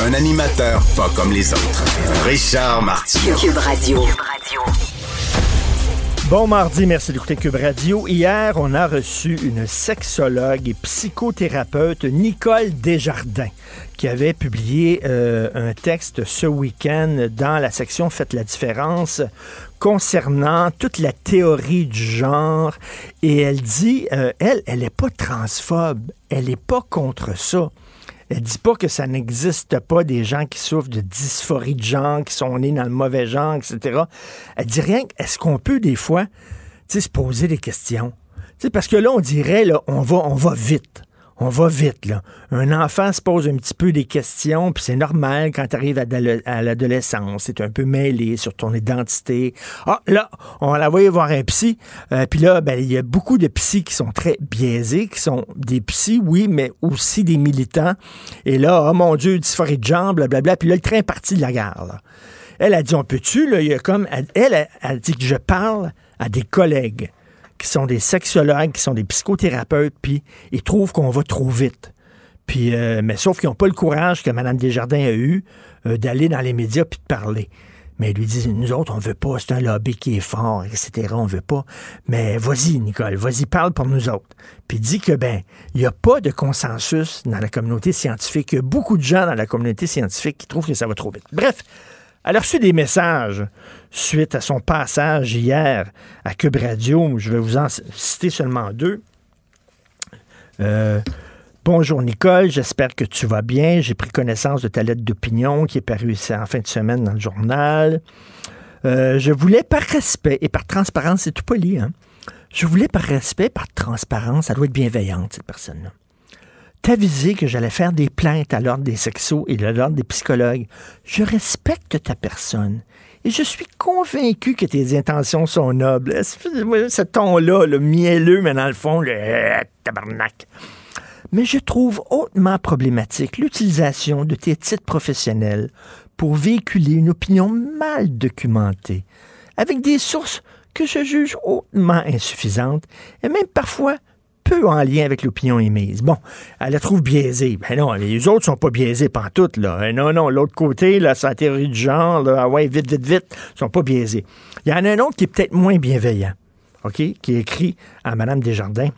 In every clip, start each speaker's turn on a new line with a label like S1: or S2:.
S1: Un animateur pas comme les autres. Richard Martineau.
S2: Cube Radio.
S3: Bon mardi, merci d'écouter Cube Radio. Hier, on a reçu une sexologue et psychothérapeute, Nicole Desjardins, qui avait publié euh, un texte ce week-end dans la section Faites la différence concernant toute la théorie du genre. Et elle dit, euh, elle, elle n'est pas transphobe, elle n'est pas contre ça. Elle dit pas que ça n'existe pas des gens qui souffrent de dysphorie de genre, qui sont nés dans le mauvais genre, etc. Elle dit rien. Est-ce qu'on peut des fois, se poser des questions? Tu sais, parce que là, on dirait, là, on va, on va vite. On va vite, là. Un enfant se pose un petit peu des questions, puis c'est normal quand tu arrives à, l'adolescence. C'est un peu mêlé sur ton identité. Ah, là, on la voyait voir un psy. Euh, puis là, ben, il y a beaucoup de psys qui sont très biaisés, qui sont des psys, oui, mais aussi des militants. Et là, oh mon Dieu, dysphorie de genre, blablabla. Puis là, le train est parti de la gare, là. Elle a dit, on peut-tu, là, il y a comme, elle, elle, elle dit que je parle à des collègues qui sont des sexologues, qui sont des psychothérapeutes, puis ils trouvent qu'on va trop vite. Puis, euh, mais sauf qu'ils n'ont pas le courage que Mme Desjardins a eu euh, d'aller dans les médias puis de parler. Mais ils lui disent, nous autres, on veut pas, c'est un lobby qui est fort, etc., on veut pas. Mais vas-y, Nicole, vas-y, parle pour nous autres. Puis dit que, ben, il n'y a pas de consensus dans la communauté scientifique. Il y a beaucoup de gens dans la communauté scientifique qui trouvent que ça va trop vite. Bref, elle a reçu des messages suite à son passage hier à Cube Radio. Je vais vous en citer seulement deux. Euh, Bonjour Nicole, j'espère que tu vas bien. J'ai pris connaissance de ta lettre d'opinion qui est parue en fin de semaine dans le journal. Euh, je voulais par respect et par transparence, c'est tout poli, hein? Je voulais par respect, par transparence, elle doit être bienveillante, cette personne-là, t'aviser que j'allais faire des plaintes à l'ordre des sexos et à l'ordre des psychologues. Je respecte ta personne et je suis convaincu que tes intentions sont nobles. Ce ton-là, le mielleux, mais dans le fond, le euh, tabarnak. Mais je trouve hautement problématique l'utilisation de tes titres professionnels pour véhiculer une opinion mal documentée, avec des sources que je juge hautement insuffisantes et même parfois peu en lien avec l'opinion émise. Bon, elle la trouve biaisée. Ben non, les autres sont pas biaisés pantoute, là. Eh Non, non, l'autre côté, là, sa théorie du genre, ah ouais, vite, vite, vite, sont pas biaisés. Il y en a un autre qui est peut-être moins bienveillant, OK, qui écrit à Mme Desjardins.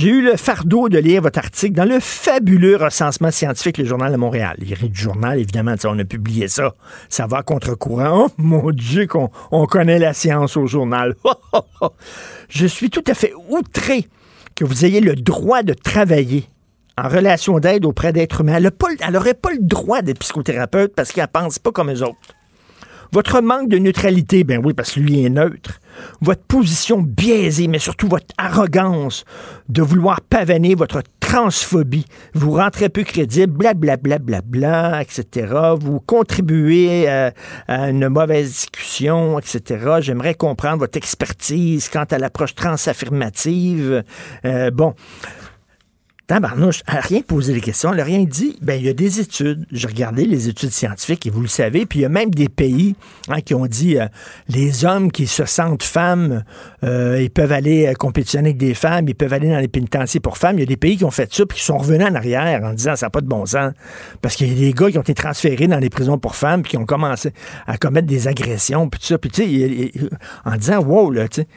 S3: J'ai eu le fardeau de lire votre article dans le fabuleux recensement scientifique, le Journal de Montréal. Il rit du journal, évidemment, on a publié ça. Ça va contre-courant. Oh mon Dieu, qu'on on connaît la science au journal. Je suis tout à fait outré que vous ayez le droit de travailler en relation d'aide auprès d'êtres humains. Elle n'aurait pas le droit d'être psychothérapeute parce qu'elle ne pense pas comme eux autres. Votre manque de neutralité, ben oui, parce que lui est neutre. Votre position biaisée, mais surtout votre arrogance de vouloir pavaner votre transphobie. Vous rentrez peu crédible, blablabla, bla, bla, bla, etc. Vous contribuez à, à une mauvaise discussion, etc. J'aimerais comprendre votre expertise quant à l'approche transaffirmative. Euh, bon. Tabarnouche, elle n'a rien posé les questions, elle n'a rien dit. Ben, il y a des études. J'ai regardé les études scientifiques, et vous le savez, puis il y a même des pays hein, qui ont dit euh, les hommes qui se sentent femmes, euh, ils peuvent aller euh, compétitionner avec des femmes, ils peuvent aller dans les pénitenciers pour femmes. Il y a des pays qui ont fait ça, puis qui sont revenus en arrière en disant ça n'a pas de bon sens. Parce qu'il y a des gars qui ont été transférés dans les prisons pour femmes, puis qui ont commencé à commettre des agressions, puis tout ça. Puis tu sais, en disant wow, là, tu sais.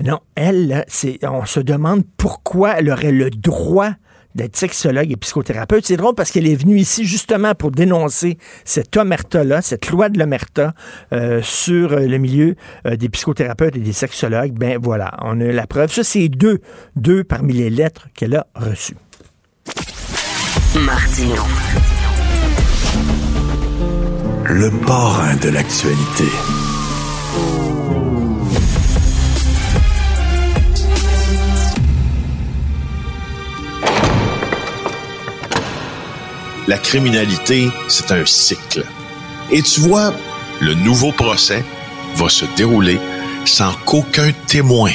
S3: Non, elle, là, c'est, on se demande pourquoi elle aurait le droit d'être sexologue et psychothérapeute. C'est drôle parce qu'elle est venue ici justement pour dénoncer cette omerta-là, cette loi de l'omerta euh, sur euh, le milieu euh, des psychothérapeutes et des sexologues. Ben voilà, on a la preuve. Ça, c'est deux, deux parmi les lettres qu'elle a reçues.
S2: Martino.
S1: Le parrain de l'actualité.
S4: La criminalité, c'est un cycle. Et tu vois, le nouveau procès va se dérouler sans qu'aucun témoin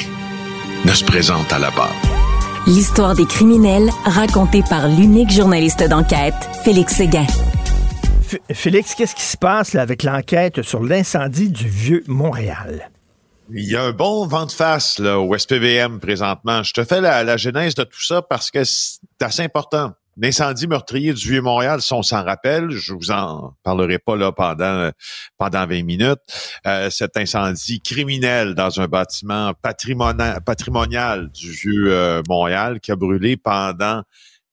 S4: ne se présente à la barre.
S2: L'histoire des criminels racontée par l'unique journaliste d'enquête, Félix Séguin.
S3: Félix, qu'est-ce qui se passe avec l'enquête sur l'incendie du vieux Montréal?
S4: Il y a un bon vent de face là, au SPVM présentement. Je te fais la, la genèse de tout ça parce que c'est assez important. L'incendie meurtrier du Vieux-Montréal, si on s'en rappelle, je vous en parlerai pas là pendant pendant 20 minutes, euh, cet incendie criminel dans un bâtiment patrimonial, patrimonial du Vieux-Montréal qui a brûlé pendant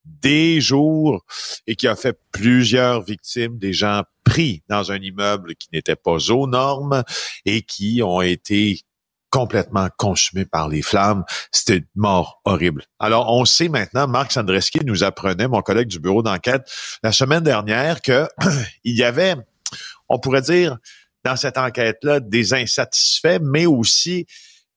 S4: des jours et qui a fait plusieurs victimes, des gens pris dans un immeuble qui n'était pas aux normes et qui ont été complètement consumé par les flammes. C'était une mort horrible. Alors, on sait maintenant, Marc Sandreski nous apprenait, mon collègue du bureau d'enquête, la semaine dernière, que il y avait, on pourrait dire, dans cette enquête-là, des insatisfaits, mais aussi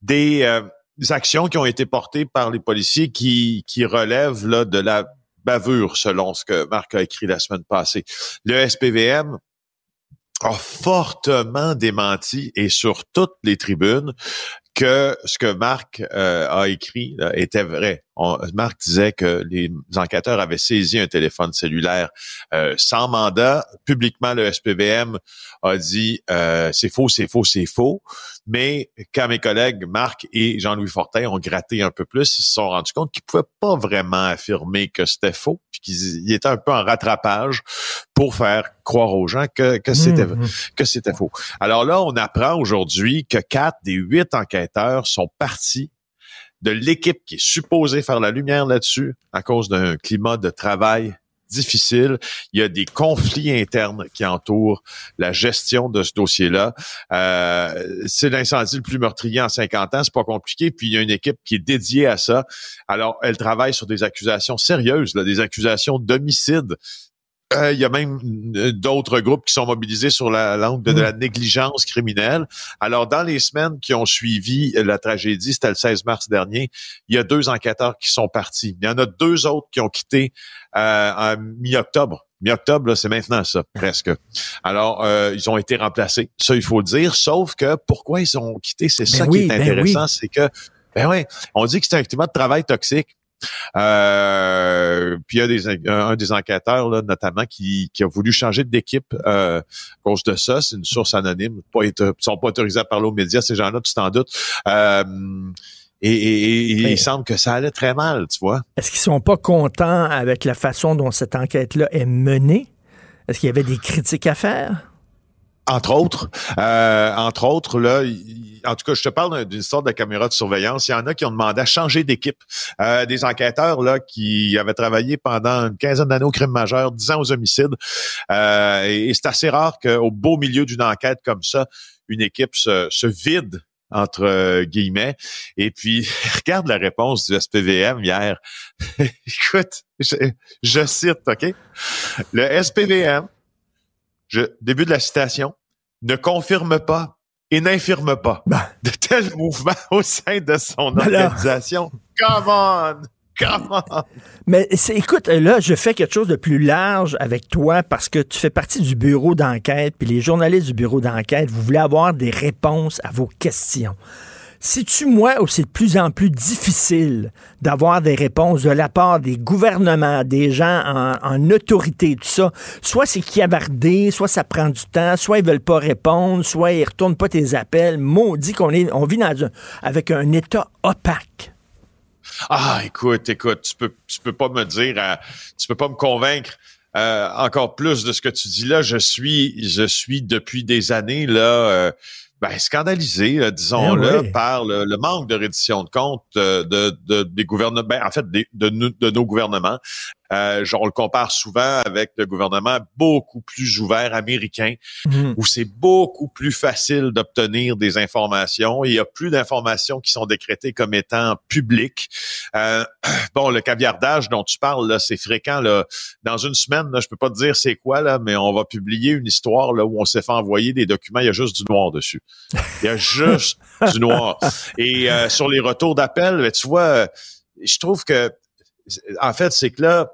S4: des, euh, actions qui ont été portées par les policiers qui, qui relèvent là, de la bavure, selon ce que Marc a écrit la semaine passée. Le SPVM a fortement démenti et sur toutes les tribunes que ce que Marc euh, a écrit était vrai. Marc disait que les enquêteurs avaient saisi un téléphone cellulaire euh, sans mandat. Publiquement, le SPVM a dit euh, c'est faux, c'est faux, c'est faux. Mais quand mes collègues Marc et Jean-Louis Fortin ont gratté un peu plus, ils se sont rendus compte qu'ils pouvaient pas vraiment affirmer que c'était faux, puis qu'ils étaient un peu en rattrapage pour faire croire aux gens que, que c'était mmh, mmh. que c'était faux. Alors là, on apprend aujourd'hui que quatre des huit enquêteurs sont partis de l'équipe qui est supposée faire la lumière là-dessus à cause d'un climat de travail difficile. Il y a des conflits internes qui entourent la gestion de ce dossier-là. Euh, c'est l'incendie le plus meurtrier en 50 ans, c'est pas compliqué. Puis il y a une équipe qui est dédiée à ça. Alors, elle travaille sur des accusations sérieuses, là, des accusations d'homicide euh, il y a même euh, d'autres groupes qui sont mobilisés sur la langue de, la négligence criminelle. Alors, dans les semaines qui ont suivi la tragédie, c'était le 16 mars dernier, il y a deux enquêteurs qui sont partis. Il y en a deux autres qui ont quitté euh, en mi-octobre. Mi-octobre, c'est maintenant ça, presque. Alors, euh, ils ont été remplacés. Ça, il faut le dire. Sauf que pourquoi ils ont quitté, c'est ben ça qui est ben intéressant, c'est que, ben ouais, on dit que c'est un climat de travail toxique. Euh, puis il y a des, un, des enquêteurs, là, notamment, qui, qui a voulu changer d'équipe euh, à cause de ça. C'est une source anonyme. Pas ils sont pas autorisés à parler aux médias, ces gens-là, tu t'en doutes. Euh, et, il semble que ça allait très mal, tu vois.
S3: Est-ce qu'ils sont pas contents avec la façon dont cette enquête-là est menée? Est-ce qu'il y avait des critiques à faire?
S4: Entre autres, euh, entre autres, là, en tout cas, je te parle d'une sorte de caméra de surveillance. Il y en a qui ont demandé à changer d'équipe. Euh, des enquêteurs là qui avaient travaillé pendant une quinzaine d'années au crime majeur, dix ans aux homicides. Euh, et, c'est assez rare qu'au beau milieu d'une enquête comme ça, une équipe se, se vide entre guillemets. Et puis, regarde la réponse du SPVM hier. Écoute, je, je, cite, OK? Le SPVM, je, début de la citation, ne confirme pas et n'infirme pas ben. de tels mouvements au sein de son ben organisation. Come on! Come on!
S3: Mais écoute, là, je fais quelque chose de plus large avec toi parce que tu fais partie du bureau d'enquête, puis les journalistes du bureau d'enquête, vous voulez avoir des réponses à vos questions. Si tu moi, où c'est de plus en plus difficile d'avoir des réponses de la part des gouvernements, des gens en, autorité, tout ça, soit c'est chiavardé, soit ça prend du temps, soit ils veulent pas répondre, soit ils retournent pas tes appels. Maudit qu'on est, on vit avec un État opaque.
S4: Ah, écoute, écoute, tu peux, tu peux pas me dire, tu peux pas me convaincre. Euh, encore plus de ce que tu dis là. Je suis, je suis depuis des années là. Euh, ben, scandalisé, euh, disons-le, ben par le, manque de reddition de comptes de, de, des gouvernements, ben, en fait, de, de, nos gouvernements. Euh, on le compare souvent avec le gouvernement beaucoup plus ouvert américain, mhm. où c'est beaucoup plus facile d'obtenir des informations. Il y a plus d'informations qui sont décrétées comme étant publiques. Euh, bon, le caviardage dont tu parles, là, c'est fréquent. Là. Dans une semaine, là, je peux pas te dire c'est quoi, là, mais on va publier une histoire là, où on s'est fait envoyer des documents, il y a juste du noir dessus. Il y a juste du noir. Et euh, sur les retours d'appel, ben, tu vois, je trouve que en fait, c'est que là,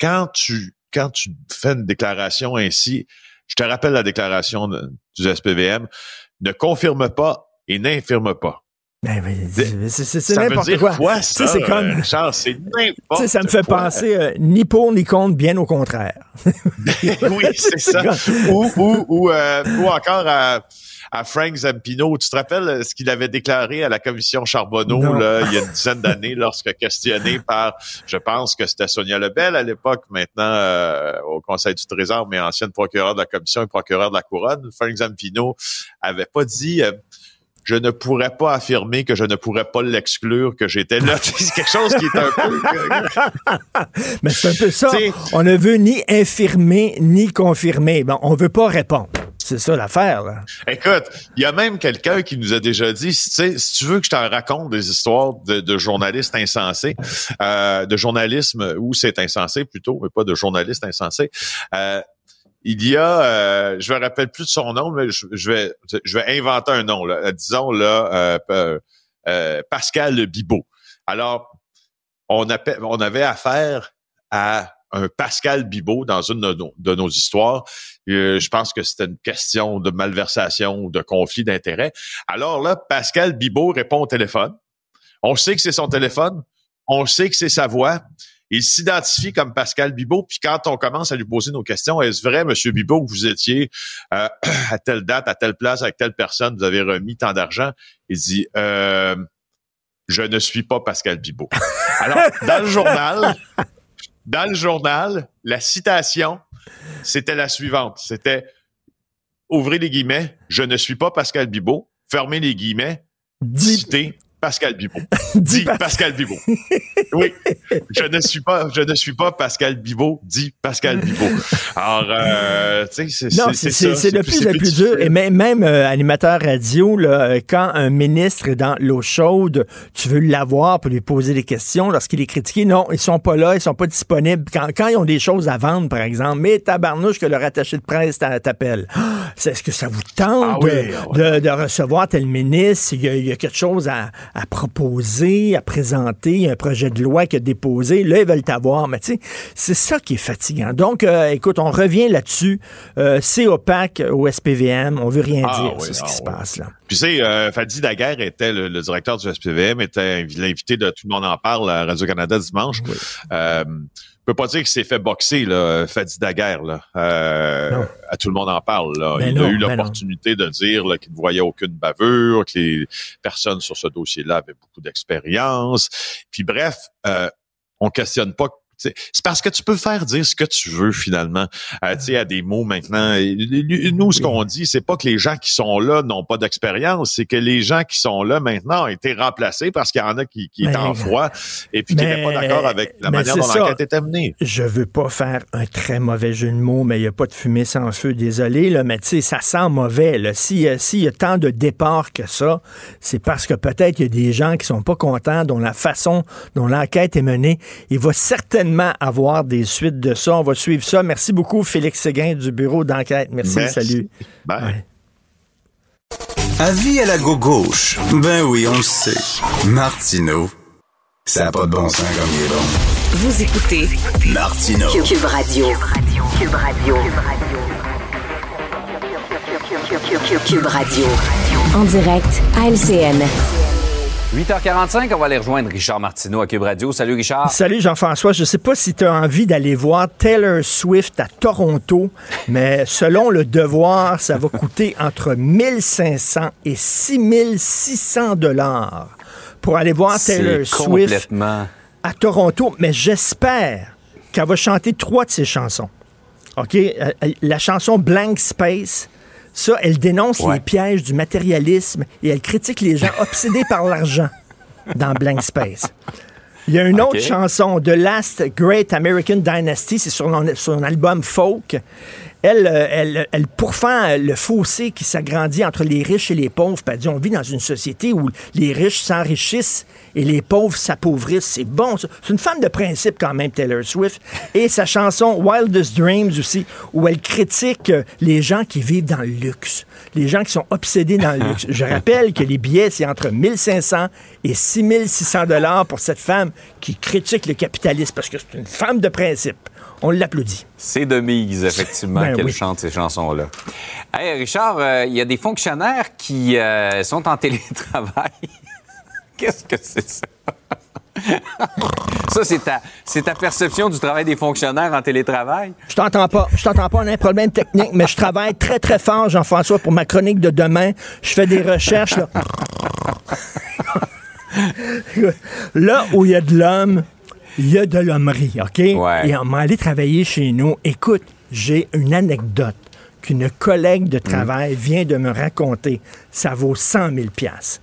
S4: quand tu quand tu fais une déclaration ainsi, je te rappelle la déclaration du SPVM, ne confirme pas et n'infirme pas.
S3: Ben, c'est n'importe quoi.
S4: quoi ça,
S3: c'est comme.
S4: Charles, c'est n'importe
S3: Ça me fait penser euh, ni pour ni contre, bien au contraire.
S4: oui, c'est ça. Ou, ou, ou, euh, ou encore à à Frank Zampino. Tu te rappelles euh, ce qu'il avait déclaré à la commission Charbonneau là, il y a une dizaine d'années lorsque questionné par, je pense que c'était Sonia Lebel à l'époque, maintenant euh, au Conseil du Trésor, mais ancienne procureure de la commission et procureure de la couronne. Frank Zampino avait pas dit... Euh, je ne pourrais pas affirmer que je ne pourrais pas l'exclure, que j'étais là. c'est quelque chose qui est un peu...
S3: Mais c'est un peu ça. on ne veut ni infirmer ni confirmer. Bon, on veut pas répondre. C'est ça l'affaire, là.
S4: Écoute, il y a même quelqu'un qui nous a déjà dit, si tu veux que je t'en raconte des histoires de, journalistes insensés, euh, de journalisme où c'est insensé plutôt, mais pas de journalistes insensés, euh, il y a, euh, je me rappelle plus de son nom, mais je, vais, je vais inventer un nom. Là. Disons là, euh, Pascal Bibot. Alors, on, on avait affaire à un Pascal Bibot dans une de nos, histoires. Euh, je pense que c'était une question de malversation ou de conflit d'intérêts. Alors là, Pascal Bibot répond au téléphone. On sait que c'est son téléphone. On sait que c'est sa voix. Il s'identifie comme Pascal Bibot. Puis quand on commence à lui poser nos questions, est-ce vrai, Monsieur Bibot, que vous étiez euh, à telle date, à telle place, avec telle personne, vous avez remis tant d'argent? Il dit, euh, je ne suis pas Pascal Bibot. Alors, dans le journal, dans le journal, la citation, c'était la suivante. C'était, ouvrez les guillemets, je ne suis pas Pascal Bibot, fermez les guillemets, citez Pascal Bibot. dit Pascal Bibot. Oui, je ne suis pas, je ne suis pas Pascal Bibot, dit Pascal Bibot. Alors, euh, tu sais, c'est
S3: Non, c'est le plus, le plus dur. Et même, même euh, animateur radio, là, quand un ministre est dans l'eau chaude, tu veux l'avoir pour lui poser des questions lorsqu'il est critiqué. Non, ils sont pas là, ils sont pas disponibles. Quand, quand ils ont des choses à vendre, par exemple, mais tabarnouche que leur attaché de presse t'appelle. Est-ce que ça vous tente ah ah de, recevoir tel ministre? Il y, a, quelque chose à, à proposer, à présenter, un projet de loi qui a déposé. Là, ils veulent t'avoir. Mais tu sais, c'est ça qui est fatigant. Donc, euh, écoute, on revient là-dessus. Euh, c'est opaque au SPVM. On veut rien ah dire sur ce qui se passe là.
S4: Puis, tu sais, euh, Fadi Daguerre était le, directeur du SPVM, était l'invité de Tout le monde en parle à Radio-Canada dimanche. Euh, je peux pas dire qu'il s'est fait boxer, là, Fadi Daguerre. Là. Euh, à tout le monde en parle. Là. Ben il a eu ben l'opportunité de dire qu'il ne voyait aucune bavure, que les personnes sur ce dossier-là avaient beaucoup d'expérience. Puis bref, euh, on questionne pas c'est parce que tu peux faire dire ce que tu veux finalement. Euh, tu sais, à des mots maintenant. Nous, ce qu'on dit, c'est pas que les gens qui sont là n'ont pas d'expérience, c'est que les gens qui sont là maintenant ont été remplacés parce qu'il y en a qui, qui étaient en froid et puis qui n'étaient pas d'accord avec la manière dont l'enquête était menée.
S3: Je veux pas faire un très mauvais jeu de mots, mais il n'y a pas de fumée sans feu, désolé, là, mais tu sais, ça sent mauvais. S'il si y a tant de départs que ça, c'est parce que peut-être qu'il y a des gens qui sont pas contents dont la façon dont l'enquête est menée. Il va certainement avoir des suites de ça. On va suivre ça. Merci beaucoup, Félix Séguin du bureau d'enquête. Merci, salut.
S4: Bye.
S1: Avis à la gauche. Ben oui, on le sait. Martineau, ça n'a pas de bon sens comme il est bon.
S2: Vous écoutez
S1: Martineau.
S2: Cube Radio. Cube Radio. Cube Radio. En direct à LCN.
S5: 8h45, on va aller rejoindre Richard Martineau à Cube Radio. Salut Richard.
S3: Salut Jean-François. Je ne sais pas si tu as envie d'aller voir Taylor Swift à Toronto, mais selon le devoir, ça va coûter entre 1500 et 6600 dollars pour aller voir Taylor Swift à Toronto. Mais j'espère qu'elle va chanter trois de ses chansons. OK? Euh, euh, la chanson Blank Space, ça, elle dénonce les pièges du matérialisme et elle critique les gens obsédés par l'argent dans Blank Space. Il y a une autre chanson, The Last Great American Dynasty, c'est sur son album Folk. Elle, euh, elle, elle pourfend le fossé qui s'agrandit entre les riches et les pauvres. Elle dit, on vit dans une société où les riches s'enrichissent et les pauvres s'appauvrissent. C'est bon. C'est une femme de principe quand même, Taylor Swift. Et sa chanson Wildest Dreams aussi, où elle critique euh, les gens qui vivent dans le luxe, les gens qui sont obsédés dans le luxe. Je rappelle que les billets, c'est entre 1500 et 6600 dollars pour cette femme qui critique le capitalisme parce que c'est une femme de principe. On l'applaudit.
S5: C'est de mise, effectivement,
S3: Ben
S5: qu'elle
S3: oui.
S5: chante ces chansons-là. Hey, Richard, euh, il y a des fonctionnaires qui euh, sont en télétravail. Qu'est-ce que c'est ça? ça, c'est ta, c'est ta perception du travail des fonctionnaires en télétravail?
S3: Je t'entends pas. Je t'entends pas. On a un problème technique, mais je travaille très, très fort, Jean-François, pour ma chronique de demain. Je fais des recherches. Là, Là où il y a de l'homme, il y a de l'hommerie, OK?
S5: Ouais.
S3: Et on m'a allé travailler chez nous. Écoute, j'ai une anecdote qu'une collègue de travail vient de me raconter. Ça vaut 100 000 piastres.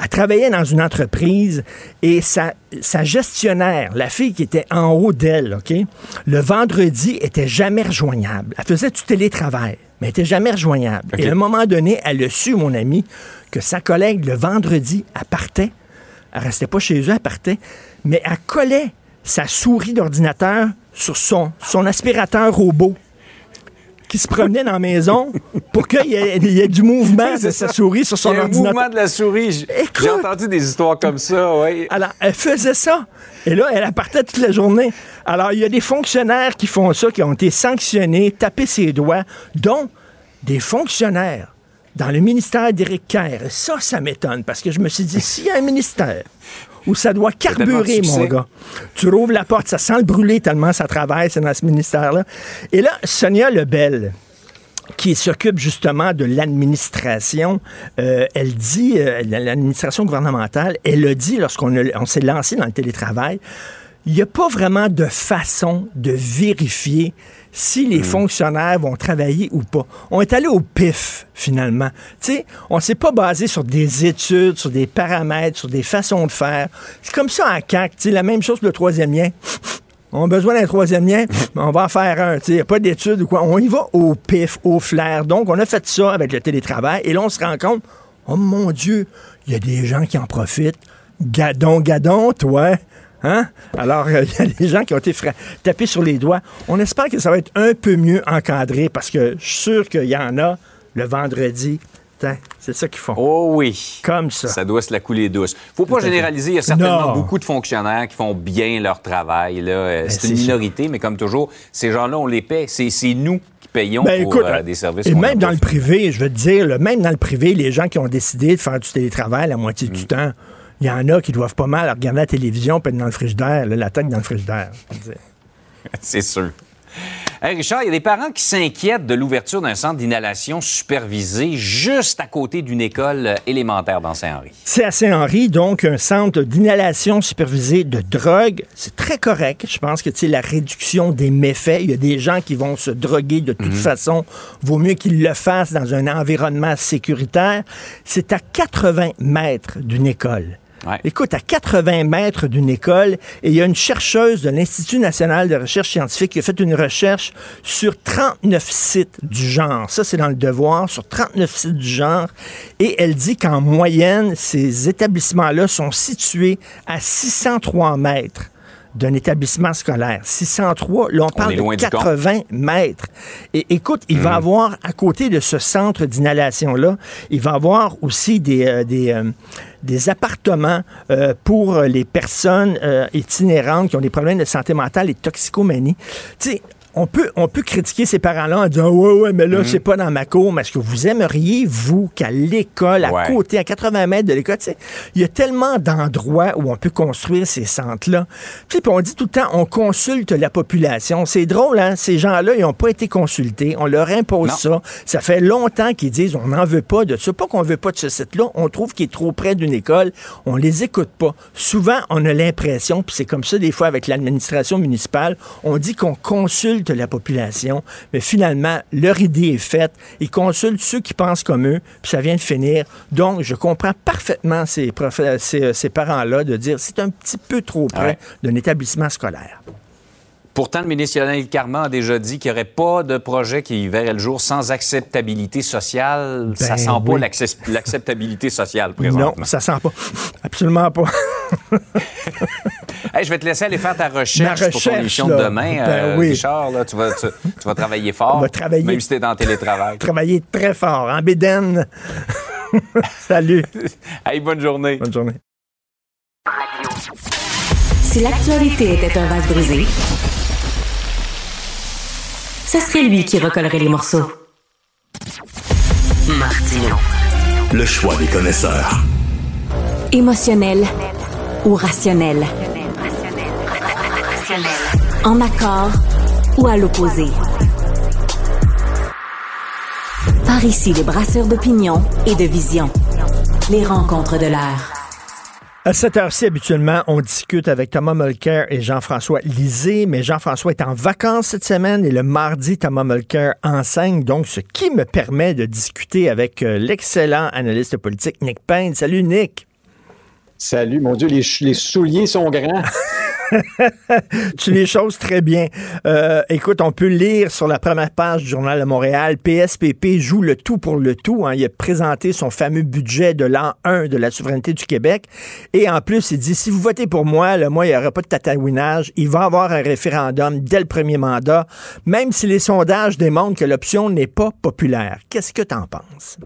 S3: Elle travaillait dans une entreprise et sa, sa gestionnaire, la fille qui était en haut d'elle, OK, le vendredi était jamais rejoignable. Elle faisait du télétravail, mais elle était jamais rejoignable. Et à un moment donné, elle a su, mon ami, que sa collègue, le vendredi, elle partait. Elle restait pas chez eux, elle partait. Mais elle collait sa souris d'ordinateur sur son, son aspirateur robot qui se promenait dans la maison pour qu'il y, ait- il y ait du mouvement de sa souris sur son
S5: Il y a un
S3: ordinateur.
S5: mouvement de la souris. J'ai entendu des histoires comme ça, oui.
S3: Alors, elle faisait ça. Et là, elle partait toute la journée. Alors, il y a des fonctionnaires qui font ça, qui ont été sanctionnés, tapés ses doigts, dont des fonctionnaires dans le ministère d'Éric Kerr. Et Ça, ça m'étonne, parce que je me suis dit, s'il y a un ministère où ça doit carburer, mon gars, tu rouvres la porte, ça sent le brûler tellement ça travaille, c'est dans ce ministère-là. Et là, Sonia Lebel, qui s'occupe justement de l'administration, euh, elle dit, euh, l'administration gouvernementale, elle a dit lorsqu'on on s'est lancé dans le télétravail, il n'y a pas vraiment de façon de vérifier si les fonctionnaires vont travailler ou pas. On est allé au pif, finalement. Tu sais, on s'est pas basé sur des études, sur des paramètres, sur des façons de faire. C'est comme ça à CAC, tu sais, la même chose que le troisième lien. On a besoin d'un troisième lien, mais on va en faire un. Il n'y a pas d'études ou quoi. On y va au pif, au flair. Donc, on a fait ça avec le télétravail et là, on se rend compte, oh mon Dieu, il y a des gens qui en profitent. Gadon, gadon, toi. Hein? Alors, euh, il y a des gens qui ont été tapés sur les doigts. On espère que ça va être un peu mieux encadré parce que je suis sûr qu'il y en a le vendredi. C'est ça qu'ils font.
S5: Oh oui.
S3: Comme ça.
S5: Ça doit se la couler douce. Faut pas généraliser. Il y a certainement
S3: Non.
S5: beaucoup de fonctionnaires qui font bien leur travail. là. Euh, C'est
S3: c'est
S5: une
S3: sûr.
S5: minorité, mais comme toujours, ces gens-là, on les paie. C'est nous qui payons
S3: Ben,
S5: pour
S3: écoute,
S5: euh, des services.
S3: Et même dans le privé, je veux te dire, là, même dans le privé, les gens qui ont décidé de faire du télétravail la moitié
S5: Mm.
S3: du temps, il y en a qui doivent pas mal regarder la télévision puis être dans le frigidaire, là, la tête dans le frigidaire.
S5: C'est sûr. Hey Richard, il y a des parents qui s'inquiètent de l'ouverture d'un centre d'inhalation supervisé juste à côté d'une école élémentaire dans Saint-Henri.
S3: C'est à Saint-Henri, donc un centre d'inhalation supervisée de drogue. C'est très correct. Je pense que sais, la réduction des méfaits, il y a des gens qui vont se droguer de toute façon. Vaut mieux qu'ils le fassent dans un environnement sécuritaire. C'est à 80 mètres d'une école.
S5: Ouais.
S3: Écoute, à 80 mètres d'une école, et il y a une chercheuse de l'Institut national de recherche scientifique qui a fait une recherche sur 39 sites du genre. Ça, c'est dans le devoir, sur 39 sites du genre. Et elle dit qu'en moyenne, ces établissements-là sont situés à 603 mètres d'un établissement scolaire. 603, là, on parle de
S5: du compte.
S3: 80 mètres. Et écoute, il va avoir, à côté de ce centre d'inhalation-là, il va avoir aussi des, euh, des, euh, des appartements euh, pour les personnes euh, itinérantes qui ont des problèmes de santé mentale et de toxicomanie. On peut, on peut critiquer ces parents-là en disant Ouais, ouais, mais là,
S5: Mhm.
S3: c'est pas dans ma cour. Mais est-ce que vous aimeriez, vous, qu'à l'école, à
S5: Ouais.
S3: côté, à 80 mètres de l'école, tu sais, il y a tellement d'endroits où on peut construire ces centres-là. Puis on dit tout le temps, on consulte la population. C'est drôle, hein? Ces gens-là, ils n'ont pas été consultés. On leur impose
S5: Non.
S3: ça. Ça fait longtemps qu'ils disent, on n'en veut pas de ça. Pas qu'on veut pas de ce site-là. On trouve qu'il est trop près d'une école. On les écoute pas. Souvent, on a l'impression, puis c'est comme ça des fois avec l'administration municipale, on dit qu'on consulte la population, mais finalement, leur idée est faite. Ils consultent ceux qui pensent comme eux, puis ça vient de finir. Donc, je comprends parfaitement ces, prof- ces, ces parents-là de dire c'est un petit peu trop près
S5: Ouais.
S3: d'un établissement scolaire.
S5: Pourtant, le ministre Lionel Carman a déjà dit qu'il n'y aurait pas de projet qui verrait le jour sans acceptabilité sociale. ça
S3: Ben
S5: sent pas
S3: oui.
S5: l'acceptabilité sociale présentement.
S3: Non, ça sent pas. Absolument pas.
S5: Hey, je vais te laisser aller faire ta recherche, pour ton émission
S3: là.
S5: de demain.
S3: Ben
S5: euh,
S3: oui.
S5: Richard, là, tu, vas, tu, tu vas travailler fort.
S3: On va travailler.
S5: Même si tu es dans le télétravail.
S3: Travailler très fort. En bédaine. Salut.
S5: hey, bonne journée.
S3: Bonne journée.
S2: Si l'actualité était un vase brisé, ce serait lui qui recollerait les morceaux. Martino.
S6: Le choix des connaisseurs.
S2: Émotionnel ou rationnel? En accord ou à l'opposé? Par ici, les brasseurs d'opinion et de vision. Les rencontres de l'air.
S3: À cette heure-ci, habituellement, on discute avec Thomas Mulcair et Jean-François Lisée, mais Jean-François est en vacances cette semaine et le mardi, Thomas Mulcair enseigne, donc ce qui me permet de discuter avec euh, l'excellent analyste politique Nick Payne. Salut Nick.
S7: Salut, mon Dieu, les, les souliers sont grands.
S3: tu les choses très bien. Euh, écoute, on peut lire sur la première page du Journal de Montréal, PSPP joue le tout pour le tout. Hein. Il a présenté son fameux budget de l'an 1 de la souveraineté du Québec. Et en plus, il dit, si vous votez pour moi, le moi, il n'y aura pas de tatouinage. Il va y avoir un référendum dès le premier mandat, même si les sondages démontrent que l'option n'est pas populaire. Qu'est-ce que tu en penses?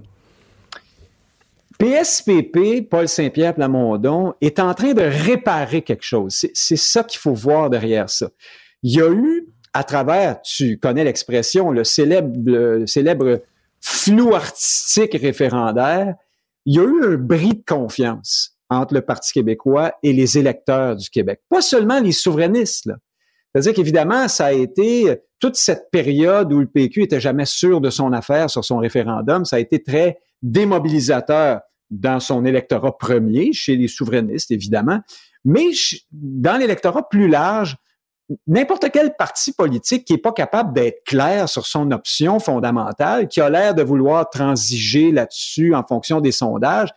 S7: PSPP, Paul Saint-Pierre Plamondon, est en train de réparer quelque chose. C'est ça qu'il faut voir derrière ça. Il y a eu, à travers, tu connais l'expression, le célèbre, le célèbre flou artistique référendaire, il y a eu un bris de confiance entre le Parti québécois et les électeurs du Québec. Pas seulement les souverainistes, C'est-à-dire qu'évidemment, ça a été toute cette période où le PQ était jamais sûr de son affaire sur son référendum, ça a été très démobilisateur dans son électorat premier, chez les souverainistes, évidemment, mais dans l'électorat plus large, n'importe quel parti politique qui n'est pas capable d'être clair sur son option fondamentale, qui a l'air de vouloir transiger là-dessus en fonction des sondages,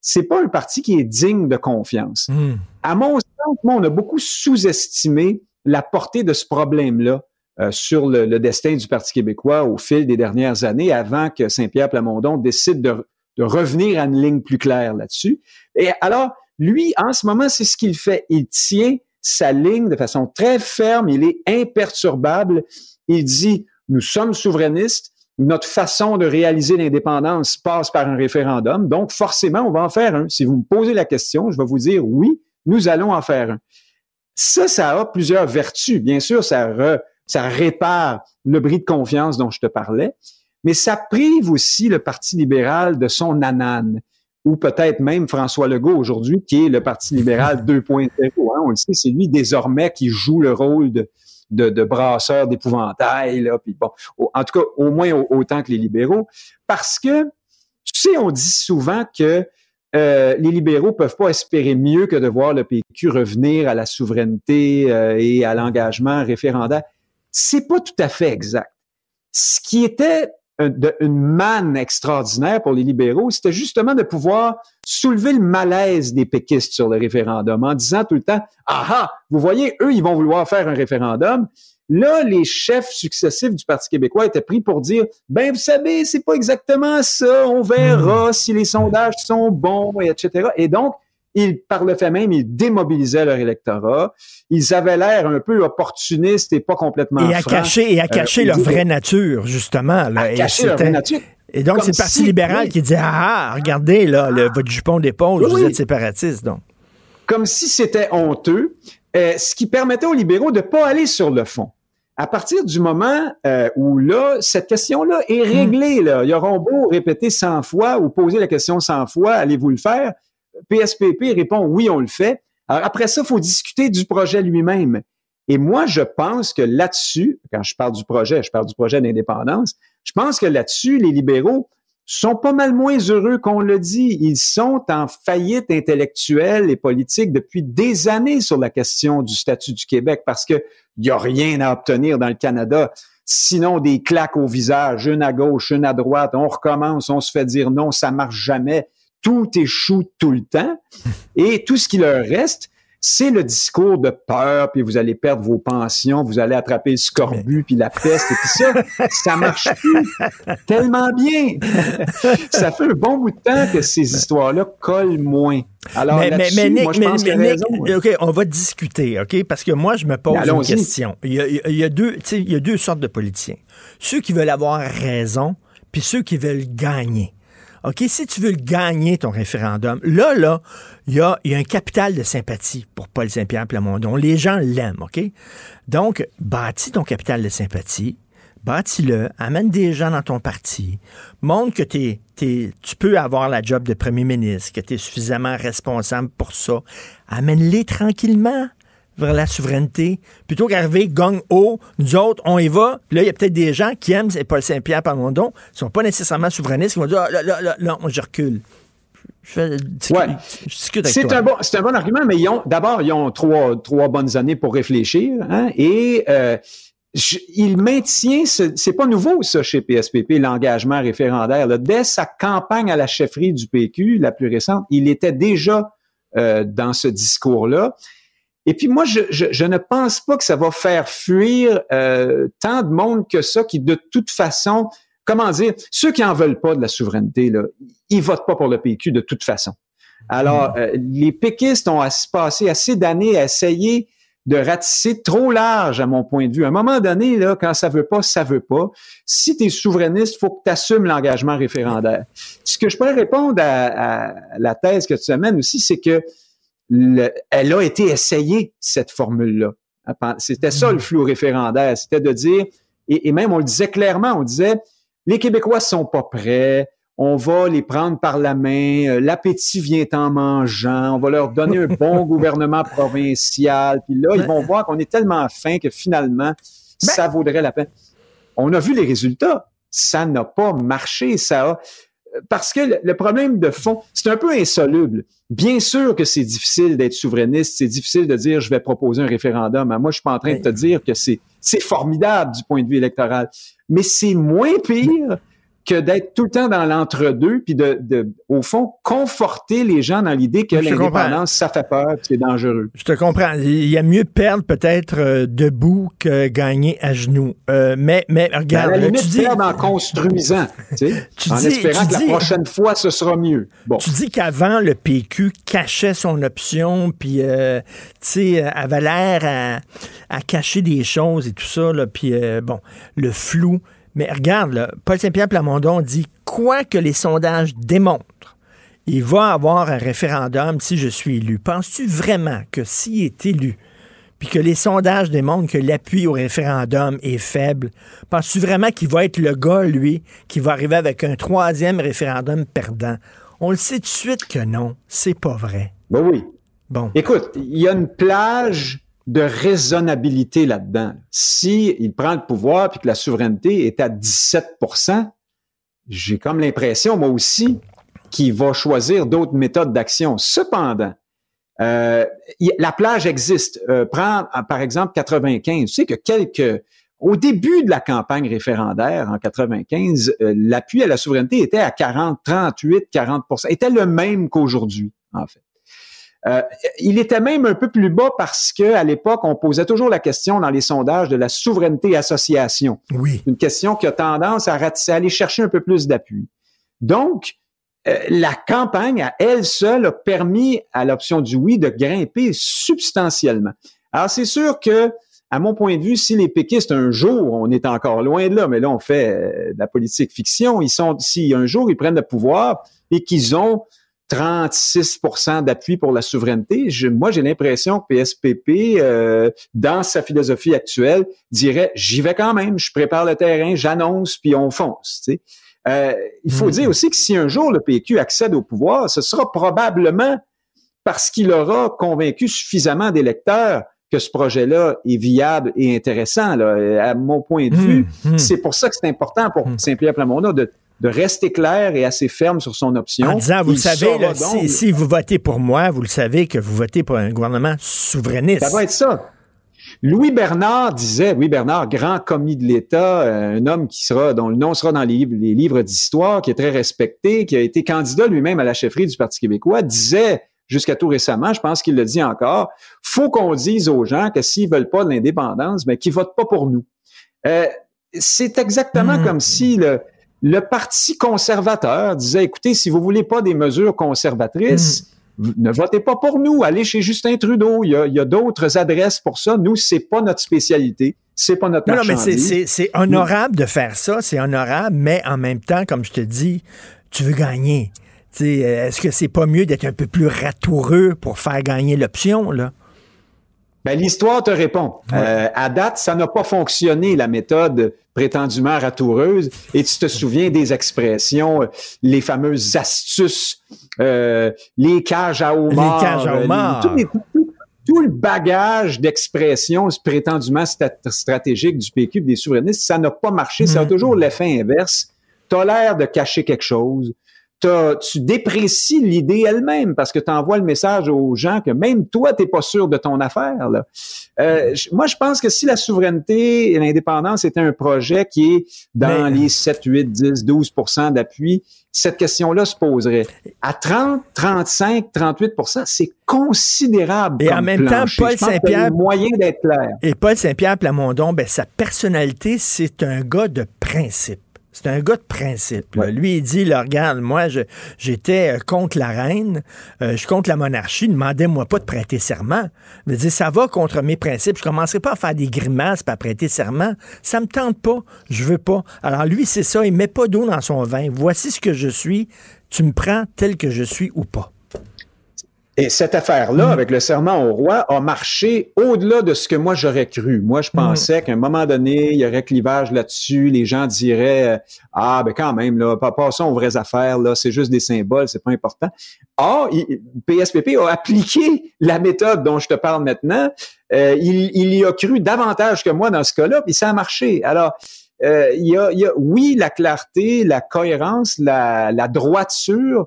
S7: c'est pas un parti qui est digne de confiance. Hmm. À mon sens, on a beaucoup sous-estimé la portée de ce problème-là euh, sur le, le, destin du Parti québécois au fil des dernières années, avant que Saint-Pierre Plamondon décide de de revenir à une ligne plus claire là-dessus. Et alors, lui, en ce moment, c'est ce qu'il fait. Il tient sa ligne de façon très ferme, il est imperturbable. Il dit, nous sommes souverainistes, notre façon de réaliser l'indépendance passe par un référendum, donc forcément, on va en faire un. Si vous me posez la question, je vais vous dire oui, nous allons en faire un. Ça, ça a plusieurs vertus. Bien sûr, ça, ça répare le bris de confiance dont je te parlais, mais ça prive aussi le Parti libéral de son anane, ou peut-être même François Legault aujourd'hui, qui est le Parti libéral 2.0. Hein, on le sait, c'est lui désormais qui joue le rôle de, de, de brasseur d'épouvantail, là, puis bon, en tout cas, au moins autant que les libéraux, parce que, tu sais, on dit souvent que euh, les libéraux peuvent pas espérer mieux que de voir le PQ revenir à la souveraineté euh, et à l'engagement référendaire. C'est pas tout à fait exact. Ce qui était une manne extraordinaire pour les libéraux, c'était justement de pouvoir soulever le malaise des péquistes sur le référendum en disant tout le temps, ah ah, vous voyez, eux, ils vont vouloir faire un référendum. Là, les chefs successifs du Parti québécois étaient pris pour dire, ben, vous savez, c'est pas exactement ça, on verra si les sondages sont bons, et etc. Et donc, ils, par le fait même, ils démobilisaient leur électorat. Ils avaient l'air un peu opportunistes et pas complètement
S3: Et à cacher, et à euh, cacher leur vraie nature, justement. Là.
S7: À cacher leur vraie nature.
S3: Et donc, c'est le Parti libéral qui dit Ah, regardez, là, le, votre jupon d'épaule, vous êtes séparatiste, donc.
S7: Comme si c'était honteux, euh, ce qui permettait aux libéraux de ne pas aller sur le fond. À partir du moment euh, où là, cette question-là est hmm. réglée, là, ils auront beau répéter 100 fois ou poser la question 100 fois, allez-vous le faire? PSPP répond oui, on le fait. Alors après ça, il faut discuter du projet lui-même. Et moi, je pense que là-dessus, quand je parle du projet, je parle du projet d'indépendance, je pense que là-dessus, les libéraux sont pas mal moins heureux qu'on le dit. Ils sont en faillite intellectuelle et politique depuis des années sur la question du statut du Québec parce que il y a rien à obtenir dans le Canada. Sinon, des claques au visage, une à gauche, une à droite, on recommence, on se fait dire non, ça marche jamais tout échoue tout le temps. Et tout ce qui leur reste, c'est le discours de peur, puis vous allez perdre vos pensions, vous allez attraper le scorbut, puis la peste, et tout ça. ça marche plus tellement bien. ça fait un bon bout de temps que ces histoires-là collent moins. Alors, mais, mais, moi, je pense
S3: mais, OK, on va discuter, OK? Parce que moi, je me pose une question. Il y, a, il, y a deux, il y a deux sortes de politiciens. Ceux qui veulent avoir raison, puis ceux qui veulent gagner. OK, si tu veux gagner ton référendum, là, là, il y a, un capital de sympathie pour Paul Saint-Pierre Plamondon. Les gens l'aiment, OK? Donc, bâtis ton capital de sympathie, bâtis-le, amène des gens dans ton parti, montre que tu peux avoir la job de premier ministre, que tu es suffisamment responsable pour ça. Amène-les tranquillement vers la souveraineté. Plutôt qu'arriver gang haut, nous autres, on y va. Là, il y a peut-être des gens qui aiment Paul Saint-Pierre Plamondon, qui sont pas nécessairement souverainistes, qui vont dire, ah, là, là, là, non, je recule. Je,
S7: ouais. je discute avec c'est. Un bon, c'est un bon argument, mais ils ont, d'abord, ils ont trois, trois bonnes années pour réfléchir. Hein, et euh, il maintient, c'est pas nouveau ça chez PSPP, l'engagement référendaire. Là. Dès sa campagne à la chefferie du PQ, la plus récente, il était déjà euh, dans ce discours-là. Et puis moi, je, je, je, ne pense pas que ça va faire fuir euh, tant de monde que ça qui, de toute façon, comment dire, ceux qui en veulent pas de la souveraineté, là, ils votent pas pour le PQ de toute façon. Alors, hmm. euh, les péquistes ont passé assez d'années à essayer de ratisser trop large à mon point de vue. À un moment donné, là, quand ça veut pas, ça veut pas. Si tu es souverainiste, il faut que tu assumes l'engagement référendaire. Ce que je pourrais répondre à, la thèse que tu amènes aussi, c'est que elle a été essayée, cette formule-là. C'était ça le mm-hmm. flou référendaire. C'était de dire, et, et, même on le disait clairement, on disait, les Québécois sont pas prêts, on va les prendre par la main, euh, l'appétit vient en mangeant, on va leur donner un bon gouvernement provincial, puis là, ils vont voir qu'on est tellement fin que finalement, ben ça vaudrait la peine. On a vu les résultats. Ça n'a pas marché, ça a... Parce que le problème de fond, c'est un peu insoluble. Bien sûr que c'est difficile d'être souverainiste, c'est difficile de dire je vais proposer un référendum. Moi, je suis pas en train de te dire que c'est c'est formidable du point de vue électoral, mais c'est moins pire que d'être tout le temps dans l'entre-deux, puis de, de, au fond, conforter les gens dans l'idée que l'indépendance, ça fait peur, c'est dangereux.
S3: Je te comprends. Il y a mieux perdre peut-être euh, debout que gagner à genoux. Euh, mais, mais regarde,
S7: à la limite, tu dis... perdre en construisant, tu sais, en espérant que la prochaine fois, ce sera mieux.
S3: Bon. Tu dis qu'avant, le PQ cachait son option, puis, euh, tu sais, avait l'air à, à, cacher des choses et tout ça, là, puis, bon, le flou mais regarde, Paul Saint-Pierre Plamondon dit quoi que les sondages démontrent, il va avoir un référendum si je suis élu. Penses-tu vraiment que s'il est élu, puis que les sondages démontrent que l'appui au référendum est faible, penses-tu vraiment qu'il va être le gars, lui, qui va arriver avec un troisième référendum perdant? On le sait tout de suite que non, c'est pas vrai.
S7: Ben oui. Bon. Écoute, il y a une plage de raisonnabilité là-dedans. Si il prend le pouvoir puis que la souveraineté est à 17% j'ai comme l'impression, moi aussi, qu'il va choisir d'autres méthodes d'action. Cependant, euh, la plage existe. Euh, prends, par exemple, 95. Tu sais que quelques... Au début de la campagne référendaire, en 95, euh, l'appui à la souveraineté était à 40, 38, 40% était le même qu'aujourd'hui, en fait. Euh, il était même un peu plus bas parce que à l'époque, on posait toujours la question dans les sondages de la souveraineté association.
S3: Oui.
S7: Une question qui a tendance à, aller chercher un peu plus d'appui. Donc, euh, la campagne à elle seule a permis à l'option du oui de grimper substantiellement. Alors, c'est sûr que, à mon point de vue, si les péquistes, un jour, on est encore loin de là, mais là, on fait euh, de la politique fiction, ils sont, si un jour ils prennent le pouvoir et qu'ils ont 36 d'appui pour la souveraineté. moi, j'ai l'impression que PSPP, euh, dans sa philosophie actuelle, dirait j'y vais quand même, je prépare le terrain, j'annonce, puis on fonce. Euh, il faut hmm. dire aussi que si un jour le PQ accède au pouvoir, ce sera probablement parce qu'il aura convaincu suffisamment d'électeurs que ce projet-là est viable et intéressant. Là. À mon point de hmm. vue, hmm. c'est pour ça que c'est important pour Saint-Pierre Plamondon de de rester clair et assez ferme sur son option.
S3: En disant, vous savez, si, vous votez pour moi, vous le savez que vous votez pour un gouvernement souverainiste.
S7: Ça va être ça. Louis Bernard disait, Louis Bernard, grand commis de l'État, euh, un homme qui sera, dont le nom sera dans les livres, les livres d'histoire, qui est très respecté, qui a été candidat lui-même à la chefferie du Parti québécois, disait jusqu'à tout récemment, je pense qu'il le dit encore, faut qu'on dise aux gens que s'ils veulent pas de l'indépendance, mais qu'ils votent pas pour nous. Euh, c'est exactement hmm. comme si le, le Parti conservateur disait, écoutez, si vous voulez pas des mesures conservatrices, hmm. ne votez pas pour nous, allez chez Justin Trudeau. Il y a, d'autres adresses pour ça. Nous, c'est pas notre spécialité. C'est pas notre
S3: Non, non mais c'est honorable de faire ça, c'est honorable, mais en même temps, comme je te dis, tu veux gagner. Est-ce que c'est pas mieux d'être un peu plus ratoureux pour faire gagner l'option, là?
S7: Ben, l'histoire te répond. Euh, à date, ça n'a pas fonctionné, la méthode prétendument ratoureuse. Et tu te souviens des expressions, euh, les fameuses astuces, euh, les cages à homard.
S3: Les cages à
S7: tout, les- tout- tout le bagage d'expressions prétendument stat- stratégiques du PQ des souverainistes, ça n'a pas marché. Ça a
S3: Mhm.
S7: toujours l'effet inverse. T'as l'air de cacher quelque chose. T'as- tu déprécies l'idée elle-même parce que tu envoies le message aux gens que même toi, t'es pas sûr de ton affaire. Là. Euh, je- moi, je pense que si la souveraineté et l'indépendance était un projet qui est dans
S3: Mais-
S7: les 7, 8, 10, 12% d'appui, cette question-là se poserait. À 30, 35, 38% c'est considérable.
S3: Et en même temps. Paul Saint-Pierre-
S7: moyen d'être clair.
S3: Et Paul Saint-Pierre Plamondon, ben, sa personnalité, c'est un gars de principe. C'est un gars de principe.
S7: Ouais.
S3: Lui, il dit, là, regarde, moi, j'étais euh, contre la reine, euh, je suis contre la monarchie, demandez-moi pas de prêter serment. Je dire, ça va contre mes principes. Je commencerai pas à faire des grimaces pas à prêter serment. Ça me tente pas. Je veux pas. Alors lui, c'est ça. Il met pas d'eau dans son vin. Voici ce que je suis. Tu me prends tel que je suis ou pas.
S7: Et cette affaire-là,
S3: Mm.
S7: avec le serment au roi, a marché au-delà de ce que moi j'aurais cru. Moi,
S3: Mm.
S7: je pensais qu'à un moment donné, il y aurait clivage là-dessus. Les gens diraient euh, Ah, ben quand même, là, pas- passons aux vraies affaires, là, c'est juste des symboles, c'est pas important. Or, il- PSPP a appliqué la méthode dont je te parle maintenant. Euh, il, il y a cru davantage que moi dans ce cas-là, puis ça a marché. Alors, euh, il, y a, il y a, oui, la clarté, la cohérence, la, la droiture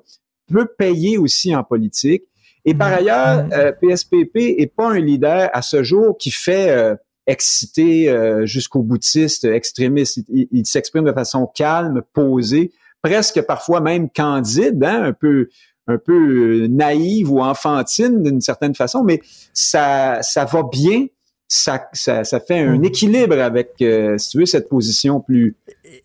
S7: peut payer aussi en politique. Et par
S3: Mhm.
S7: ailleurs,
S3: Mhm.
S7: euh, PSPP est pas un leader à ce jour qui fait euh, exciter euh, jusqu'au boutiste extrémiste. Il, il- il s'exprime de façon calme, posée, presque parfois même candide, hein, un peu un peu euh, naïve ou enfantine d'une certaine façon, mais ça ça va bien. Ça, ça, ça fait un
S3: Mhm.
S7: équilibre avec, euh, si tu veux, cette position plus,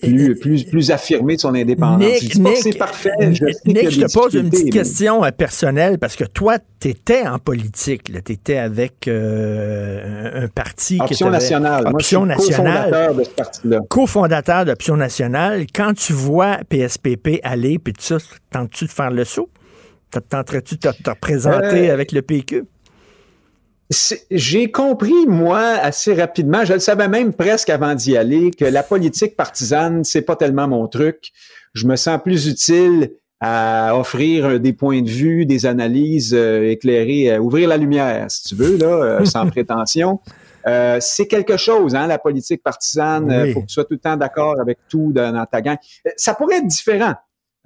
S7: plus, plus, plus affirmée de son indépendance.
S3: Nick,
S7: je dis pas que
S3: Nick,
S7: c'est parfait. Je, qu'il y
S3: Nick, je te pose une petite
S7: mais-
S3: question euh, personnelle parce que toi, tu étais en politique. Tu étais avec euh, un, parti qui
S7: Option
S3: t'avait-
S7: nationale. Moi, je suis
S3: Option nationale.
S7: cofondateur de ce parti-là.
S3: cofondateur d'Option nationale. Quand tu vois PSPP aller, puis tout ça, tentes-tu de faire le saut? Tenterais-tu de te, te représenter
S7: Euh,
S3: avec le PQ?
S7: J'ai compris, moi, assez rapidement, je le savais même presque avant d'y aller, que la politique partisane, c'est pas tellement mon truc. Je me sens plus utile à offrir euh, des points de vue, des analyses euh, éclairées, à ouvrir la lumière, si tu veux, là, euh, sans prétention. Euh, c'est quelque chose, hein, la politique partisane. Il
S3: Oui.
S7: faut que tu sois tout le temps d'accord avec tout dans, dans ta gang. Euh, Ça pourrait être différent.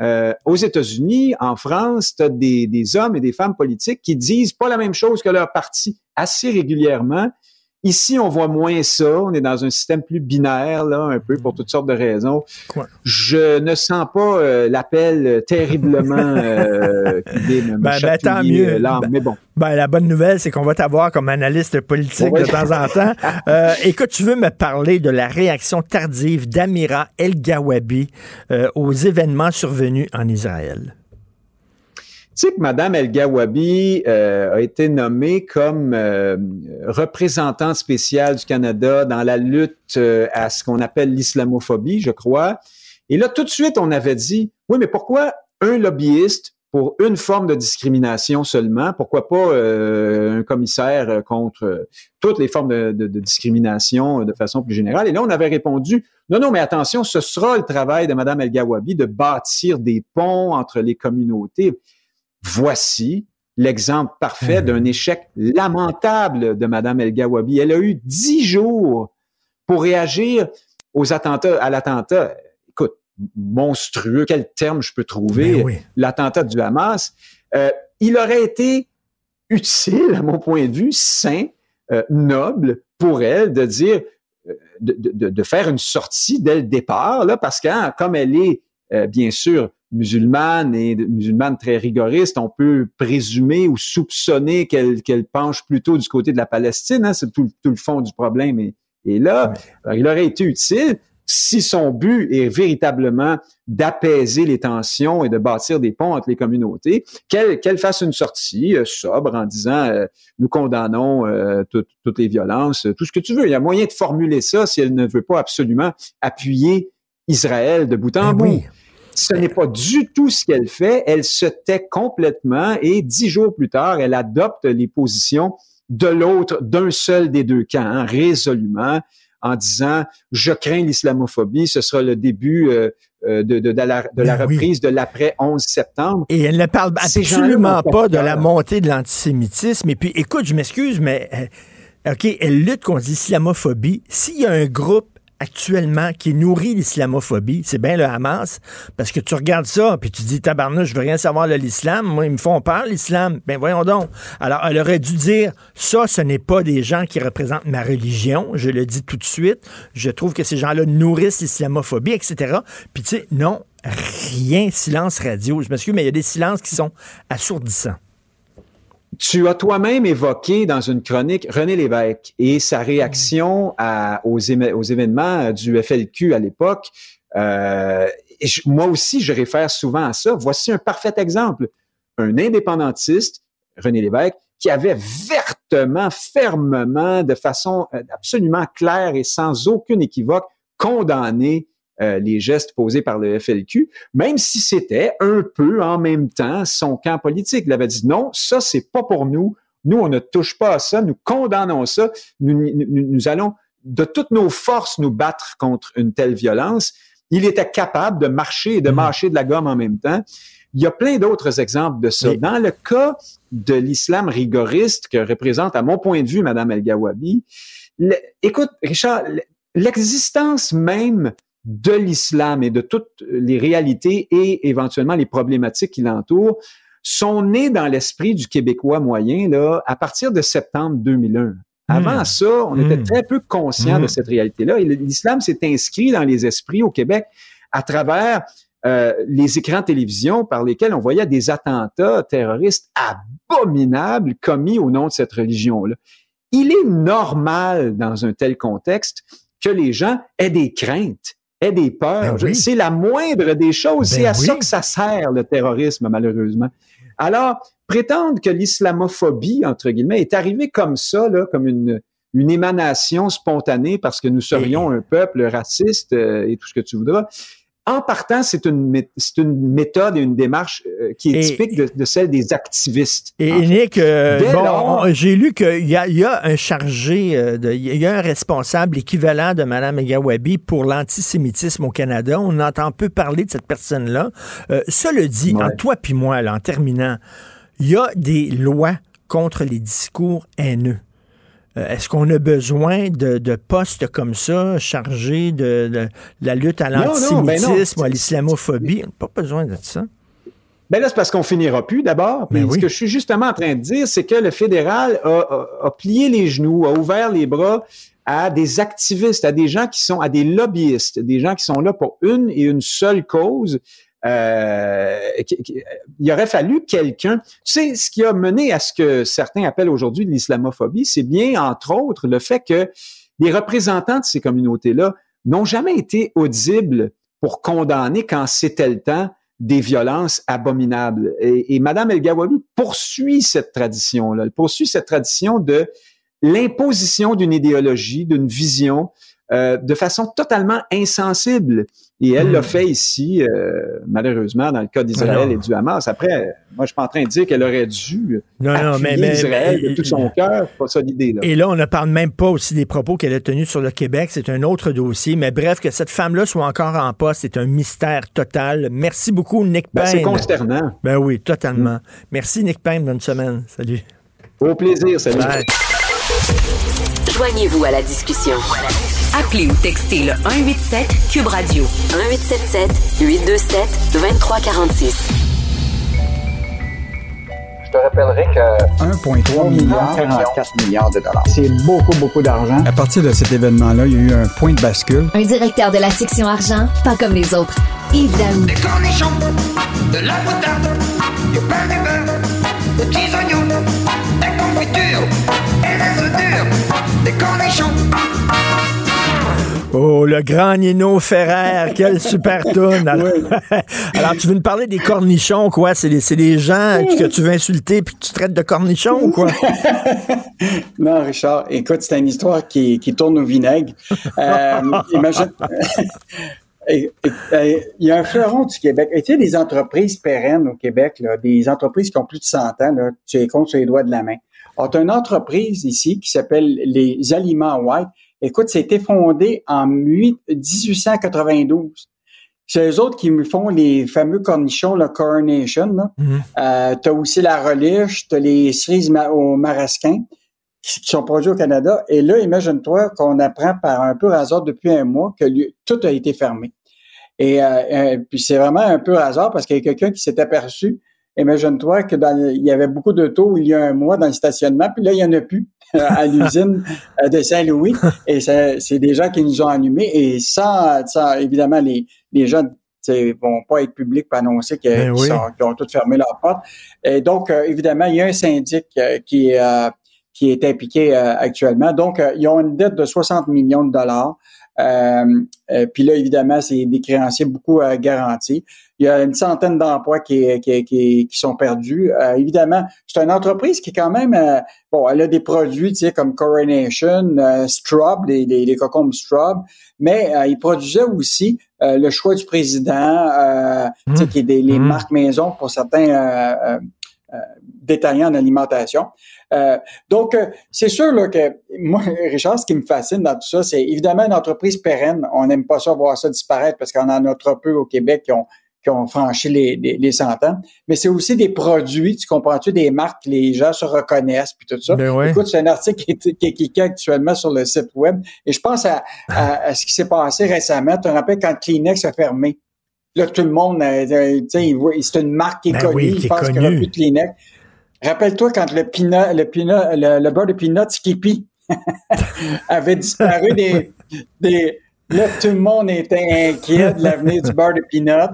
S7: Euh, aux États-Unis, en France, tu as des, des hommes et des femmes politiques qui disent pas la même chose que leur parti assez régulièrement. Ici, on voit moins ça. On est dans un système plus binaire, là, un peu pour toutes sortes de raisons.
S3: Quoi?
S7: Je ne sens pas euh, l'appel terriblement euh, qui vient me
S3: Ben, ben, tant mieux.
S7: euh.
S3: Ben,
S7: Mais bon,
S3: Ben, la bonne nouvelle, c'est qu'on va t'avoir comme analyste politique de temps en temps. Euh, écoute, tu veux me parler de la réaction tardive d'Amira El-Gawabi euh, aux événements survenus en Israël?
S7: Sais que Mme El Gawabi euh, a été nommée comme euh, représentante spéciale du Canada dans la lutte euh, à ce qu'on appelle l'islamophobie, je crois. Et là, tout de suite, on avait dit, oui, mais pourquoi un lobbyiste pour une forme de discrimination seulement? Pourquoi pas euh, un commissaire contre toutes les formes de, de- de discrimination de façon plus générale? Et là, on avait répondu, non, non, mais attention, ce sera le travail de Mme El Gawabi de bâtir des ponts entre les communautés. Voici l'exemple parfait
S3: Mhm.
S7: d'un échec lamentable de Mme El Gawabi. Elle a eu dix jours pour réagir aux attentats, à l'attentat. Écoute, monstrueux, quel terme je peux trouver,
S3: Ben oui.
S7: l'attentat du Hamas. Euh, il aurait été utile, à mon point de vue, sain, euh, noble pour elle de dire, euh, de, de- de faire une sortie dès le départ, là, parce que hein, comme elle est, euh, bien sûr, musulmane et musulmane très rigoriste, on peut présumer ou soupçonner qu'elle qu'elle penche plutôt du côté de la Palestine. Hein, c'est tout, tout le fond du problème. Et, et là, alors, il aurait été utile si son but est véritablement d'apaiser les tensions et de bâtir des ponts entre les communautés, qu'elle fasse une sortie euh, sobre en disant euh, nous condamnons euh, toutes- toutes les violences, tout ce que tu veux. Il y a moyen de formuler ça si elle ne veut pas absolument appuyer Israël de bout en
S3: Ben
S7: bout.
S3: oui.
S7: Ce n'est pas du tout ce qu'elle fait. Elle se tait complètement et dix jours plus tard, elle adopte les positions de l'autre, d'un seul des deux camps, hein, résolument, en disant je crains l'islamophobie, ce sera le début euh, euh, de, de, de, la, de la
S3: Ben oui.
S7: reprise de l'après 11 septembre.
S3: Et elle ne parle absolument
S7: pas
S3: de la montée de l'antisémitisme. Et puis, écoute, je m'excuse, mais euh, OK, elle lutte contre l'islamophobie. S'il y a un groupe actuellement qui nourrit l'islamophobie, c'est bien le Hamas, parce que tu regardes ça, puis tu dis, tabarnouche, je veux rien savoir de l'islam, moi, ils me font peur, l'islam. Ben voyons donc. Alors, elle aurait dû dire, ça, ce n'est pas des gens qui représentent ma religion, je le dis tout de suite, je trouve que ces gens-là nourrissent l'islamophobie, etc. Puis tu sais, non, rien, silence radio. Je m'excuse, mais il y a des silences qui sont assourdissants.
S7: Tu as toi-même évoqué dans une chronique René Lévesque et sa réaction à- aux, événements du FLQ à l'époque. Euh, moi aussi, je réfère souvent à ça. Voici un parfait exemple. Un indépendantiste, René Lévesque, qui avait vertement, fermement, de façon euh, absolument claire et sans aucune équivoque, condamné euh, les gestes posés par le FLQ, même si c'était un peu en même temps son camp politique. Il avait dit non, ça c'est pas pour nous. Nous, on ne touche pas à ça. Nous condamnons ça. Nous, nous, nous allons de toutes nos forces nous battre contre une telle violence. Il était capable de marcher et de
S3: Mhm.
S7: mâcher de la gomme en même temps. Il y a plein d'autres exemples de ça.
S3: Mais-
S7: Dans le cas de l'islam rigoriste que représente, à mon point de vue, Madame El Gawabi, le- écoute, Richard, l'existence même de l'islam et de toutes les réalités et éventuellement les problématiques qui l'entourent sont nées dans l'esprit du Québécois moyen là, à partir de septembre 2001. Avant
S3: Mm.
S7: ça, on était
S3: Mm.
S7: très peu conscient
S3: Mm.
S7: de cette réalité-là. Et l'islam s'est inscrit dans les esprits au Québec à travers euh, les écrans de télévision par lesquels on voyait des attentats terroristes abominables commis au nom de cette religion-là. Il est normal dans un tel contexte que les gens aient des craintes, aient des peurs.
S3: Ben oui.
S7: C'est la moindre des choses.
S3: Ben
S7: C'est à ça que ça sert, le terrorisme, malheureusement. Alors, prétendre que l'islamophobie, entre guillemets, est arrivée comme ça, là, comme une, une émanation spontanée parce que nous serions un peuple raciste euh, et tout ce que tu voudras. En partant, c'est une, mé- c'est une méthode et une démarche euh, qui est
S3: Et-
S7: typique de, de celle des activistes.
S3: Et. Nick, euh, bon,
S7: lors-
S3: j'ai lu qu'il y a, il y a un chargé, euh, de- il y a un responsable équivalent de Mme Egawabi pour l'antisémitisme au Canada. On entend peu parler de cette personne-là. Cela dit,
S7: Ouais.
S3: toi puis moi, là, en terminant, il y a des lois contre les discours haineux. Euh, Est-ce qu'on a besoin de, de postes comme ça, chargés de, de la lutte à
S7: ben
S3: l'antisémitisme ou à l'islamophobie? On n'a pas besoin de ça.
S7: Ben là, c'est parce qu'on finira plus d'abord.
S3: Ben
S7: Puis
S3: oui.
S7: ce que je suis justement en train de dire, c'est que le fédéral a, a- a plié les genoux, a ouvert les bras à des activistes, à des gens qui sont, à des lobbyistes, des gens qui sont là pour une et une seule cause. Euh, il aurait fallu quelqu'un. Tu sais, ce qui a mené à ce que certains appellent aujourd'hui l'islamophobie, c'est bien, entre autres, le fait que les représentants de ces communautés-là n'ont jamais été audibles pour condamner quand c'était le temps des violences abominables. Et, et Madame El Gawabi poursuit cette tradition-là. Elle poursuit cette tradition de l'imposition d'une idéologie, d'une vision, euh, de façon totalement insensible. Et elle
S3: Hmm.
S7: l'a fait ici, euh, malheureusement, dans le cas d'Israël et du Hamas. Après, moi, je suis pas en train de dire qu'elle aurait dû
S3: Non, non, mais, mais-
S7: Israël
S3: mais-
S7: de tout son cœur. C'est pas ça l'idée.
S3: Et là, on ne parle même pas aussi des propos qu'elle a tenus sur le Québec. C'est un autre dossier. Mais bref, que cette femme-là soit encore en poste, c'est un mystère total. Merci beaucoup, Nick
S7: Ben, c'est
S3: Payne.
S7: consternant.
S3: Ben oui, totalement. Merci, Nick Payne. Bonne semaine. Salut.
S7: Au plaisir, salut.
S3: Bye.
S2: Joignez-vous à la discussion. Appelez ou textez le 187 Cube Radio 1877 827 2346.
S8: Je te rappellerai que
S9: 1,3 milliard.
S8: 44 milliards de dollars.
S9: C'est beaucoup, beaucoup d'argent. À partir de cet événement-là, il y a eu un point de bascule.
S10: Un directeur de la section argent, pas comme les autres. Yves Daou.
S11: Des cornichons, de la moutarde, du pain de beurre, des petits oignons, des confitures et des œufs durs, des cornichons.
S3: Oh, le grand Nino Ferrer, quelle super tune. Alors, alors, tu veux nous parler des cornichons, quoi? C'est des, gens que tu veux insulter puis que tu traites de cornichons ou quoi?
S12: Non, Richard, écoute, c'est une histoire qui, qui tourne au vinaigre. Euh, imagine. Et, Il y a un fleuron du Québec. Et tu sais, des entreprises pérennes au Québec, là, des entreprises qui ont plus de 100 ans, là, tu les comptes sur les doigts de la main. On a une entreprise ici qui s'appelle les Aliments White. Écoute, c'était fondé en 1892. C'est eux autres qui me font les fameux cornichons, le Coronation. Là.
S3: Mhm.
S12: Euh, tu as aussi la reliche, tu as les cerises ma- au marasquin qui qui sont produits au Canada. Et là, imagine-toi qu'on apprend par un peu hasard depuis un mois que lui- tout a été fermé. Et euh, euh, puis c'est vraiment un peu hasard parce qu'il y a quelqu'un qui s'est aperçu. Imagine-toi que dans, il y avait beaucoup d'autos il y a un mois dans le stationnement, puis là, il y en a plus à l'usine euh, de Saint-Louis. Et c'est des gens qui nous ont allumés. Et sans, sans évidemment, les, les gens ne vont pas être publics pour annoncer
S3: Ben
S12: qu'ils
S3: oui.
S12: ont tous fermé leurs portes. Et donc, euh, évidemment, il y a un syndic euh, qui, euh, qui est impliqué euh, actuellement. Donc, euh, ils ont une dette de 60 millions de dollars. Euh, euh, puis là, évidemment, c'est des créanciers beaucoup euh, garantis. Il y a une centaine d'emplois qui, qui, qui, qui sont perdus. Euh, évidemment, c'est une entreprise qui est quand même, euh, bon, elle a des produits, tu sais, comme Coronation, euh, Straub, les, les, les cocombes Straub, mais euh, il produisait aussi euh, le choix du président, euh, tu sais, qui est des, les
S3: Mmh.
S12: marques maison pour certains euh, euh, euh, détaillants en alimentation. Euh, donc, euh, c'est sûr là, que moi, Richard, ce qui me fascine dans tout ça, c'est évidemment une entreprise pérenne. On n'aime pas ça voir ça disparaître parce qu'on en a trop peu au Québec qui ont, qui ont franchi les, les, les 100 ans. Mais c'est aussi des produits, tu comprends-tu, des marques que les gens se reconnaissent puis tout ça.
S3: Ben ouais.
S12: Écoute, c'est un article qui est, qui est cliqué actuellement sur le site web et je pense à, à, à ce qui s'est passé récemment. Tu te rappelles quand Kleenex a fermé? Là, tout le monde, euh, c'est une marque qui est
S3: Ben
S12: connue.
S3: oui, qui est
S12: pense qu'il n'y aura plus de Kleenex. Rappelle-toi quand le peanut, le peanut, le, le beurre de peanut Skippy avait disparu des, des, là, tout le monde était inquiet de l'avenir du beurre de peanut.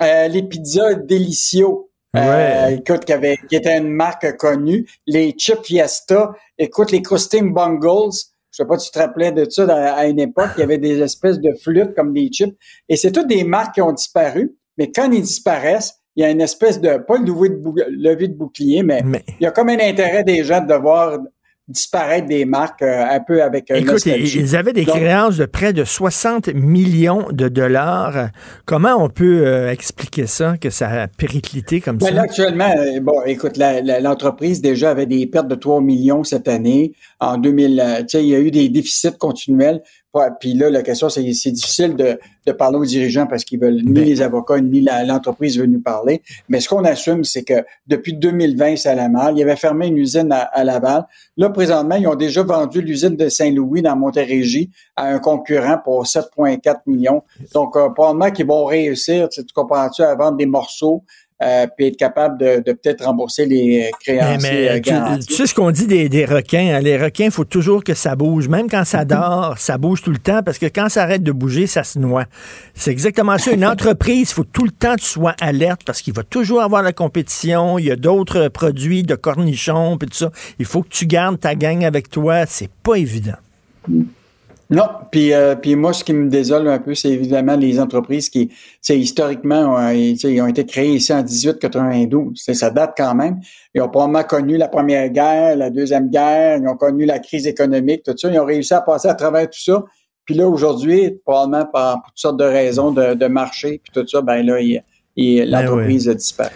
S12: Euh, les pizzas Delicio. Euh,
S3: Ouais.
S12: écoute, qui, avait, qui était une marque connue. Les chips Fiesta. Écoute, les Crusting Bungles. Je sais pas si tu te rappelais de ça à une époque. Il y avait des espèces de flûtes comme des chips. Et c'est toutes des marques qui ont disparu. Mais quand ils disparaissent, il y a une espèce de, pas le lever de, bouclier, mais,
S3: Mais-
S12: il y a comme un intérêt des gens de voir disparaître des marques euh, un peu avec euh,
S3: Écoute,
S12: nostalgie.
S3: ils avaient des
S12: Donc,
S3: créances de près de 60 millions de dollars. Comment on peut euh, expliquer ça, que ça a périclité comme
S12: Ben
S3: ça?
S12: là, actuellement, euh, bon, écoute, l'entreprise déjà avait des pertes de 3 millions cette année. En 2000, euh, tu sais, il y a eu des déficits continuels. Puis là, la question, c'est c'est difficile de, de parler aux dirigeants parce qu'ils veulent ni
S3: Ben.
S12: les avocats ni l'entreprise veut nous parler. Mais ce qu'on assume, c'est que depuis 2020, c'est à la mal. Ils avaient fermé une usine à, à Laval. Là, présentement, ils ont déjà vendu l'usine de Saint-Louis dans Montérégie à un concurrent pour 7,4 millions. Donc, euh, probablement qu'ils vont réussir, tu comprends-tu, à vendre des morceaux euh, puis être capable de, de peut-être rembourser les
S3: Mais, mais,
S12: euh,
S3: tu, sais ce qu'on dit des, des requins. hein? Les requins, il faut toujours que ça bouge. Même quand ça dort, ça bouge tout le temps parce que quand ça arrête de bouger, ça se noie. C'est exactement ça. Une entreprise, il faut tout le temps que tu sois alerte parce qu'il va toujours avoir la compétition. Il y a d'autres produits de cornichons puis tout ça. Il faut que tu gardes ta gang avec toi. C'est pas évident.
S12: Non, puis euh, puis moi ce qui me désole un peu, c'est évidemment les entreprises qui, c'est historiquement, sais, ils ont été créées ici en 1892. C'est- Ça date quand même. Ils ont probablement connu la première guerre, la deuxième guerre, ils ont connu la crise économique, tout ça. Ils ont réussi à passer à travers tout ça. Puis là aujourd'hui, probablement par pour toutes sortes de raisons de, de marché, puis tout ça, ben là, il- l'entreprise a disparu.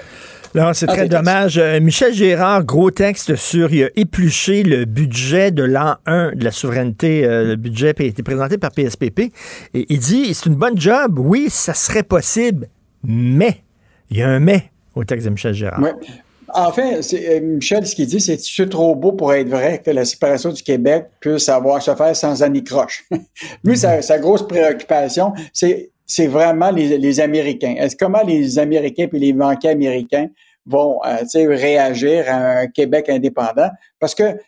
S3: Non, c'est
S12: Ah,
S3: très dommage. Euh, Michel Gérard, gros texte sur il a épluché le budget de l'an 1 de la souveraineté. euh, le budget a été présenté par PSPP. Et il dit c'est une bonne job. Oui, ça serait possible. Mais, il y a un mais au texte de Michel Gérard.
S12: Oui. En fait, c'est, euh, Michel, ce qu'il dit, c'est que c'est trop beau pour être vrai que la séparation du Québec puisse avoir se faire sans anicroche. Lui, sa, sa grosse préoccupation, c'est, c'est vraiment les, Américains. Est-ce comment les Américains puis les banquiers américains vont euh, réagir à un Québec indépendant? Parce que, tu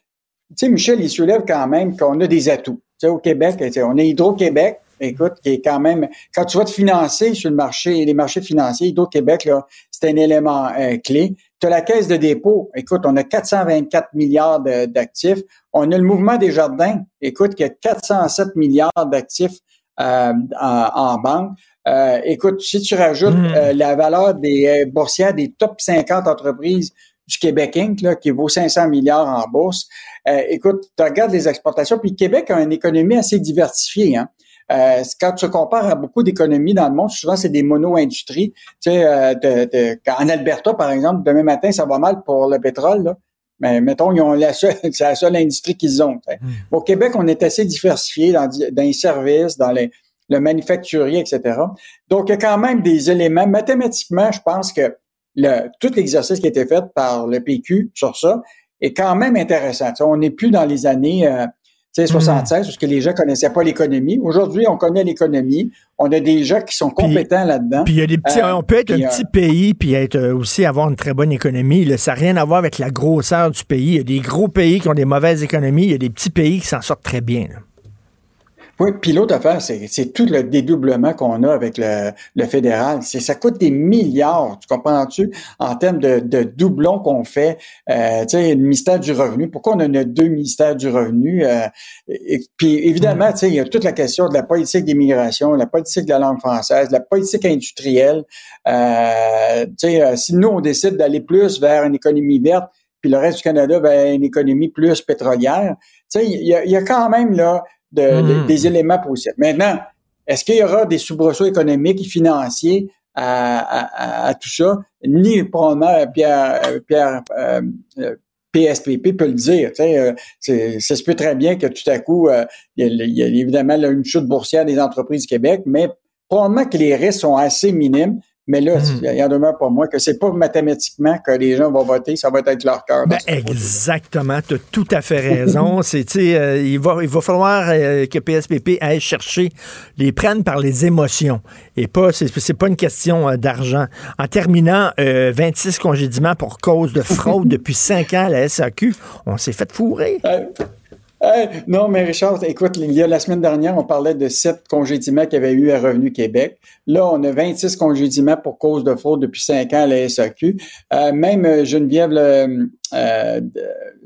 S12: sais, Michel, il soulève quand même qu'on a des atouts. Tu sais, au Québec, on a Hydro-Québec, écoute, qui est quand même, quand tu vas te financer sur le marché, les marchés financiers, Hydro-Québec, là, c'est un élément euh, clé. Tu as la caisse de dépôt. Écoute, on a 424 milliards d'actifs. On a le mouvement des jardins. Écoute, qui a 407 milliards d'actifs euh, en, en banque. Euh, écoute, si tu rajoutes
S3: Mm.
S12: euh, la valeur des euh, boursières des top 50 entreprises du Québec Inc., là, qui vaut 500 milliards en bourse, euh, écoute, tu regardes les exportations, puis Québec a une économie assez diversifiée. Hein? Euh, quand tu compares à beaucoup d'économies dans le monde, souvent c'est des mono-industries. Tu sais, euh, de- de- en Alberta, par exemple, demain matin, ça va mal pour le pétrole. Là. Mais mettons, ils ont la seule, c'est la seule industrie qu'ils ont.
S3: Hmm.
S12: Au Québec, on est assez diversifié dans, dans les services, dans les, le manufacturier, etc. Donc, il y a quand même des éléments. Mathématiquement, je pense que le, tout l'exercice qui a été fait par le PQ sur ça est quand même intéressant. Tu sais, on n'est plus dans les années euh, tu sais, 76, parce que les gens connaissaient pas l'économie. Aujourd'hui, on connaît l'économie. On a des gens qui sont compétents là-dedans.
S3: Puis il y a des petits,
S12: Euh,
S3: on peut être un
S12: euh,
S3: petit pays puis être euh, aussi avoir une très bonne économie. Là, ça n'a rien à voir avec la grosseur du pays. Il y a des gros pays qui ont des mauvaises économies. Il y a des petits pays qui s'en sortent très bien. là.
S12: Oui, puis l'autre affaire, c'est, tout le dédoublement qu'on a avec le, le fédéral. C'est, ça coûte des milliards, tu comprends-tu, en termes de, de doublons qu'on fait. Euh, tu sais, le ministère du Revenu. Pourquoi on a deux ministères du Revenu? Euh, et, puis évidemment, tu sais, il y a toute la question de la politique d'immigration, la politique de la langue française, la politique industrielle. Euh, tu sais, euh, si nous, on décide d'aller plus vers une économie verte, puis le reste du Canada vers une économie plus pétrolière, tu sais, il y a, y a quand même là de, de-
S3: Mhm.
S12: des éléments positifs. Maintenant, est-ce qu'il y aura des soubresauts économiques et financiers à, à- à- à tout ça? Ni probablement euh, Pierre, euh, Pierre euh, euh, PSPP peut le dire. tu sais, euh, ça se peut très bien que tout à coup, euh, il, y a, il y a évidemment là, une chute boursière des entreprises du Québec, mais probablement que les risques sont assez minimes. Mais là,
S3: Mhm.
S12: il y en demeure pas moins que c'est pas mathématiquement que les gens vont voter, ça va être leur cœur.
S3: Ben, exactement, tu as tout à fait raison. C'est, euh, il, va, il va falloir euh, que PSPP aille chercher, les prenne par les émotions et pas, c'est, pas une question euh, d'argent. En terminant, euh, 26 congédiements pour cause de fraude depuis 5 ans à la SAQ, on s'est fait fourrer.
S12: Euh, non, mais Richard, écoute, il y a la semaine dernière, on parlait de sept congédiements qu'il y avait eu à Revenu Québec. Là, on a 26 congédiements pour cause de fraude depuis cinq ans à la SAQ. Euh, même euh, Geneviève, euh,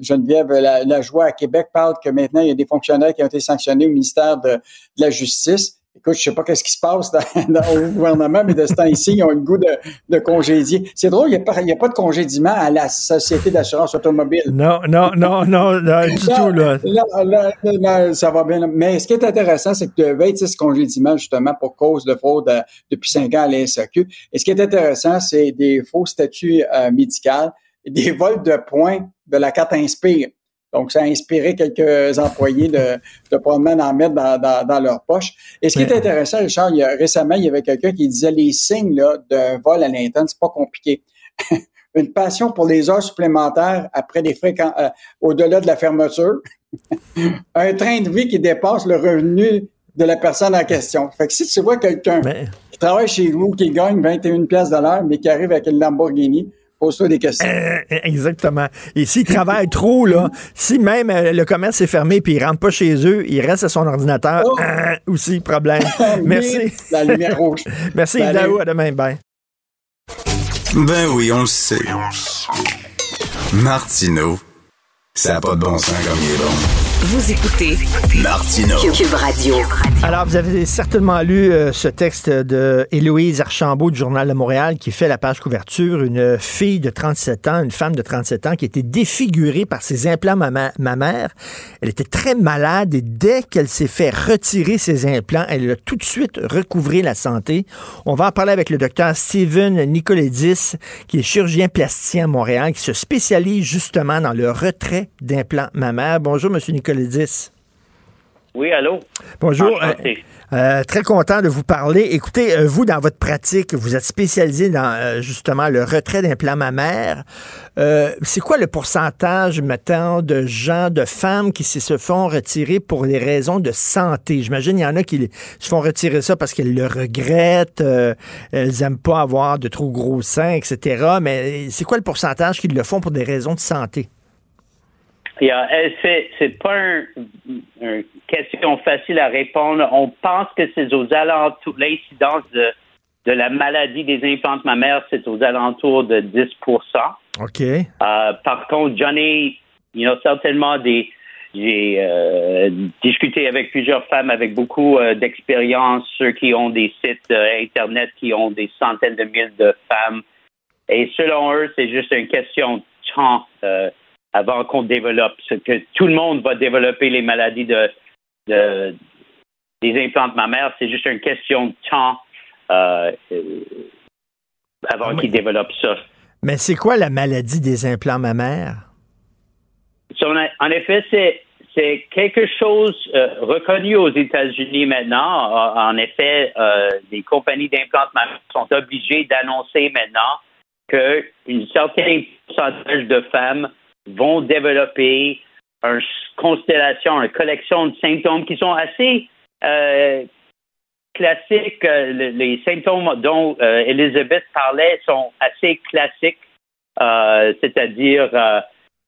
S12: Geneviève la, la joie à Québec parle que maintenant, il y a des fonctionnaires qui ont été sanctionnés au ministère de la Justice. Écoute, je sais pas qu'est-ce qui se passe dans, dans- au gouvernement, mais de ce temps-ci, ils ont le goût de, de congédier. C'est drôle, il n'y a, pas- il y a pas de congédiement à la Société d'assurance automobile.
S3: Non, non, non, non, non, du tout, là.
S12: là, là, là, ça va bien. Mais ce qui est intéressant, c'est que tu as 26 congédiements, justement, pour cause de fraude euh, depuis 5 ans à la SAQ. Et ce qui est intéressant, c'est des faux statuts euh, médicaux, et des vols de points de la carte Inspire. Donc, ça a inspiré quelques employés de, de probablement en mettre dans, dans, dans leur poche. Et ce qui est intéressant, Richard, il y a, récemment, il y avait quelqu'un qui disait les signes là, d'un vol à l'interne, c'est pas compliqué. Une passion pour les heures supplémentaires après des fréquents, euh, au-delà de la fermeture. un train de vie qui dépasse le revenu de la personne en question. Fait que si tu vois quelqu'un qui travaille chez vous, qui gagne 21 pièces de l'heure, mais qui arrive avec une Lamborghini, pose-toi des questions.
S3: Euh, exactement. Et s'ils travaillent trop, là, si même euh, le commerce est fermé puis ils rentrent pas chez eux, ils restent à son ordinateur, euh, aussi, problème. Merci.
S12: La lumière rouge.
S3: Merci. Daou. À demain. Bye.
S1: Ben oui, on le sait. Martineau, ça n'a pas de bon sens comme il est bon.
S2: Vous écoutez
S1: Martineau.
S2: Cube Radio.
S3: Alors, vous avez certainement lu euh, ce texte de Héloïse Archambault du Journal de Montréal qui fait la page couverture. Une fille de 37 ans, une femme de 37 ans qui était défigurée par ses implants mammaires. Elle était très malade et dès qu'elle s'est fait retirer ses implants, elle a tout de suite recouvré la santé. On va en parler avec le docteur Steven Nicoledis, qui est chirurgien plasticien à Montréal, qui se spécialise justement dans le retrait d'implants mammaires. Bonjour, Monsieur Nicoledis.
S13: Oui, allô?
S3: Bonjour.
S13: Enchanté.
S3: Euh, euh, très content de vous parler. Écoutez, euh, vous, dans votre pratique, vous êtes spécialisé dans justement le retrait d'implants mammaires. C'est quoi le pourcentage, mettons, de gens, de femmes qui se- font retirer pour des raisons de santé? J'imagine il y en a qui se font retirer ça parce qu'elles le regrettent, elles aiment pas avoir de trop gros seins, etc. Mais c'est quoi le pourcentage qui le font pour des raisons de santé?
S13: Il y a- euh, C'est pas un- une question facile à répondre. On pense que c'est aux alentours, l'incidence de, de la maladie des implants mammaires, c'est aux alentours de 10%
S3: OK.
S13: Euh, par contre, j'en ai, you know, certainement des. J'ai euh, discuté avec plusieurs femmes avec beaucoup euh, d'expérience, ceux qui ont des sites Internet qui ont des centaines de milliers de femmes. Et selon eux, c'est juste une question de temps avant qu'on développe. C'est que tout le monde va développer les maladies de, de- des implants mammaires. C'est juste une question de temps euh, avant qu'ils développent ça.
S3: Mais c'est quoi la maladie des implants mammaires?
S13: en effet, c'est c'est quelque chose euh, reconnu aux États-Unis maintenant. En effet, euh, les compagnies d'implantes sont obligées d'annoncer maintenant qu'une certaine pourcentage de femmes vont développer une constellation, une collection de symptômes qui sont assez euh, classiques. Les symptômes dont Elisabeth parlait sont assez classiques, c'est-à-dire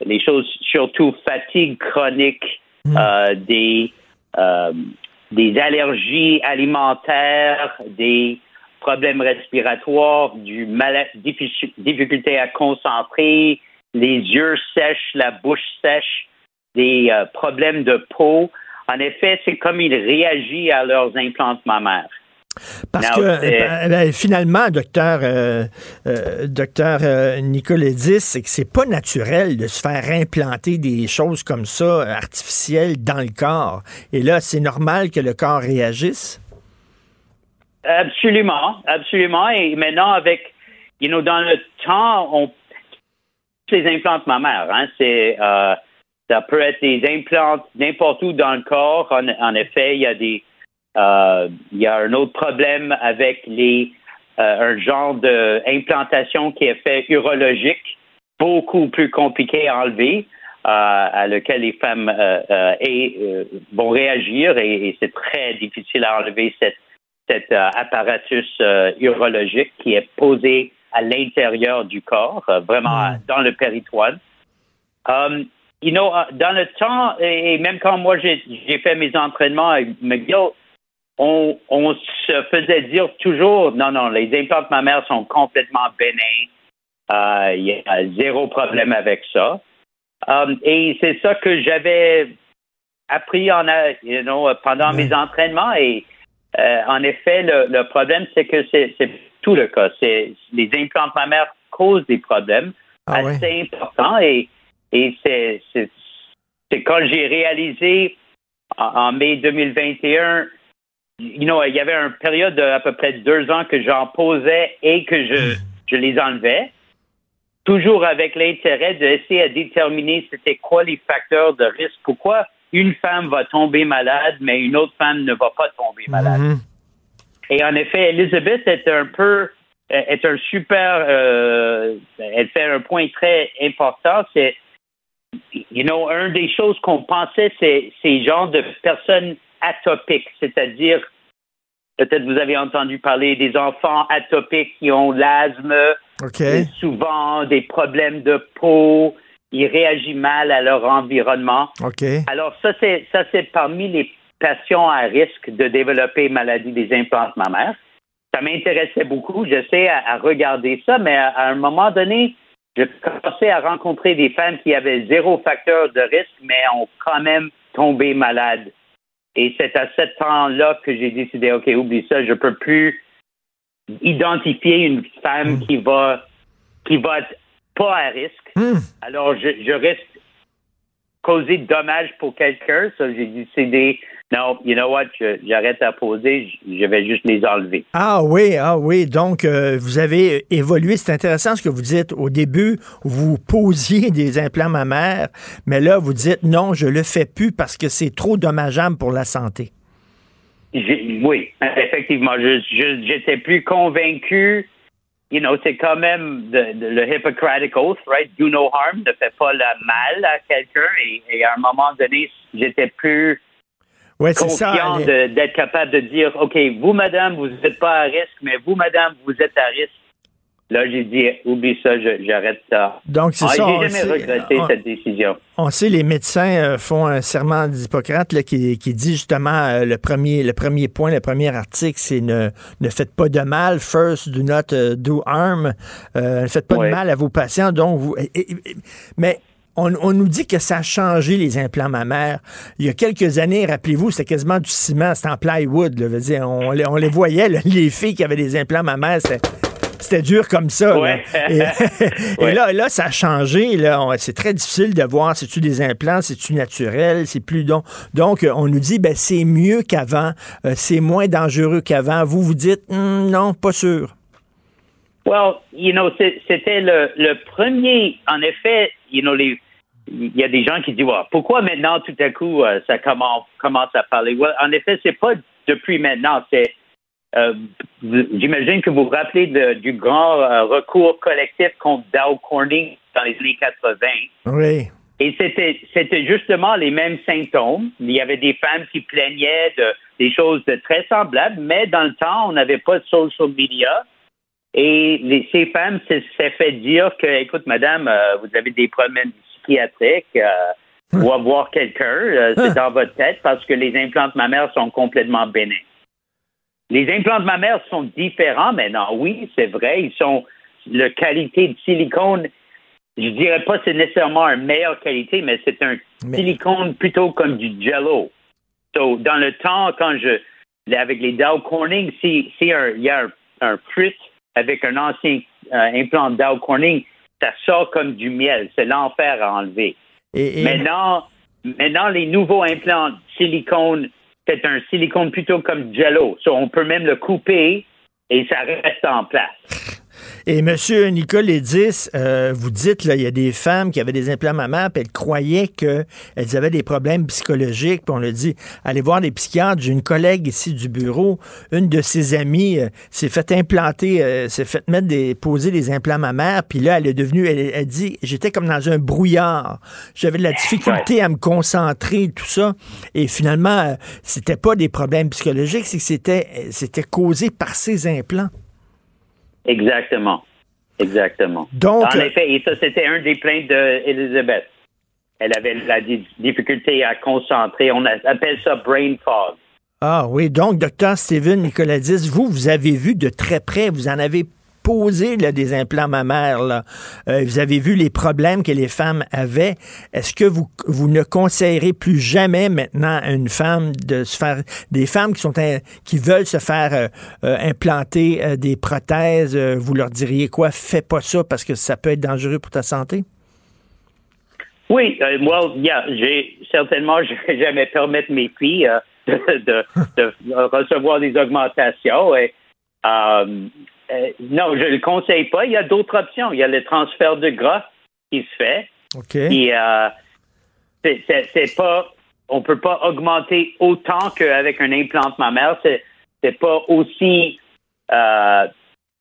S13: les choses surtout fatigue chronique, hmm. euh, des, euh, des allergies alimentaires, des problèmes respiratoires, du mal difficulté à concentrer, les yeux sèches, la bouche sèche, des euh, problèmes de peau. En effet, c'est comme ils réagissent à leurs implantes mammaires.
S3: Parce que euh, ben, finalement, docteur, euh, euh, docteur Nicoledis, c'est que c'est pas naturel de se faire implanter des choses comme ça, artificielles, dans le corps. Et là, c'est normal que le corps réagisse?
S13: Absolument, absolument. Et maintenant, avec, you know, dans le temps, on les implantes mammaires, hein, c'est ça peut être des implants n'importe où dans le corps. en effet, il y a des euh, il y a un autre problème avec les euh, un genre d'implantation qui est fait urologique, beaucoup plus compliqué à enlever, euh, à lequel les femmes vont réagir et, c'est très difficile à enlever cet apparatus urologique qui est posé à l'intérieur du corps, vraiment hmm. dans le péritoine. Um, you know, dans le temps, et même quand moi j'ai fait mes entraînements avec McGill, on, se faisait dire toujours non, non, les implants mammaires sont complètement bénins. Euh, il y a zéro problème avec ça. Um, et c'est ça que j'avais appris en, you know, pendant mes entraînements. Et euh, en effet, le, problème, c'est que c'est tout le cas. C'est les implants mammaires causent des problèmes ah assez importants. Et, et c'est quand j'ai réalisé en mai 2021 you know, il y avait une période d'à peu près deux ans que j'en posais et que je, je les enlevais, toujours avec l'intérêt d'essayer de déterminer c'était quoi les facteurs de risque. Pourquoi une femme va tomber malade, mais une autre femme ne va pas tomber malade. Mhm. Et en effet, Elisabeth est un peu est un super euh, elle fait un point très important, c'est you know, une des choses qu'on pensait, c'est ces genres de personnes atopiques, c'est-à-dire, peut-être vous avez entendu parler des enfants atopiques qui ont l'asthme, souvent des problèmes de peau, ils réagissent mal à leur environnement. Alors ça, c'est ça, c'est parmi les patients à risque de développer maladie des implants mammaires. Ça m'intéressait beaucoup. J'essaie à, à regarder ça, mais à, un moment donné, je commençais à rencontrer des femmes qui avaient zéro facteur de risque, mais ont quand même tombé malades. Et c'est à ce temps-là que j'ai décidé, OK, oublie ça, je peux plus identifier une femme hmm. qui va qui va être pas à risque. Hmm. Alors, je, je risque causer de dommages pour quelqu'un. Ça, j'ai décidé non, you know what, j'arrête à poser, je vais juste les enlever.
S3: Ah oui, ah oui. Donc, euh, vous avez évolué. C'est intéressant ce que vous dites. Au début, vous posiez des implants mammaires, mais là, vous dites non, je le fais plus parce que c'est trop dommageable pour la santé.
S13: Oui, effectivement. J'étais plus convaincu. You know, c'est quand même le Hippocratic Oath, right? Do no harm, ne fais pas le mal à quelqu'un. et à un moment donné, j'étais plus
S3: ouais, confiant
S13: d'être capable de dire, OK, vous, madame, vous n'êtes pas à risque, mais vous, madame, vous êtes à risque. Là, j'ai dit, oublie ça, j'arrête ça.
S3: Donc, c'est ah,
S13: ça. J'ai jamais regretté cette décision.
S3: On sait, les médecins euh, font un serment d'Hippocrate qui, qui, dit justement euh, le, premier, le premier point, le premier article, c'est ne, ne faites pas de mal. First, do not uh, do harm. Euh, ne faites pas de mal à vos patients. Donc, vous, mais on, nous dit que ça a changé les implants mammaires. Il y a quelques années, rappelez-vous, c'était quasiment du ciment, c'était en plywood. dire, on, les voyait, les filles qui avaient des implants mammaires, c'était dur comme ça. Et, là, là, ça a changé. C'est très difficile de voir si tu des implants, si tu naturel, c'est plus donc. Donc, on nous dit ben c'est mieux qu'avant, euh, c'est moins dangereux qu'avant. Vous vous dites hmm, non, pas sûr.
S13: Well, you know, c'était le, le, premier, en effet, you know, les, il y a des gens qui disent, pourquoi maintenant tout à coup euh, ça commence, commence à parler? Ouais, en effet, c'est pas depuis maintenant, c'est euh, j'imagine que vous vous rappelez de, du grand euh, recours collectif contre Dow Corning dans les années 80.
S3: Oui.
S13: Et c'était, c'était justement les mêmes symptômes. Il y avait des femmes qui plaignaient de des choses de très semblables, mais dans le temps, on n'avait pas de social media. Et les, ces femmes s'est fait dire que, écoute, madame, euh, vous avez des problèmes psychiatriques, euh, ou avoir quelqu'un, euh, c'est dans votre tête parce que les implants mammaires sont complètement bénins. Les implants mammaires sont différents maintenant, oui, c'est vrai, ils sont, la qualité de silicone, je dirais pas c'est nécessairement une meilleure qualité, mais c'est un silicone plutôt comme du jello. So, dans le temps, quand je, avec les Dow Corning, si, si il y a un, un fruit avec un ancien euh, implant Dow Corning, ça sort comme du miel. C'est l'enfer à enlever. Maintenant, maintenant, les nouveaux implants silicone, c'est un silicone plutôt comme Jello. So, on peut même le couper et ça reste en place.
S3: Et M. Nicole Edis, euh, vous dites, là, il y a des femmes qui avaient des implants mammaires, puis elles croyaient qu'elles avaient des problèmes psychologiques, puis on le dit, allez voir des psychiatres. J'ai une collègue ici du bureau, une de ses amies euh, s'est fait implanter, euh, s'est fait mettre des, poser des implants mammaires, puis là, elle est devenue, elle, dit, j'étais comme dans un brouillard. J'avais de la difficulté à me concentrer, tout ça. Et finalement, c'était pas des problèmes psychologiques, c'est que c'était, c'était causé par ces implants.
S13: Exactement. Exactement.
S3: Donc,
S13: en effet, et ça, c'était un des plaintes d'Elisabeth. Elle avait la difficulté à concentrer. On appelle ça brain fog.
S3: Ah oui, donc, docteur Steven Nicoladis, vous, vous avez vu de très près, vous en avez poser des implants mammaires. Euh, vous avez vu les problèmes que les femmes avaient. Est-ce que vous, vous ne conseillerez plus jamais maintenant à une femme de se faire des femmes qui sont qui veulent se faire euh, euh, implanter des prothèses, vous leur diriez quoi? Fais pas ça parce que ça peut être dangereux pour ta santé.
S13: Oui, moi, certainement, je vais jamais permettre mes filles de, recevoir des augmentations. Et, euh, non, je ne le conseille pas. Il y a d'autres options. Il y a le transfert de gras qui se fait.
S3: OK.
S13: Et euh, c'est pas. On peut pas augmenter autant qu'avec un implant mammaire. C'est c'est pas aussi. Euh,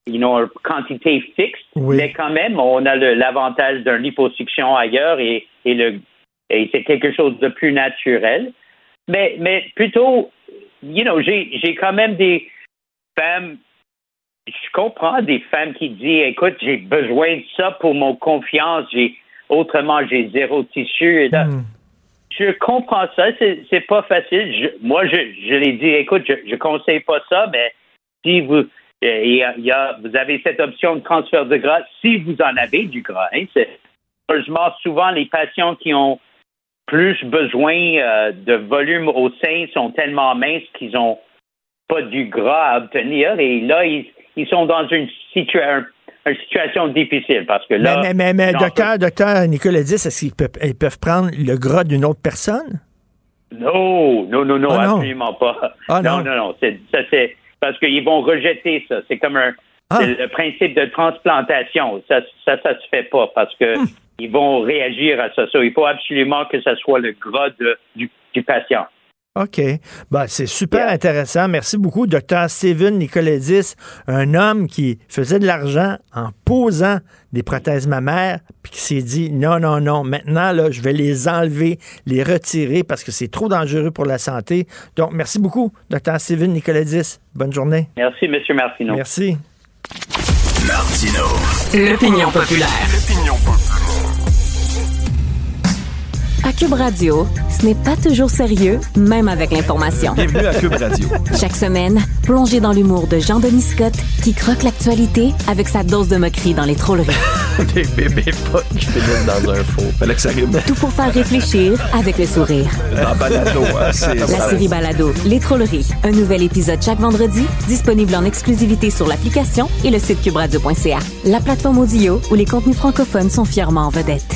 S13: you know, quantité fixe, mais quand même, on a l'avantage d'un liposuction ailleurs et, et, le, et c'est quelque chose de plus naturel. Mais, mais plutôt, you know, j'ai quand même des femmes je comprends des femmes qui disent écoute, j'ai besoin de ça pour mon confiance, j'ai autrement j'ai zéro tissu. Hmm. Je comprends ça, c'est pas facile. moi, je, je l'ai dit, écoute, je, je conseille pas ça, mais si vous euh, il y a, vous avez cette option de transfert de gras, si vous en avez du gras, hein, heureusement souvent les patients qui ont plus besoin euh, de volume au sein sont tellement minces qu'ils ont pas du gras à obtenir et là ils ils sont dans une, situation difficile parce que là.
S3: Mais, mais, mais, docteur, docteur Nicolas est-ce qu'ils peuvent, ils peuvent prendre le gras d'une autre personne?
S13: Non, non, non, non,
S3: ah,
S13: absolument pas.
S3: Ah,
S13: non, non, non. ça, c'est parce qu'ils vont rejeter ça. C'est comme un.
S3: Ah.
S13: le principe de transplantation. Ça, ça, ça se fait pas parce que
S3: Hmm.
S13: ils vont réagir à ça. il faut absolument que ce soit le gras du, du patient.
S3: OK. Ben, c'est super intéressant. Merci beaucoup, docteur Steven Nicoledis, un homme qui faisait de l'argent en posant des prothèses mammaires, puis qui s'est dit non, non, non, maintenant, là, je vais les enlever, les retirer parce que c'est trop dangereux pour la santé. Donc, merci beaucoup, docteur Steven Nicoledis. Bonne journée.
S13: Merci, M. Martineau.
S3: Merci.
S6: Martino.
S2: L'opinion populaire.
S6: L'opinion populaire.
S10: À Cube Radio, ce n'est pas toujours sérieux, même avec l'information.
S14: Bienvenue à Cube Radio.
S10: Chaque semaine, plongez dans l'humour de Jean-Denis Scott, qui croque l'actualité avec sa dose de moquerie dans les trolleries.
S14: Des bébés qui finissent dans un faux. Fallait que ça rime.
S10: Tout pour faire réfléchir avec le sourire.
S14: Dans Balado, hein, c'est
S10: La
S14: ça.
S10: série Balado, Les Trolleries. Un nouvel épisode chaque vendredi, disponible en exclusivité sur l'application et le site cubradio.ca. La plateforme audio où les contenus francophones sont fièrement en vedette.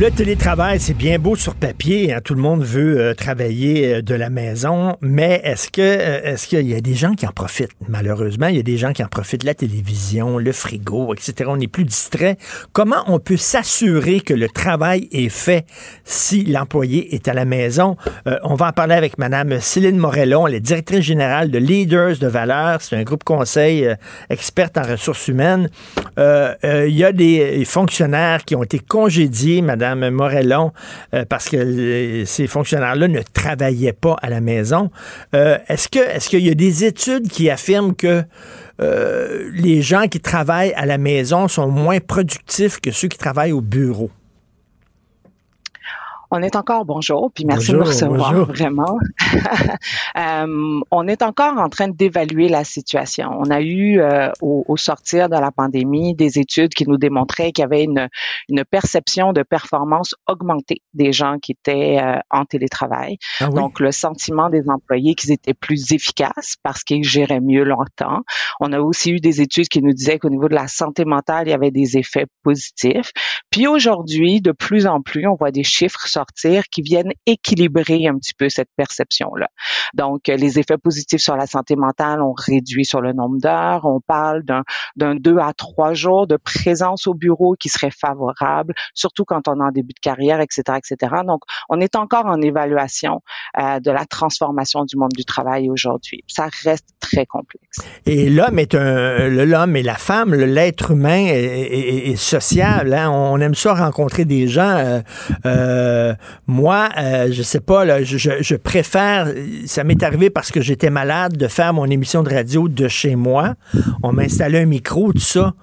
S3: Le télétravail, c'est bien beau sur papier. hein. Tout le monde veut euh, travailler euh, de la maison, mais euh, est-ce qu'il y a des gens qui en profitent? Malheureusement, il y a des gens qui en profitent. La télévision, le frigo, etc. On est plus distrait. Comment on peut s'assurer que le travail est fait si l'employé est à la maison? On va en parler avec Madame Céline Morellon, elle est directrice générale de Leaders de valeur. C'est un groupe conseil experte en ressources humaines. Il y a des fonctionnaires qui ont été congédiés, Madame Morellon, euh, parce que ces fonctionnaires-là ne travaillaient pas à la maison. Euh, est-ce que est-ce qu'il y a des études qui affirment que euh, les gens qui travaillent à la maison sont moins productifs que ceux qui travaillent au bureau?
S15: On est encore bonjour, puis merci
S3: Bonjour,
S15: de nous recevoir
S3: bonjour.
S15: vraiment. Euh, on est encore en train d'évaluer la situation. On a eu euh, au, au sortir de la pandémie des études qui nous démontraient qu'il y avait une, une perception de performance augmentée des gens qui étaient euh, en télétravail.
S3: Ah oui?
S15: Donc le sentiment des employés qu'ils étaient plus efficaces parce qu'ils géraient mieux leur temps. On a aussi eu des études qui nous disaient qu'au niveau de la santé mentale, il y avait des effets positifs. Puis aujourd'hui, de plus en plus, on voit des chiffres qui viennent équilibrer un petit peu cette perception-là. Donc, euh, les effets positifs sur la santé mentale ont réduit sur le nombre d'heures. On parle d'un deux à trois jours de présence au bureau qui serait favorable, surtout quand on est en début de carrière, etc., etc. Donc, on est encore en évaluation euh, de la transformation du monde du travail aujourd'hui. Ça reste très complexe.
S3: Et l'homme est un, l'homme et la femme, l'être humain est, est- sociable. hein. On aime ça rencontrer des gens. euh, moi, euh, je sais pas, je, préfère. Ça m'est arrivé parce que j'étais malade de faire mon émission de radio de chez moi. On m'a installé un micro, tout ça.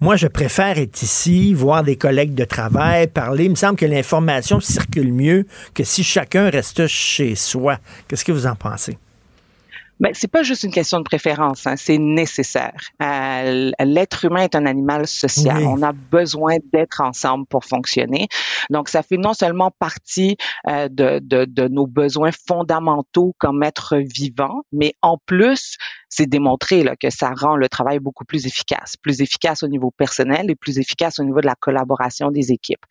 S3: Moi, je préfère être ici, voir des collègues de travail, parler. Il me semble que l'information circule mieux que si chacun reste chez soi. Qu'est-ce que vous en pensez?
S15: Mais c'est pas juste une question de préférence, hein, c'est nécessaire. Euh, L'être humain est un animal social.
S16: Oui.
S15: On a besoin d'être ensemble pour fonctionner. Donc, ça fait non seulement partie euh, de, de, de nos besoins fondamentaux comme être vivant, mais en plus, c'est démontré là, que ça rend le travail beaucoup plus efficace, plus efficace au niveau personnel et plus efficace au niveau de la collaboration des équipes.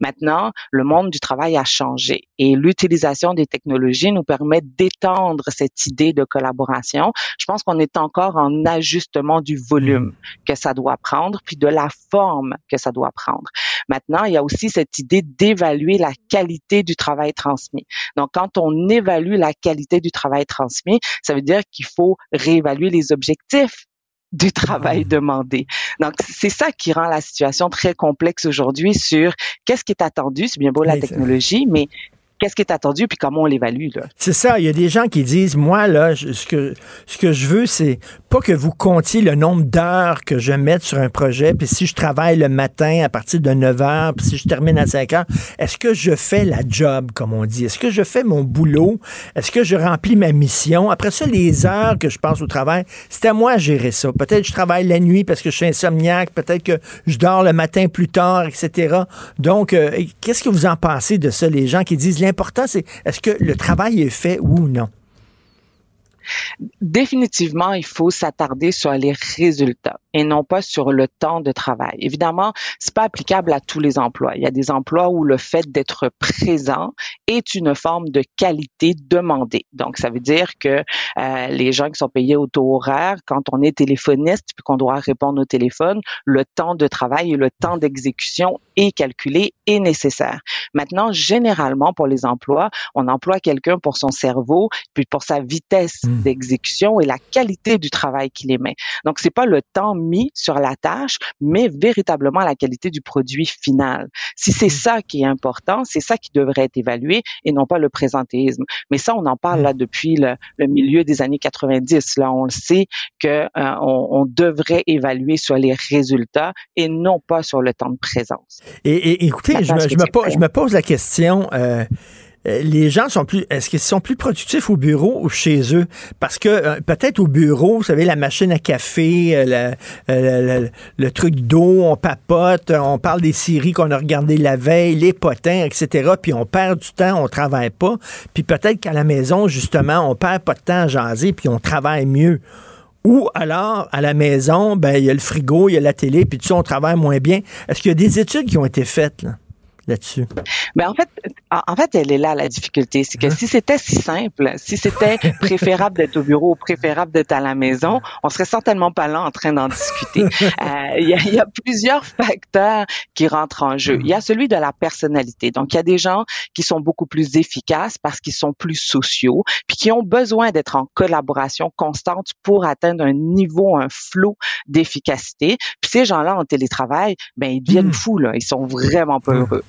S15: Maintenant, le monde du travail a changé et l'utilisation des technologies nous permet d'étendre cette idée de collaboration. Je pense qu'on est encore en ajustement du volume que ça doit prendre, puis de la forme que ça doit prendre. Maintenant, il y a aussi cette idée d'évaluer la qualité du travail transmis. Donc, quand on évalue la qualité du travail transmis, ça veut dire qu'il faut réévaluer les objectifs du travail demandé. Donc, c'est ça qui rend la situation très complexe aujourd'hui sur qu'est-ce qui est attendu. C'est bien beau la
S3: Oui,
S15: technologie, mais qu'est-ce qui est attendu puis comment on l'évalue.
S3: C'est ça. Il y a des gens qui disent, moi, là, ce que, ce que je veux, c'est pas que vous comptiez le nombre d'heures que je mette sur un projet, puis si je travaille le matin à partir de 9 heures, puis si je termine à 5 heures, est-ce que je fais la job, comme on dit? Est-ce que je fais mon boulot? Est-ce que je remplis ma mission? Après ça, les heures que je passe au travail, c'est à moi de gérer ça. Peut-être que je travaille la nuit parce que je suis insomniaque, peut-être que je dors le matin plus tard, etc. Donc, euh, qu'est-ce que vous en pensez de ça, les gens qui disent l'important, c'est est-ce que le travail est fait ou non?
S15: définitivement, il faut s'attarder sur les résultats et non pas sur le temps de travail. Évidemment, c'est pas applicable à tous les emplois. Il y a des emplois où le fait d'être présent est une forme de qualité demandée. Donc, ça veut dire que euh, les gens qui sont payés au taux horaire, quand on est téléphoniste puis qu'on doit répondre au téléphone, le temps de travail et le temps d'exécution est calculé et nécessaire. Maintenant, généralement, pour les emplois, on emploie quelqu'un pour son cerveau, puis pour sa vitesse d'exécution et la qualité du travail qu'il émet. Donc, c'est pas le temps mis sur la tâche, mais véritablement la qualité du produit final. Si c'est ça qui est important, c'est ça qui devrait être évalué et non pas le présentéisme. Mais ça, on en parle là depuis le, le milieu des années 90. Là, on le sait que euh, on, on devrait évaluer sur les résultats et non pas sur le temps de présence.
S3: Et, et- écoutez, je me, je je pose la question. euh, les gens sont plus, est-ce qu'ils sont plus productifs au bureau ou chez eux? Parce que euh, peut-être au bureau, vous savez, la machine à café, euh, euh, le truc d'eau, on papote, on parle des séries qu'on a regardées la veille, les potins, etc. Puis on perd du temps, on travaille pas. Puis peut-être qu'à la maison, justement, on perd pas de temps à jaser, puis on travaille mieux. Ou alors, à la maison, ben, il y a le frigo, il y a la télé, puis tout ça, on travaille moins bien. Est-ce qu'il y a des études qui ont été faites là, là-dessus?
S15: Mais en fait, en fait, elle est là la difficulté, c'est que si c'était si simple, si c'était préférable d'être au bureau ou préférable d'être à la maison, on serait certainement pas là en train d'en discuter. Euh, Il y, a, y, a, plusieurs facteurs qui rentrent en jeu. Il y a celui de la personnalité. Donc, il y a des gens qui sont beaucoup plus efficaces parce qu'ils sont plus sociaux, puis qui ont besoin d'être en collaboration constante pour atteindre un niveau, un flot d'efficacité. Puis ces gens-là en télétravail, ben ils deviennent fous là. Ils sont vraiment pas heureux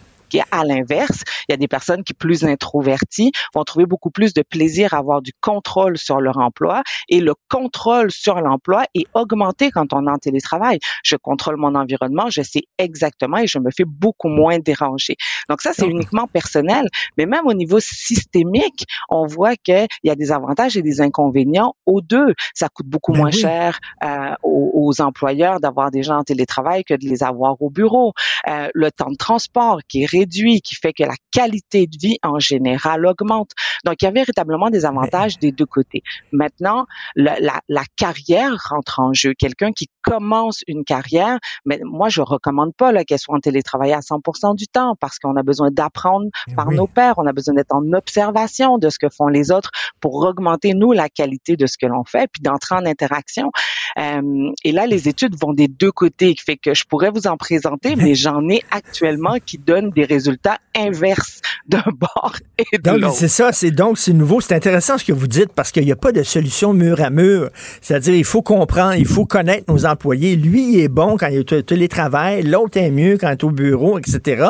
S15: à l'inverse, il y a des personnes qui, plus introverties, vont trouver beaucoup plus de plaisir à avoir du contrôle sur leur emploi et le contrôle sur l'emploi est augmenté quand on est en télétravail. Je contrôle mon environnement, je sais exactement et je me fais beaucoup moins déranger. Donc ça, c'est uniquement personnel, mais même au niveau systémique, on voit qu'il y a des avantages et des inconvénients aux deux. Ça coûte beaucoup
S3: Ben
S15: moins
S3: oui.
S15: cher euh, aux, aux employeurs d'avoir des gens en télétravail que de les avoir au bureau. Euh, le temps de transport qui est réduit, qui fait que la qualité de vie en général augmente. Donc, il y a véritablement des avantages des deux côtés. Maintenant, la, la, la carrière rentre en jeu. Quelqu'un qui commence une carrière, mais moi, je recommande pas qu'elle soit en télétravail à 100% du temps parce qu'on a besoin d'apprendre par
S3: oui.
S15: nos pairs, on a besoin d'être en observation de ce que font les autres pour augmenter, nous, la qualité de ce que l'on fait, puis d'entrer en interaction. Euh, et là, les études vont des deux côtés, qui fait que je pourrais vous en présenter, mais j'en ai actuellement qui donnent des résultats inverses d'un bord et de
S3: Donc,
S15: l'autre.
S3: c'est ça, c'est donc c'est nouveau. C'est intéressant ce que vous dites parce qu'il n'y a pas de solution mur à mur. C'est-à-dire, il faut comprendre, il faut connaître nos employés. Lui, il est bon quand il est au télétravail, l'autre est mieux quand il est au bureau, etc.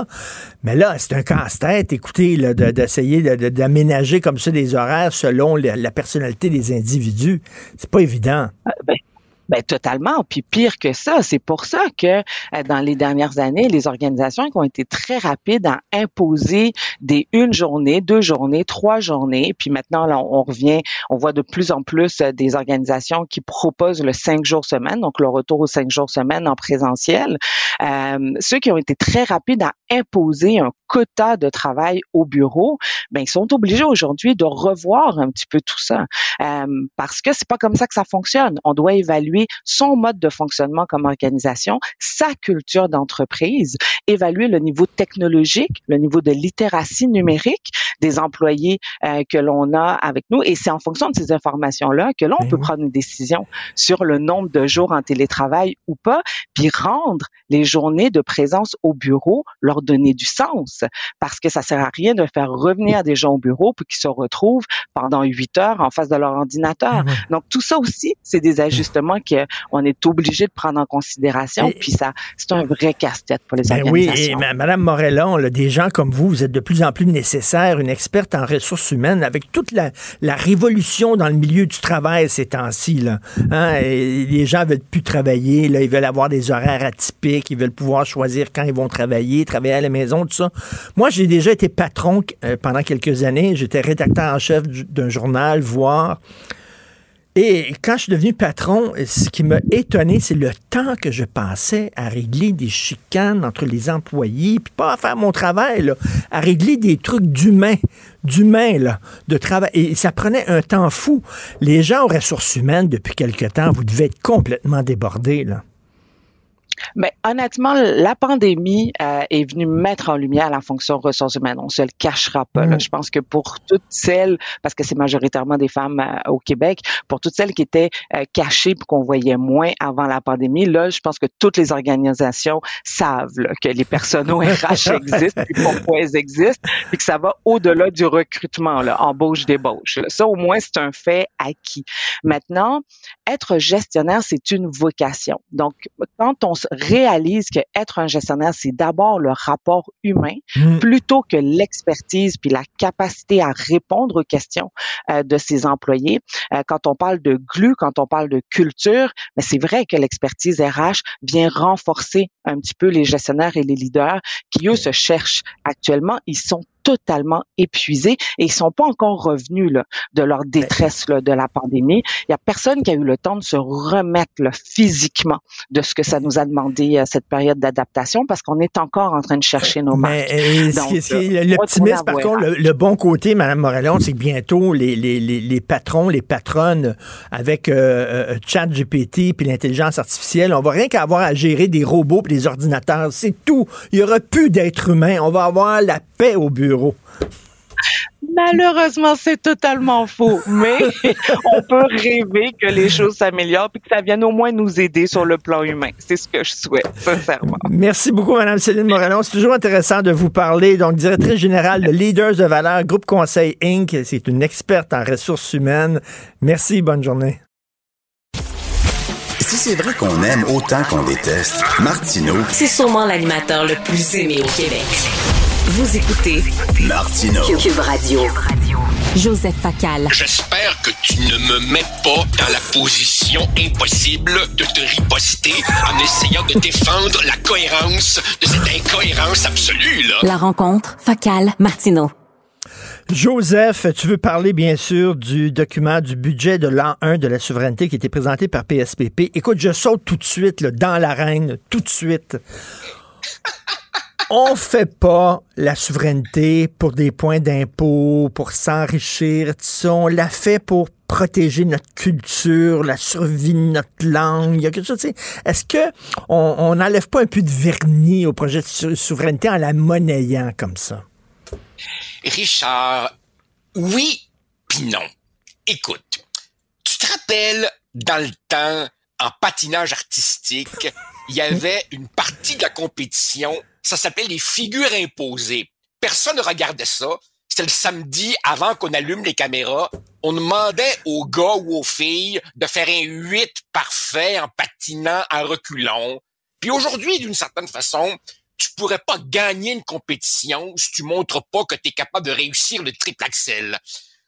S3: Mais là, c'est un casse-tête, écoutez, de- d'essayer de- de- d'aménager comme ça des horaires selon la, la personnalité des individus. C'est pas évident.
S15: Ben totalement. Puis pire que ça, c'est pour ça que euh, dans les dernières années, les organisations ont été très rapides à imposer des une journée, deux journées, trois journées. Puis maintenant, là, on revient, on voit de plus en plus euh, des organisations qui proposent le cinq jours semaine, donc le retour aux cinq jours semaine en présentiel. Euh, ceux qui ont été très rapides à imposer un quota de travail au bureau, ben ils sont obligés aujourd'hui de revoir un petit peu tout ça. Euh, parce que c'est pas comme ça que ça fonctionne. On doit évaluer son mode de fonctionnement comme organisation, sa culture d'entreprise, évaluer le niveau technologique, le niveau de littératie numérique des employés euh, que l'on a avec nous, et c'est en fonction de ces informations-là que l'on peut prendre une décision sur le nombre de jours en télétravail ou pas, puis rendre les journées de présence au bureau leur donner du sens, parce que ça sert à rien de faire revenir des gens au bureau puis qu'ils se retrouvent pendant huit heures en face de leur ordinateur. Donc tout ça aussi, c'est des ajustements qu'on est obligé de prendre en considération, puis ça, c'est un vrai casse-tête pour les
S3: Ben oui,
S15: organisations.
S3: et ma- Madame Morellon, là, des gens comme vous, vous êtes de plus en plus nécessaire, une experte en ressources humaines, avec toute la, la révolution dans le milieu du travail ces temps-ci. Là. Hein, et les gens veulent plus travailler, là, ils veulent avoir des horaires atypiques, ils veulent pouvoir choisir quand ils vont travailler, travailler à la maison, tout ça. Moi, j'ai déjà été patron euh, pendant quelques années. J'étais rédacteur en chef du- d'un journal, voir. Et quand je suis devenu patron, ce qui m'a étonné, c'est le temps que je passais à régler des chicanes entre les employés, puis pas à faire mon travail, à régler des trucs d'humain, d'humain, là, de travail. Et ça prenait un temps fou. Les gens aux ressources humaines, depuis quelque temps, vous devez être complètement débordés.
S15: Mais honnêtement, la pandémie euh, est venue mettre en lumière la fonction ressources humaines. On se le cachera pas. là.
S3: Mm.
S15: Je pense que pour toutes celles, parce que c'est majoritairement des femmes euh, au Québec, pour toutes celles qui étaient euh, cachées puis qu'on voyait moins avant la pandémie, là, je pense que toutes les organisations savent là, que les personnes au RH existent, pourquoi elles existent, puis que ça va au-delà du recrutement, là, embauche-débauche. là. Ça, au moins, c'est un fait acquis. Maintenant, être gestionnaire, c'est une vocation. Donc, quand on se réalise que être un gestionnaire, c'est d'abord le rapport humain
S3: Mm.
S15: plutôt que l'expertise puis la capacité à répondre aux questions euh, de ses employés. Euh, quand on parle de GLU, quand on parle de culture, mais c'est vrai que l'expertise RH vient renforcer un petit peu les gestionnaires et les leaders qui, eux, se cherchent actuellement. Ils sont totalement épuisés et ils sont pas encore revenus là, de leur détresse là, de la pandémie. Il y a personne qui a eu le temps de se remettre là, physiquement de ce que ça nous a demandé euh, cette période d'adaptation parce qu'on est encore en train de chercher nos marques.
S3: Mais,
S15: Donc,
S3: euh, l'optimisme, par contre, le, le bon côté, Mme Morellon, c'est que bientôt, les, les, les, les patrons, les patronnes, avec euh, euh, ChatGPT puis l'intelligence artificielle, on va rien qu'à avoir à gérer des robots et des ordinateurs. C'est tout. Il y aura plus d'êtres humains. On va avoir la paix au bureau.
S15: Malheureusement, c'est totalement faux, mais on peut rêver que les choses s'améliorent et que ça vienne au moins nous aider sur le plan humain. C'est ce que je souhaite, sincèrement.
S3: Merci beaucoup, Mme Céline Morellon. C'est toujours intéressant de vous parler. Donc, directrice générale de Leaders de valeur, Groupe Conseil Inc. C'est une experte en ressources humaines. Merci, bonne journée.
S1: Si c'est vrai qu'on aime autant qu'on déteste, Martineau,
S2: C'est sûrement l'animateur le plus aimé au Québec. Vous écoutez
S1: Martineau.
S2: Cube Radio.
S10: Joseph Facal.
S16: J'espère que tu ne me mets pas dans la position impossible de te riposter en essayant de défendre la cohérence de cette incohérence absolue, là.
S10: La rencontre Facal Martineau.
S3: Joseph, tu veux parler bien sûr du document du budget de l'an 1 de la souveraineté qui a été présenté par PSPP. Écoute, je saute tout de suite là, dans l'arène, tout de suite. On fait pas la souveraineté pour des points d'impôt, pour s'enrichir. On la fait pour protéger notre culture, la survie de notre langue. Il y a quelque chose. Est-ce que on n'enlève pas un peu de vernis au projet de sou- souveraineté en la monnayant comme ça?
S16: Richard, oui puis non. Écoute, tu te rappelles dans le temps, en patinage artistique, il y avait une partie de la compétition, ça s'appelait les figures imposées. Personne ne regardait ça. C'était le samedi avant qu'on allume les caméras. On demandait aux gars ou aux filles de faire un 8 parfait en patinant en reculons. Puis aujourd'hui, d'une certaine façon, tu pourrais pas gagner une compétition si tu montres pas que tu es capable de réussir le triple axel.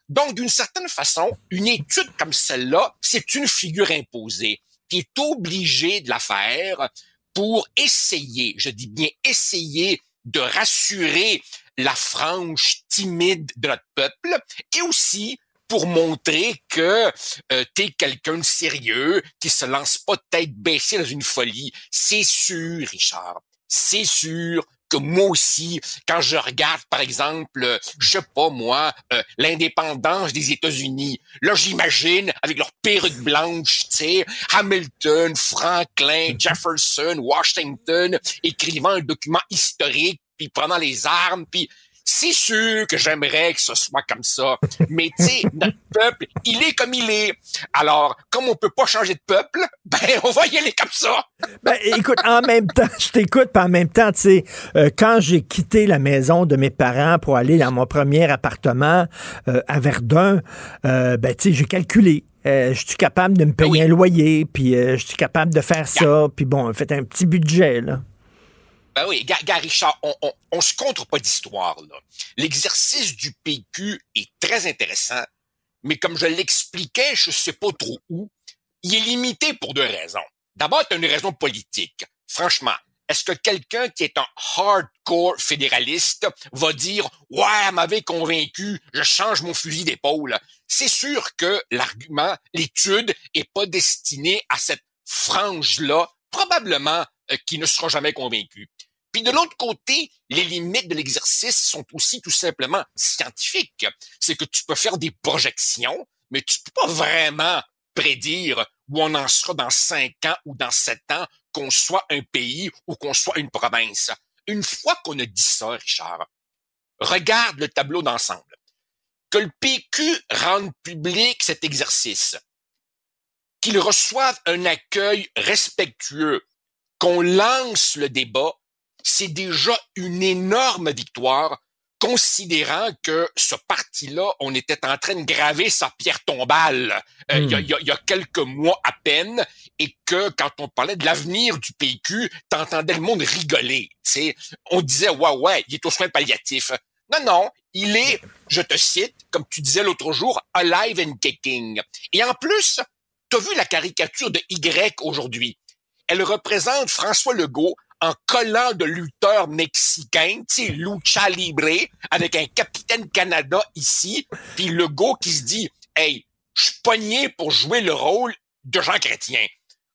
S16: Donc, d'une certaine façon, une étude comme celle-là, c'est une figure imposée. Tu es obligé de la faire pour essayer, je dis bien essayer, de rassurer la frange timide de notre peuple et aussi pour montrer que euh, quelqu'un de sérieux qui se lance pas tête baissée dans une folie. C'est sûr, Richard. C'est sûr que moi aussi, quand je regarde, par exemple, euh, je sais pas moi, euh, l'indépendance des États-Unis, là j'imagine avec leurs perruques blanches, tu sais, Hamilton, Franklin, Jefferson, Washington, écrivant un document historique, puis prenant les armes, puis c'est sûr que j'aimerais que ce soit comme ça. Mais tu sais, notre peuple, il est comme il est. Alors, comme on peut pas changer de peuple, ben on va y aller comme ça.
S3: Ben, écoute, en même temps, je t'écoute, en même temps, tu sais, euh, quand j'ai quitté la maison de mes parents pour aller dans mon premier appartement euh, à Verdun, euh, ben, tu sais, j'ai calculé. Euh, je suis capable de me payer un loyer, puis euh, je suis capable de faire ça, puis bon, faites un petit budget, là.
S16: Ben oui, gars, Richard, on, on, se contre pas d'histoire, là. L'exercice du PQ est très intéressant, mais comme je l'expliquais, je sais pas trop où, il est limité pour deux raisons. D'abord, tu une raison politique. Franchement, est-ce que quelqu'un qui est un hardcore fédéraliste va dire ouais, m'avait convaincu, je change mon fusil d'épaule. C'est sûr que l'argument, l'étude est pas destinée à cette frange-là, probablement euh, qui ne sera jamais convaincu. Puis de l'autre côté, les limites de l'exercice sont aussi tout simplement scientifiques. C'est que tu peux faire des projections, mais tu peux pas vraiment prédire où on en sera dans cinq ans ou dans sept ans, qu'on soit un pays ou qu'on soit une province. Une fois qu'on a dit ça, Richard, regarde le tableau d'ensemble. Que le PQ rende public cet exercice, qu'il reçoive un accueil respectueux, qu'on lance le débat, c'est déjà une énorme victoire, considérant que ce parti-là, on était en train de graver sa pierre tombale euh, il y, a,
S17: Hmm.
S16: il y a- il y a quelques mois à peine, et que quand on parlait de l'avenir du PQ, t'entendais le monde rigoler. tu sais. On disait, ouais, ouais, il est aux soins palliatifs. Non, non, il est, je te cite, comme tu disais l'autre jour, alive and kicking. Et en plus, t'as vu la caricature de Y aujourd'hui? Elle représente François Legault en collant de lutteurs mexicains, tu sais, Lucha Libre, avec un capitaine Canada ici, puis le go qui se dit, hey, je suis pogné pour jouer le rôle de Jean Chrétien.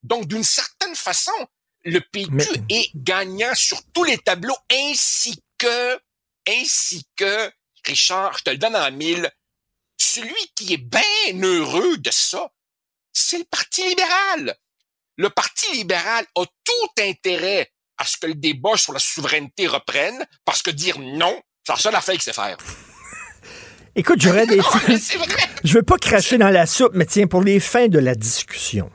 S16: Donc, d'une certaine façon, le PQ est gagnant sur tous les tableaux, ainsi que, ainsi que, Richard, je te le donne en mille, celui qui est bien heureux de ça, c'est le Parti libéral. Le Parti libéral a tout intérêt à ce que le débat sur la souveraineté reprenne, parce que dire non, c'est la seule affaire qu'il sait faire.
S3: Écoute, j'aurais des... Je veux pas cracher dans la soupe, mais tiens, pour les fins de la discussion.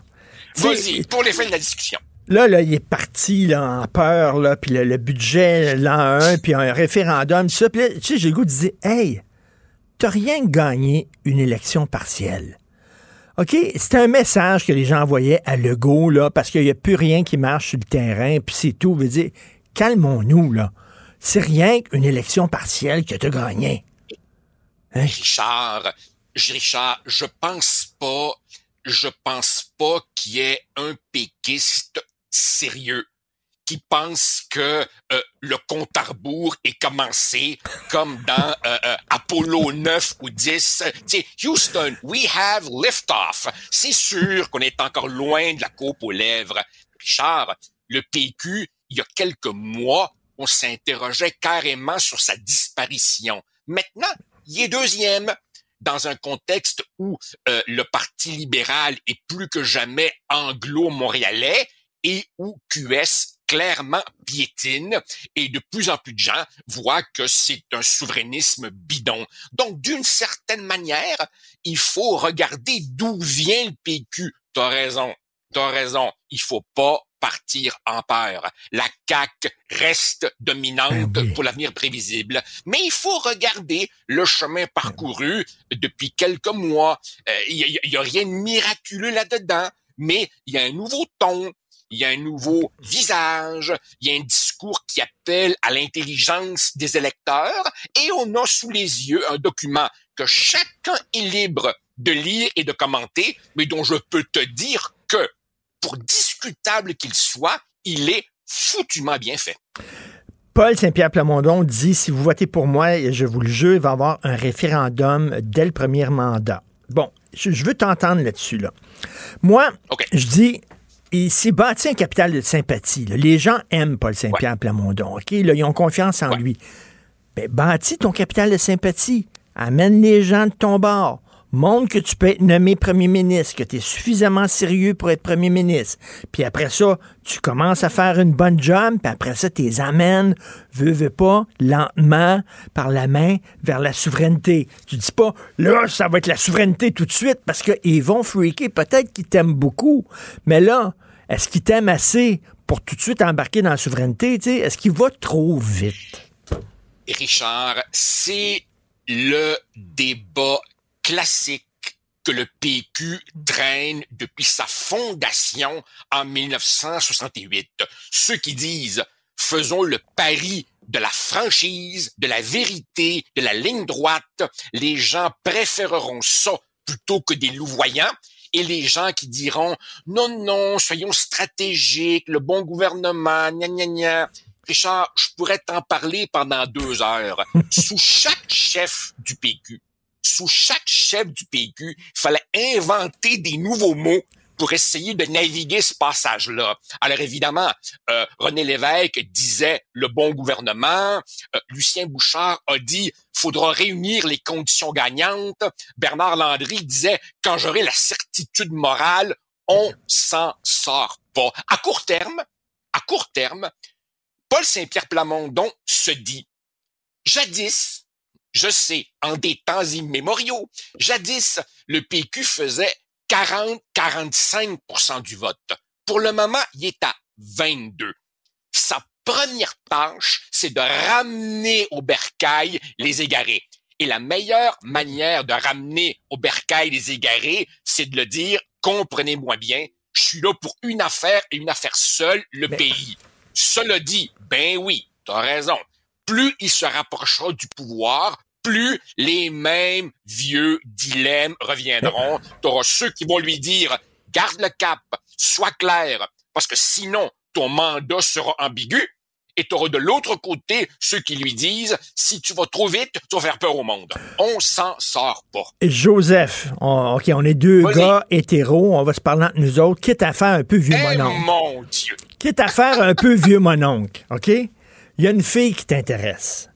S16: Vas-y, pour les fins de la discussion.
S3: Là, là, il est parti là, en peur, là, puis le, budget l'an 1, puis un référendum, ça. Puis là, tu sais, j'ai le goût de dire, hey, t'as rien gagné une élection partielle. OK? C'était un message que les gens envoyaient à Legault, là, parce qu'il n'y a plus rien qui marche sur le terrain, puis c'est tout. Veut dire, calmons-nous, là. C'est rien qu'une élection partielle que tu as gagné.
S16: Hein? Richard, Richard, je pense pas, je pense pas qu'il y ait un péquiste sérieux qui pense que euh, le compte à rebours est commencé comme dans euh, euh, Apollo 9 ou 10. T'sais, Houston, we have liftoff. C'est sûr qu'on est encore loin de la coupe aux lèvres. Richard, le PQ, il y a quelques mois, on s'interrogeait carrément sur sa disparition. Maintenant, il est deuxième dans un contexte où le Parti libéral est plus que jamais anglo-montréalais et où QS clairement piétine et de plus en plus de gens voient que c'est un souverainisme bidon. Donc, d'une certaine manière, il faut regarder d'où vient le PQ. T'as raison, t'as raison. Il faut pas partir en peur. La CAQ reste dominante ben pour l'avenir prévisible. Mais il faut regarder le chemin parcouru depuis quelques mois. Euh, il y, a rien de miraculeux là-dedans, mais il y a un nouveau ton, il y a un nouveau visage, il y a un discours qui appelle à l'intelligence des électeurs et on a sous les yeux un document que chacun est libre de lire et de commenter, mais dont je peux te dire que, pour discutable qu'il soit, il est foutument bien fait.
S3: Paul Saint-Pierre Plamondon dit si vous votez pour moi, je vous le jure, il va y avoir un référendum dès le premier mandat. Bon, je, veux t'entendre là-dessus. Là. Moi, je dis il s'est bâti un capital de sympathie. Les gens aiment Paul Saint-Pierre Plamondon. OK? ils ont confiance en lui. Ben, bâtis ton capital de sympathie. Amène les gens de ton bord. Montre que tu peux être nommé premier ministre, que tu es suffisamment sérieux pour être premier ministre. Puis après ça, tu commences à faire une bonne job, puis après ça, tu les amènes, veux, veux pas, lentement, par la main, vers la souveraineté. Tu dis pas, là, ça va être la souveraineté tout de suite, parce qu'ils vont freaker. Peut-être qu'ils t'aiment beaucoup, mais là, est-ce qu'ils t'aiment assez pour tout de suite embarquer dans la souveraineté? Est-ce qu'il va trop vite?
S16: Richard, c'est le débat classique que le PQ traîne depuis sa fondation en 1968. Ceux qui disent faisons le pari de la franchise, de la vérité, de la ligne droite, les gens préféreront ça plutôt que des louvoyants et les gens qui diront non, non, soyons stratégiques, le bon gouvernement, gna gna gna. Richard, je pourrais t'en parler pendant deux heures. Sous chaque chef du PQ, sous chaque chef du PQ, il fallait inventer des nouveaux mots pour essayer de naviguer ce passage-là. Alors évidemment, euh, René Lévesque disait le bon gouvernement, euh, Lucien Bouchard a dit faudra réunir les conditions gagnantes, Bernard Landry disait quand j'aurai la certitude morale, on s'en sort pas. À court terme, à court terme, Paul Saint-Pierre Plamondon se dit jadis je sais, en des temps immémoriaux, jadis, le PQ faisait 40-45% du vote. Pour le moment, il est à 22. Sa première tâche, c'est de ramener au bercail les égarés. Et la meilleure manière de ramener au bercail les égarés, c'est de le dire, comprenez-moi bien, je suis là pour une affaire et une affaire seule, le pays. Cela dit, ben oui, tu as raison. Plus il se rapprochera du pouvoir, plus les mêmes vieux dilemmes reviendront. Tu auras ceux qui vont lui dire, garde le cap, sois clair, parce que sinon, ton mandat sera ambigu. Et tu auras de l'autre côté ceux qui lui disent si tu vas trop vite, tu vas faire peur au monde. On s'en sort pas.
S3: Joseph, on, OK, on est deux gars hétéros, on va se parler entre nous autres, quitte à faire un peu vieux
S16: Eh
S3: mononcle.
S16: mon Dieu!
S3: Quitte à faire un peu vieux mononcle, OK? Il y a une fille qui t'intéresse.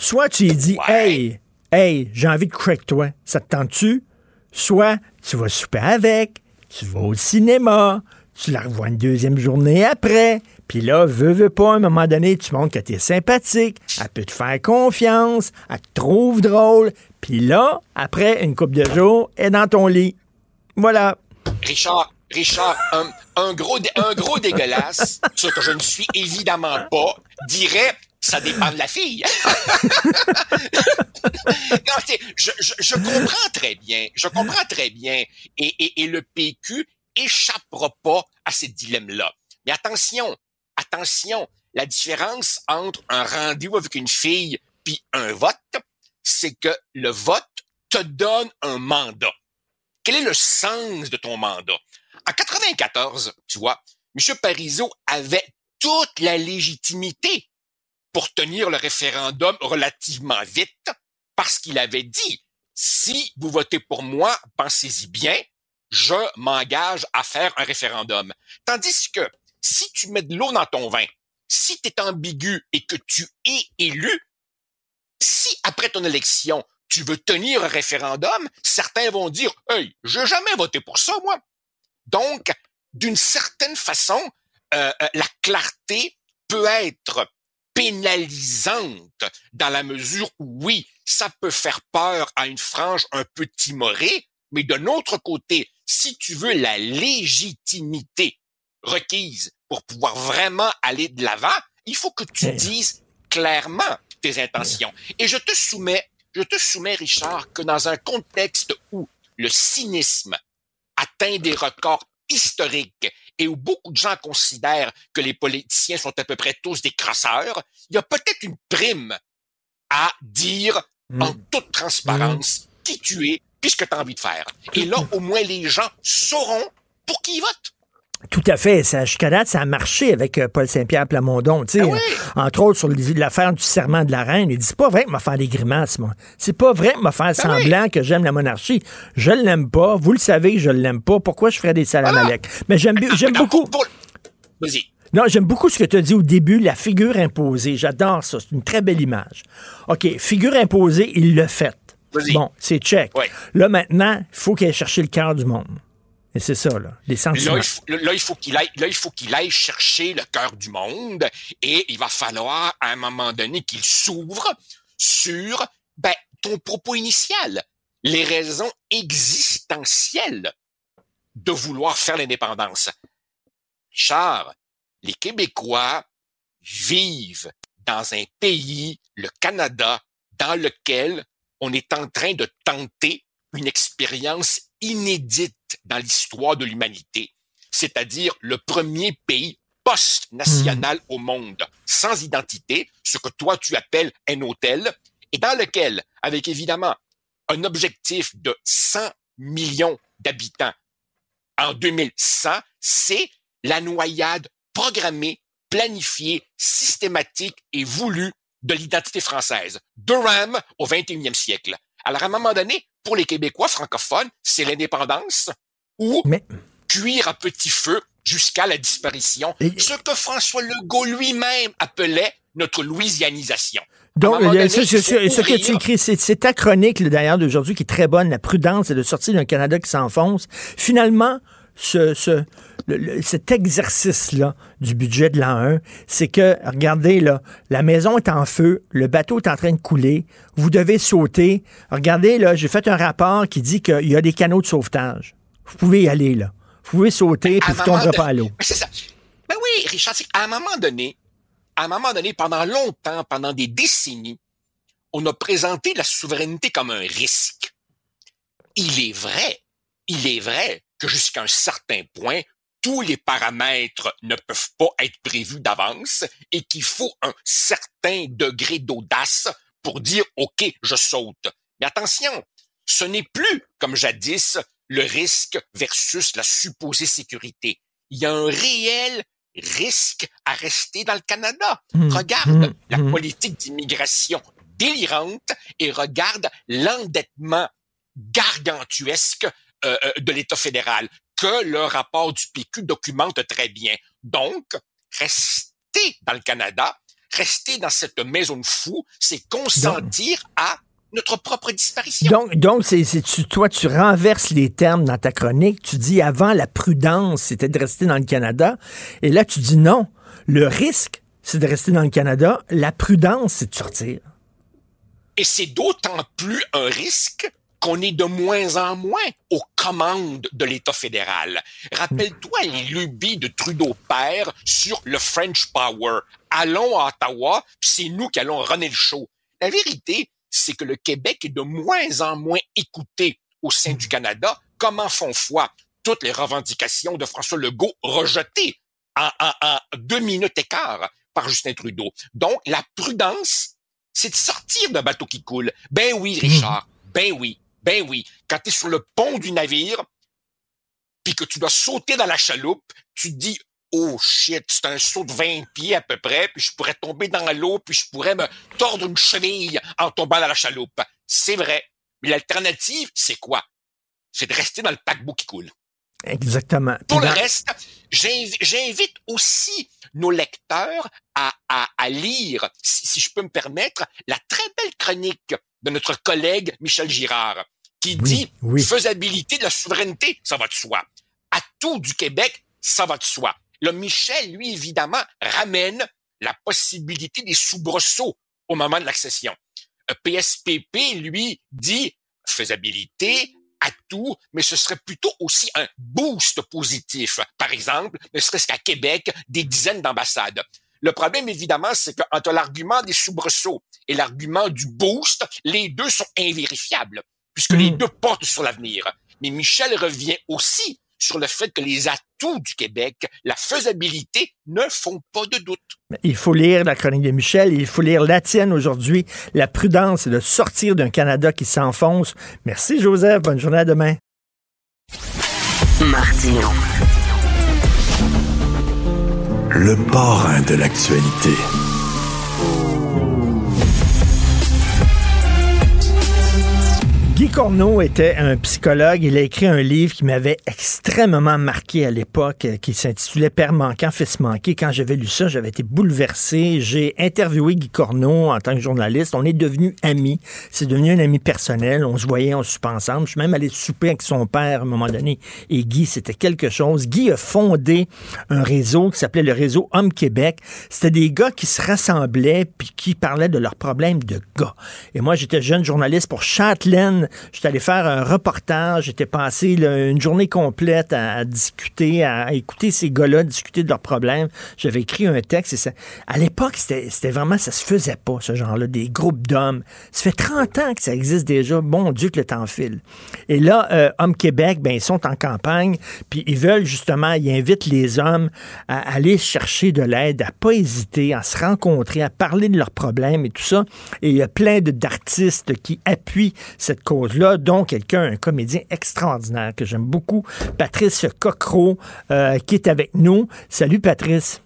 S3: Soit tu lui dis, hey, hey, j'ai envie de crack toi, ça te tente-tu? Soit tu vas souper avec, tu vas au cinéma, tu la revois une deuxième journée après, puis là, veux, veux pas, à un moment donné, tu montres que t'es sympathique, elle peut te faire confiance, elle te trouve drôle, puis là, après une couple de jours, elle est dans ton lit. Voilà.
S16: Richard, Richard, un, un gros, un gros dégueulasse, ce que je ne suis évidemment pas, dirait ça dépend de la fille. je, comprends très bien, je comprends très bien, et, le PQ échappera pas à ces dilemmes-là. Mais attention, attention, la différence entre un rendez-vous avec une fille puis un vote, c'est que le vote te donne un mandat. Quel est le sens de ton mandat? En 94, tu vois, M. Parizeau avait toute la légitimité pour tenir le référendum relativement vite parce qu'il avait dit, si vous votez pour moi, pensez-y bien, je m'engage à faire un référendum. Tandis que si tu mets de l'eau dans ton vin, si tu es ambigu et que tu es élu, si après ton élection, tu veux tenir un référendum, certains vont dire, hey, j'ai jamais voté pour ça, moi. Donc, d'une certaine façon, euh, euh, la clarté peut être pénalisante dans la mesure où, oui, ça peut faire peur à une frange un peu timorée, mais d'un autre côté, si tu veux la légitimité requise pour pouvoir vraiment aller de l'avant, il faut que tu dises clairement tes intentions. Et je te soumets, je te soumets, Richard, que dans un contexte où le cynisme atteint des records historiques et où beaucoup de gens considèrent que les politiciens sont à peu près tous des crasseurs, il y a peut-être une prime à dire en toute transparence qui tu es puis ce que tu as envie de faire. Et là, au moins, les gens sauront pour qui ils votent.
S3: Tout à fait. Ça, jusqu'à date, ça a marché avec euh, Paul Saint-Pierre Plamondon. Tu sais, euh, entre autres, sur le- l'affaire du serment de la reine, il dit c'est pas vrai que m'a faire des grimaces, moi. C'est pas vrai que m'a faire semblant que j'aime la monarchie. Je l'aime pas. Vous le savez, je l'aime pas. Pourquoi je ferais des salamalek? Mais j'aime j'aime beaucoup.
S16: Vas-y.
S3: Non, j'aime beaucoup ce que tu as dit au début, la figure imposée. J'adore ça. C'est une très belle image. OK, figure imposée, il l'a fait.
S16: Vas-y.
S3: Bon, c'est check. Là, maintenant, il faut qu'il aille chercher le cœur du monde. Et c'est ça, là. Les sentiments.
S16: Là, il faut, là, il faut qu'il aille, là, il faut qu'il aille chercher le cœur du monde et il va falloir, à un moment donné, qu'il s'ouvre sur, ben, ton propos initial. Les raisons existentielles de vouloir faire l'indépendance. Richard, les Québécois vivent dans un pays, le Canada, dans lequel on est en train de tenter une expérience inédite dans l'histoire de l'humanité, c'est-à-dire le premier pays post-national au monde, sans identité, ce que toi tu appelles un hôtel, et dans lequel, avec évidemment un objectif de 100 millions d'habitants en 2100, c'est la noyade programmée, planifiée, systématique et voulue de l'identité française. Durham au 21e siècle. Alors, à un moment donné, pour les Québécois francophones, c'est l'indépendance ou cuire à petit feu jusqu'à la disparition. Ce que François Legault lui-même appelait notre louisianisation.
S3: Donc,
S16: donné,
S3: ce que tu écris, c'est ta chronique d'ailleurs d'aujourd'hui qui est très bonne. La prudence et de sortir d'un Canada qui s'enfonce. Finalement, ce, ce- le- le- cet exercice-là du budget de l'an 1, c'est que, regardez, là, la maison est en feu, le bateau est en train de couler, vous devez sauter. Regardez, là, j'ai fait un rapport qui dit qu'il y a des canaux de sauvetage. Vous pouvez y aller, là. Vous pouvez sauter, puis
S16: à
S3: vous
S16: un
S3: tomberez pas à l'eau.
S16: Mais c'est ça. Ben oui, Richard, c'est qu'à un moment donné, à un moment donné, pendant longtemps, pendant des décennies, on a présenté la souveraineté comme un risque. Il est vrai, il est vrai que jusqu'à un certain point, tous les paramètres ne peuvent pas être prévus d'avance et qu'il faut un certain degré d'audace pour dire OK, je saute. Mais attention, ce n'est plus comme jadis le risque versus la supposée sécurité. Il y a un réel risquent à rester dans le Canada.
S3: Mmh,
S16: Regarde
S3: mmh,
S16: la
S3: mmh.
S16: politique d'immigration délirante et regarde l'endettement gargantuesque euh, euh, de l'État fédéral que le rapport du PQ documente très bien. Donc, rester dans le Canada, rester dans cette maison de fous, c'est consentir à notre propre disparition.
S3: Donc, donc c'est, c'est- tu, toi, tu renverses les termes dans ta chronique. Tu dis avant, la prudence, c'était de rester dans le Canada. Et là, tu dis non. Le risque, c'est de rester dans le Canada. La prudence, c'est de sortir.
S16: Et c'est d'autant plus un risque qu'on est de moins en moins aux commandes de l'État fédéral. Rappelle-toi les lubies de Trudeau père sur le French Power. Allons à Ottawa, puis c'est nous qui allons runner le show. La vérité, c'est que le Québec est de moins en moins écouté au sein du Canada. Comment font foi toutes les revendications de François Legault rejetées en, en- en deux minutes et quart par Justin Trudeau? Donc, la prudence, c'est de sortir d'un bateau qui coule. Ben oui, Richard. Ben oui. Ben oui. Quand tu es sur le pont du navire, puis que tu dois sauter dans la chaloupe, tu te dis, oh shit, c'est un saut de 20 pieds à peu près, puis je pourrais tomber dans l'eau, puis je pourrais me tordre une cheville en tombant dans la chaloupe. C'est vrai. Mais l'alternative, c'est quoi? C'est de rester dans le paquebot qui coule.
S3: Exactement.
S16: Pour le reste, j'inv- j'invite aussi nos lecteurs à, à- à lire, si, si je peux me permettre, la très belle chronique de notre collègue Michel Girard, qui dit
S3: oui.
S16: faisabilité de la souveraineté, ça va de soi. Atout du Québec, ça va de soi. Le Michel, lui, évidemment, ramène la possibilité des soubresauts au moment de l'accession. Euh, PSPP, lui, dit faisabilité, atout, mais ce serait plutôt aussi un boost positif. Par exemple, ne serait-ce qu'à Québec, des dizaines d'ambassades. Le problème, évidemment, c'est que entre l'argument des soubresauts et l'argument du boost, les deux sont invérifiables, puisque les deux portent sur l'avenir. Mais Michel revient aussi sur le fait que les atouts du Québec, la faisabilité, ne font pas de doute.
S3: Il faut lire la chronique de Michel, il faut lire la tienne aujourd'hui. La prudence, c'est de sortir d'un Canada qui s'enfonce. Merci, Joseph. Bonne journée à demain.
S2: Martino.
S6: Le parrain de l'actualité.
S3: Guy Corneau était un psychologue. Il a écrit un livre qui m'avait extrêmement marqué à l'époque, euh, qui s'intitulait Père manquant, fils manqué. Quand j'avais lu ça, j'avais été bouleversé. J'ai interviewé Guy Corneau en tant que journaliste. On est devenus amis. C'est devenu un ami personnel. On se voyait, on se soupait ensemble. Je suis même allé souper avec son père à un moment donné. Et Guy, c'était quelque chose. Guy a fondé un réseau qui s'appelait le réseau Homme Québec. C'était des gars qui se rassemblaient puis qui parlaient de leurs problèmes de gars. Et moi, j'étais jeune journaliste pour Châtelaine. J'étais allé faire un reportage. J'étais passé une journée complète à, discuter, à, écouter ces gars-là discuter de leurs problèmes. J'avais écrit un texte à l'époque, c'était vraiment, ça se faisait pas, ce genre-là, des groupes d'hommes. Ça fait 30 ans que ça existe déjà. Bon Dieu que le temps file. Et là, euh, Homme Québec, ben, ils sont en campagne, puis ils veulent justement, ils invitent les hommes à aller chercher de l'aide, à pas hésiter, à se rencontrer, à parler de leurs problèmes et tout ça. Et il y a plein d'artistes qui appuient cette cause-là, dont quelqu'un, un comédien extraordinaire que j'aime beaucoup, Patrice Cocro, euh, qui est avec nous. Salut Patrice.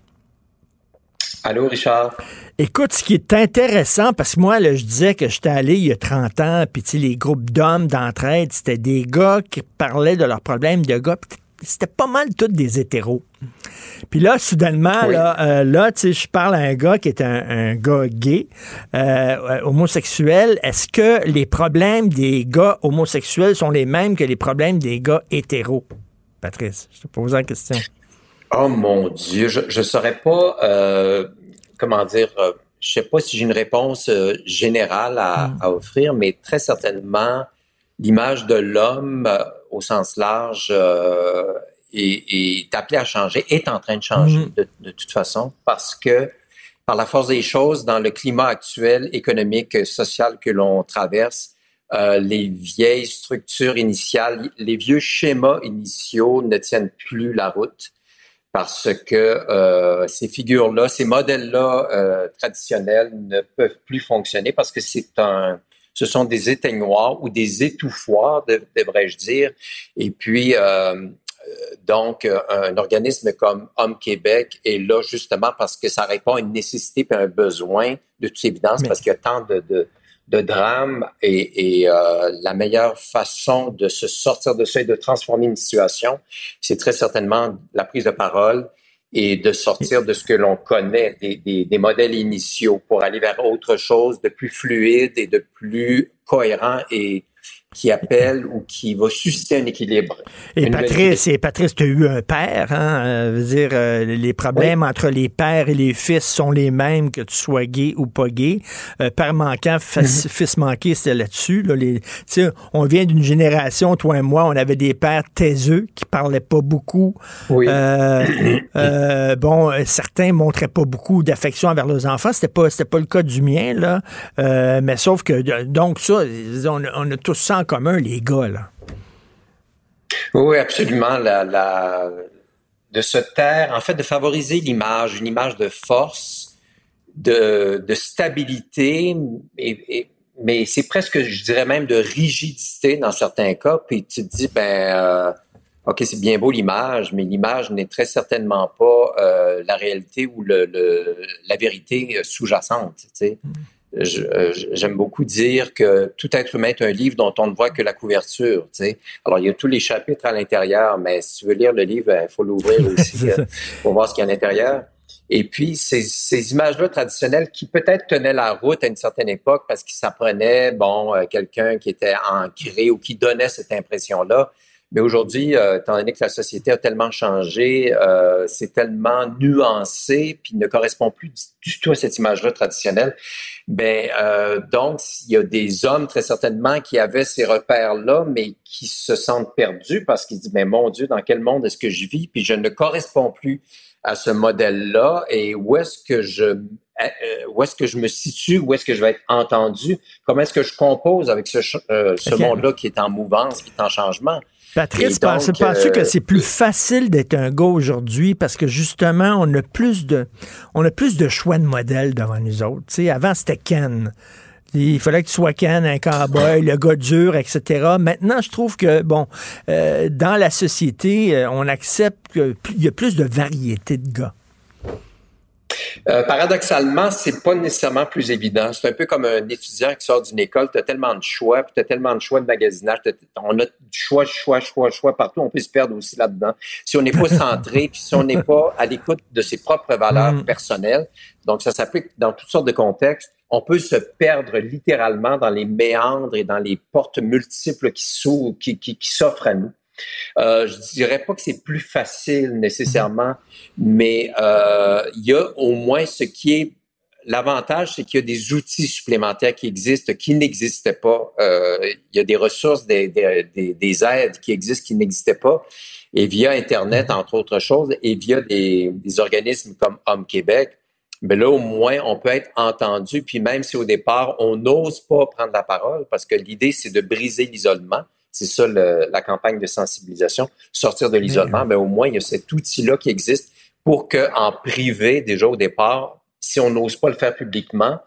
S14: Allô, Richard?
S3: Écoute, ce qui est intéressant, parce que moi, là, je disais que j'étais allé il y a 30 ans, puis tu sais, les groupes d'hommes d'entraide, c'était des gars qui parlaient de leurs problèmes de gars, puis c'était pas mal tous des hétéros. Puis là, soudainement,
S14: Oui.
S3: là, euh, là tu sais, je parle à un gars qui est un, un gars gay, euh, euh, homosexuel. Est-ce que les problèmes des gars homosexuels sont les mêmes que les problèmes des gars hétéros? Patrice, je te pose la question.
S14: Oh mon Dieu, je ne saurais pas, euh, comment dire, je sais pas si j'ai une réponse générale à, à offrir, mais très certainement, l'image de l'homme au sens large euh, est, est appelée à changer, est en train de changer
S3: Mhm.
S14: de, de toute façon, parce que par la force des choses, dans le climat actuel économique, social que l'on traverse, euh, les vieilles structures initiales, les vieux schémas initiaux ne tiennent plus la route parce que euh, ces figures-là, ces modèles-là euh, traditionnels ne peuvent plus fonctionner parce que c'est un, ce sont des éteignoirs ou des étouffoirs, de- devrais-je dire. Et puis, euh, donc, un organisme comme Homme Québec est là justement parce que ça répond à une nécessité et un besoin, de toute évidence, parce qu'il y a tant de, de, de drames et, et euh, la meilleure façon de se sortir de ça et de transformer une situation, c'est très certainement la prise de parole et de sortir de ce que l'on connaît, des, des, des, modèles initiaux pour aller vers autre chose de plus fluide et de plus cohérent et qui appelle ou qui va susciter un équilibre.
S3: Et Patrice, et Patrice, tu as eu un père, hein? Euh, veux dire, euh, les problèmes entre les pères et les fils sont les mêmes que tu sois gay ou pas gay. Euh, père manquant, fils, mhm. fils manqué, c'était là-dessus. Là, on vient d'une génération, toi et moi, on avait des pères taiseux qui parlaient pas beaucoup. Oui. bon, certains montraient pas beaucoup d'affection envers leurs enfants. C'était pas, c'était pas le cas du mien, là. mais sauf que, donc ça, on, on a tous ça commun, les gars, là.
S14: Oui, absolument. La, de se taire, en fait, de favoriser l'image, une image de force, de, stabilité, et, mais c'est presque, je dirais même, de rigidité dans certains cas. Puis tu te dis, ben, euh, OK, c'est bien beau l'image, mais l'image n'est très certainement pas euh, la réalité ou le, la vérité sous-jacente. Tu sais. Mm. Euh, j'aime beaucoup dire que tout être humain est un livre dont on ne voit que la couverture. Tu sais. Alors, il y a tous les chapitres à l'intérieur, mais si tu veux lire le livre, il faut l'ouvrir aussi euh, pour voir ce qu'il y a à l'intérieur. Et puis, ces, ces images-là traditionnelles qui peut-être tenaient la route à une certaine époque parce qu'ils s'apprenaient, bon, euh, quelqu'un qui était ancré ou qui donnait cette impression-là, mais aujourd'hui, euh, étant donné que la société a tellement changé, euh, c'est tellement nuancé, puis ne correspond plus du tout à cette image-là traditionnelle. Ben euh, donc, il y a des hommes très certainement qui avaient ces repères-là, mais qui se sentent perdus parce qu'ils disent, mais mon Dieu, dans quel monde est-ce que je vis? Puis je ne corresponds plus à ce modèle-là. Et où est-ce que je euh, où est-ce que je me situe, où est-ce que je vais être entendu, comment est-ce que je compose avec ce, euh, ce monde-là qui est en mouvance, qui est en changement?
S3: Patrice, penses-tu que euh, c'est plus facile d'être un gars aujourd'hui parce que justement, on a plus de, on a plus de choix de modèles devant nous autres? sais, avant, c'était Ken. Il fallait que tu sois Ken, un cowboy, le gars dur, etc. Maintenant, je trouve que, bon, euh, dans la société, euh, on accepte qu'il y a plus de variété de gars.
S14: Euh, paradoxalement, c'est pas nécessairement plus évident. C'est un peu comme un étudiant qui sort d'une école, tu as tellement de choix, puis tu as tellement de choix de magasinage, on a du choix, choix, choix, choix partout, on peut se perdre aussi là-dedans. Si on n'est pas centré, puis si on n'est pas à l'écoute de ses propres valeurs mm. personnelles, donc ça s'applique dans toutes sortes de contextes, on peut se perdre littéralement dans les méandres et dans les portes multiples qui s'ouvrent, qui, qui, qui s'offrent à nous. Euh, je dirais pas que c'est plus facile nécessairement, mais euh, il y a au moins ce qui est l'avantage, c'est qu'il y a des outils supplémentaires qui existent, qui n'existaient pas. Euh, il y a des ressources, des, des, des, aides qui existent, qui n'existaient pas. Et via Internet, entre autres choses, et via des, des organismes comme Homme Québec, mais ben là, au moins, on peut être entendu. Puis même si au départ, on n'ose pas prendre la parole, parce que l'idée, c'est de briser l'isolement. C'est ça la campagne de sensibilisation, sortir de l'isolement. Mais au moins, il y a cet outil-là qui existe pour qu'en privé, déjà au départ, si on n'ose pas le faire publiquement,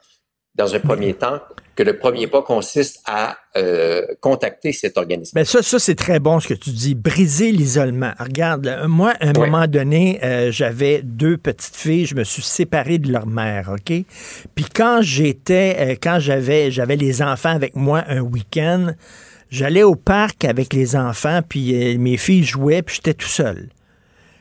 S14: dans un premier temps, que le premier pas consiste à euh, contacter cet organisme.
S3: Mais ça, ça c'est très bon ce que tu dis, briser l'isolement. Regarde, moi, à un moment donné, euh, j'avais deux petites filles, je me suis séparé de leur mère, ok? Puis quand j'étais, euh, quand j'avais, j'avais les enfants avec moi un week-end, J'allais au parc avec les enfants, puis euh, mes filles jouaient, puis j'étais tout seul.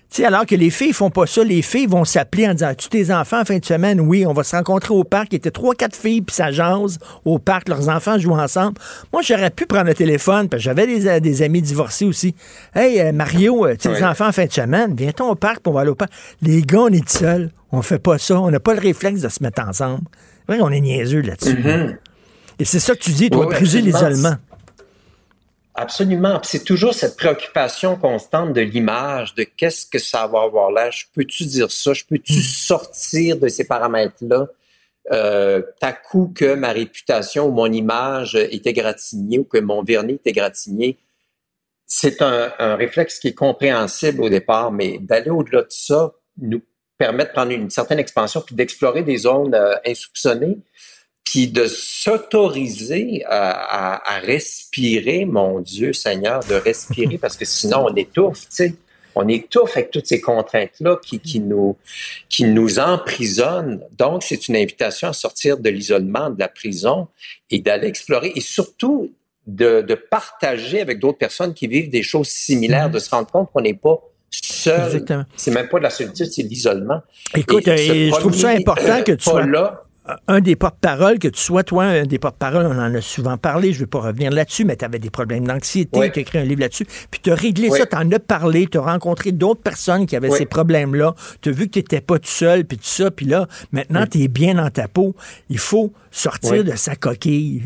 S3: sais, alors que les filles font pas ça, les filles vont s'appeler en disant Tu tes enfants en fin de semaine? Oui, on va se rencontrer au parc. Il y était trois, quatre filles, puis ça jase au parc. Leurs enfants jouent ensemble. Moi, j'aurais pu prendre le téléphone, parce que j'avais des, euh, des, amis divorcés aussi. Hey, euh, Mario, tes enfants en fin de semaine, viens-t'en au parc, pour on va aller au parc. Les gars, on est seuls. On fait pas ça. On n'a pas le réflexe de se mettre ensemble. Vrai on est niaiseux là-dessus. Mm-hmm. Et c'est ça que tu dis, tu dois briser l'isolement.
S14: Absolument. C'est toujours cette préoccupation constante de l'image, de qu'est-ce que ça va avoir là. Je peux-tu dire ça? Je peux-tu hmm. sortir de ces paramètres-là? Euh, à coup que ma réputation ou mon image était gratignée ou que mon vernis était gratigné, c'est un, réflexe qui est compréhensible au départ, mais d'aller au-delà de ça nous permet de prendre une certaine expansion puis d'explorer des zones euh, insoupçonnées puis de s'autoriser à, respirer, mon Dieu Seigneur, de respirer, parce que sinon on étouffe, tu sais. On étouffe avec toutes ces contraintes-là qui, qui, nous, qui nous emprisonnent. Donc, c'est une invitation à sortir de l'isolement, de la prison et d'aller explorer et surtout de, de partager avec d'autres personnes qui vivent des choses similaires, de se rendre compte qu'on n'est pas seul. C'est même pas de la solitude, c'est de l'isolement.
S3: Écoute,
S14: Et
S3: euh, et je trouve ça important que tu sois
S14: là.
S3: Un des porte-parole, que tu sois, toi, un des porte-parole, on en a souvent parlé, je ne vais pas revenir là-dessus, mais tu avais des problèmes d'anxiété,
S14: Oui.
S3: tu as écrit un livre là-dessus, puis tu as réglé
S14: Oui.
S3: ça, tu en as parlé, tu as rencontré d'autres personnes qui avaient
S14: Oui.
S3: ces problèmes-là, tu as vu que tu n'étais pas tout seul, puis tout ça, puis là, maintenant, tu es bien dans ta peau. Il faut sortir de sa coquille,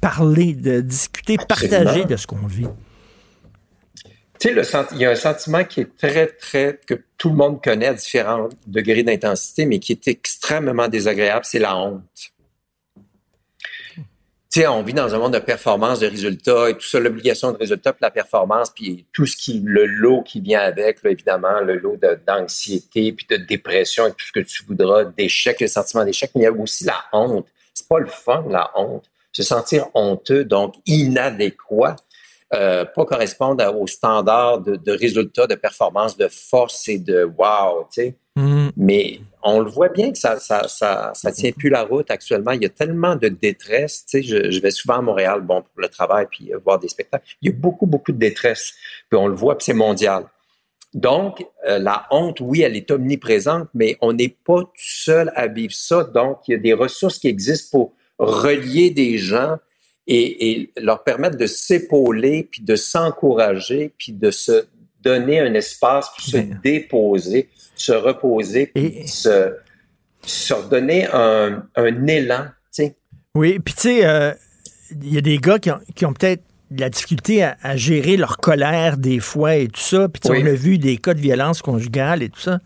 S3: parler, de discuter,
S14: Absolument.
S3: partager de ce qu'on vit.
S14: Il y a un sentiment qui est très, très, que tout le monde connaît à différents degrés d'intensité, mais qui est extrêmement désagréable, c'est la honte. Tu sais, on vit dans un monde de performance, de résultats et tout ça, l'obligation de résultat, puis la performance, puis tout ce qui, le lot qui vient avec, évidemment, le lot d'anxiété, puis de dépression et tout ce que tu voudras, d'échec, le sentiment d'échec, mais il y a aussi la honte. C'est pas le fun, la honte. Se sentir honteux, donc inadéquat, euh, pas correspondre à- aux standards de, de résultats, de performance, de force et de wow, tu sais. Mais on le voit bien que ça, ça, ça, ça tient plus la route actuellement. Il y a tellement de détresse. Tu sais, je, je vais souvent à Montréal, bon, pour le travail, puis euh, voir des spectacles. Il y a beaucoup, beaucoup de détresse. Puis on le voit, puis c'est mondial. Donc, euh, la honte, oui, elle est omniprésente, mais on n'est pas tout seul à vivre ça. Donc, il y a des ressources qui existent pour relier des gens et, et leur permettre de s'épauler, puis de s'encourager, puis de se donner un espace pour se déposer, se reposer, puis se, se redonner un, un élan, tu sais.
S3: Oui, puis tu sais, euh, il y a des gars qui ont, qui ont peut-être de la difficulté à, à gérer leur colère des fois et tout ça. Puis
S14: Oui.
S3: on a vu des cas de violence conjugale et tout ça.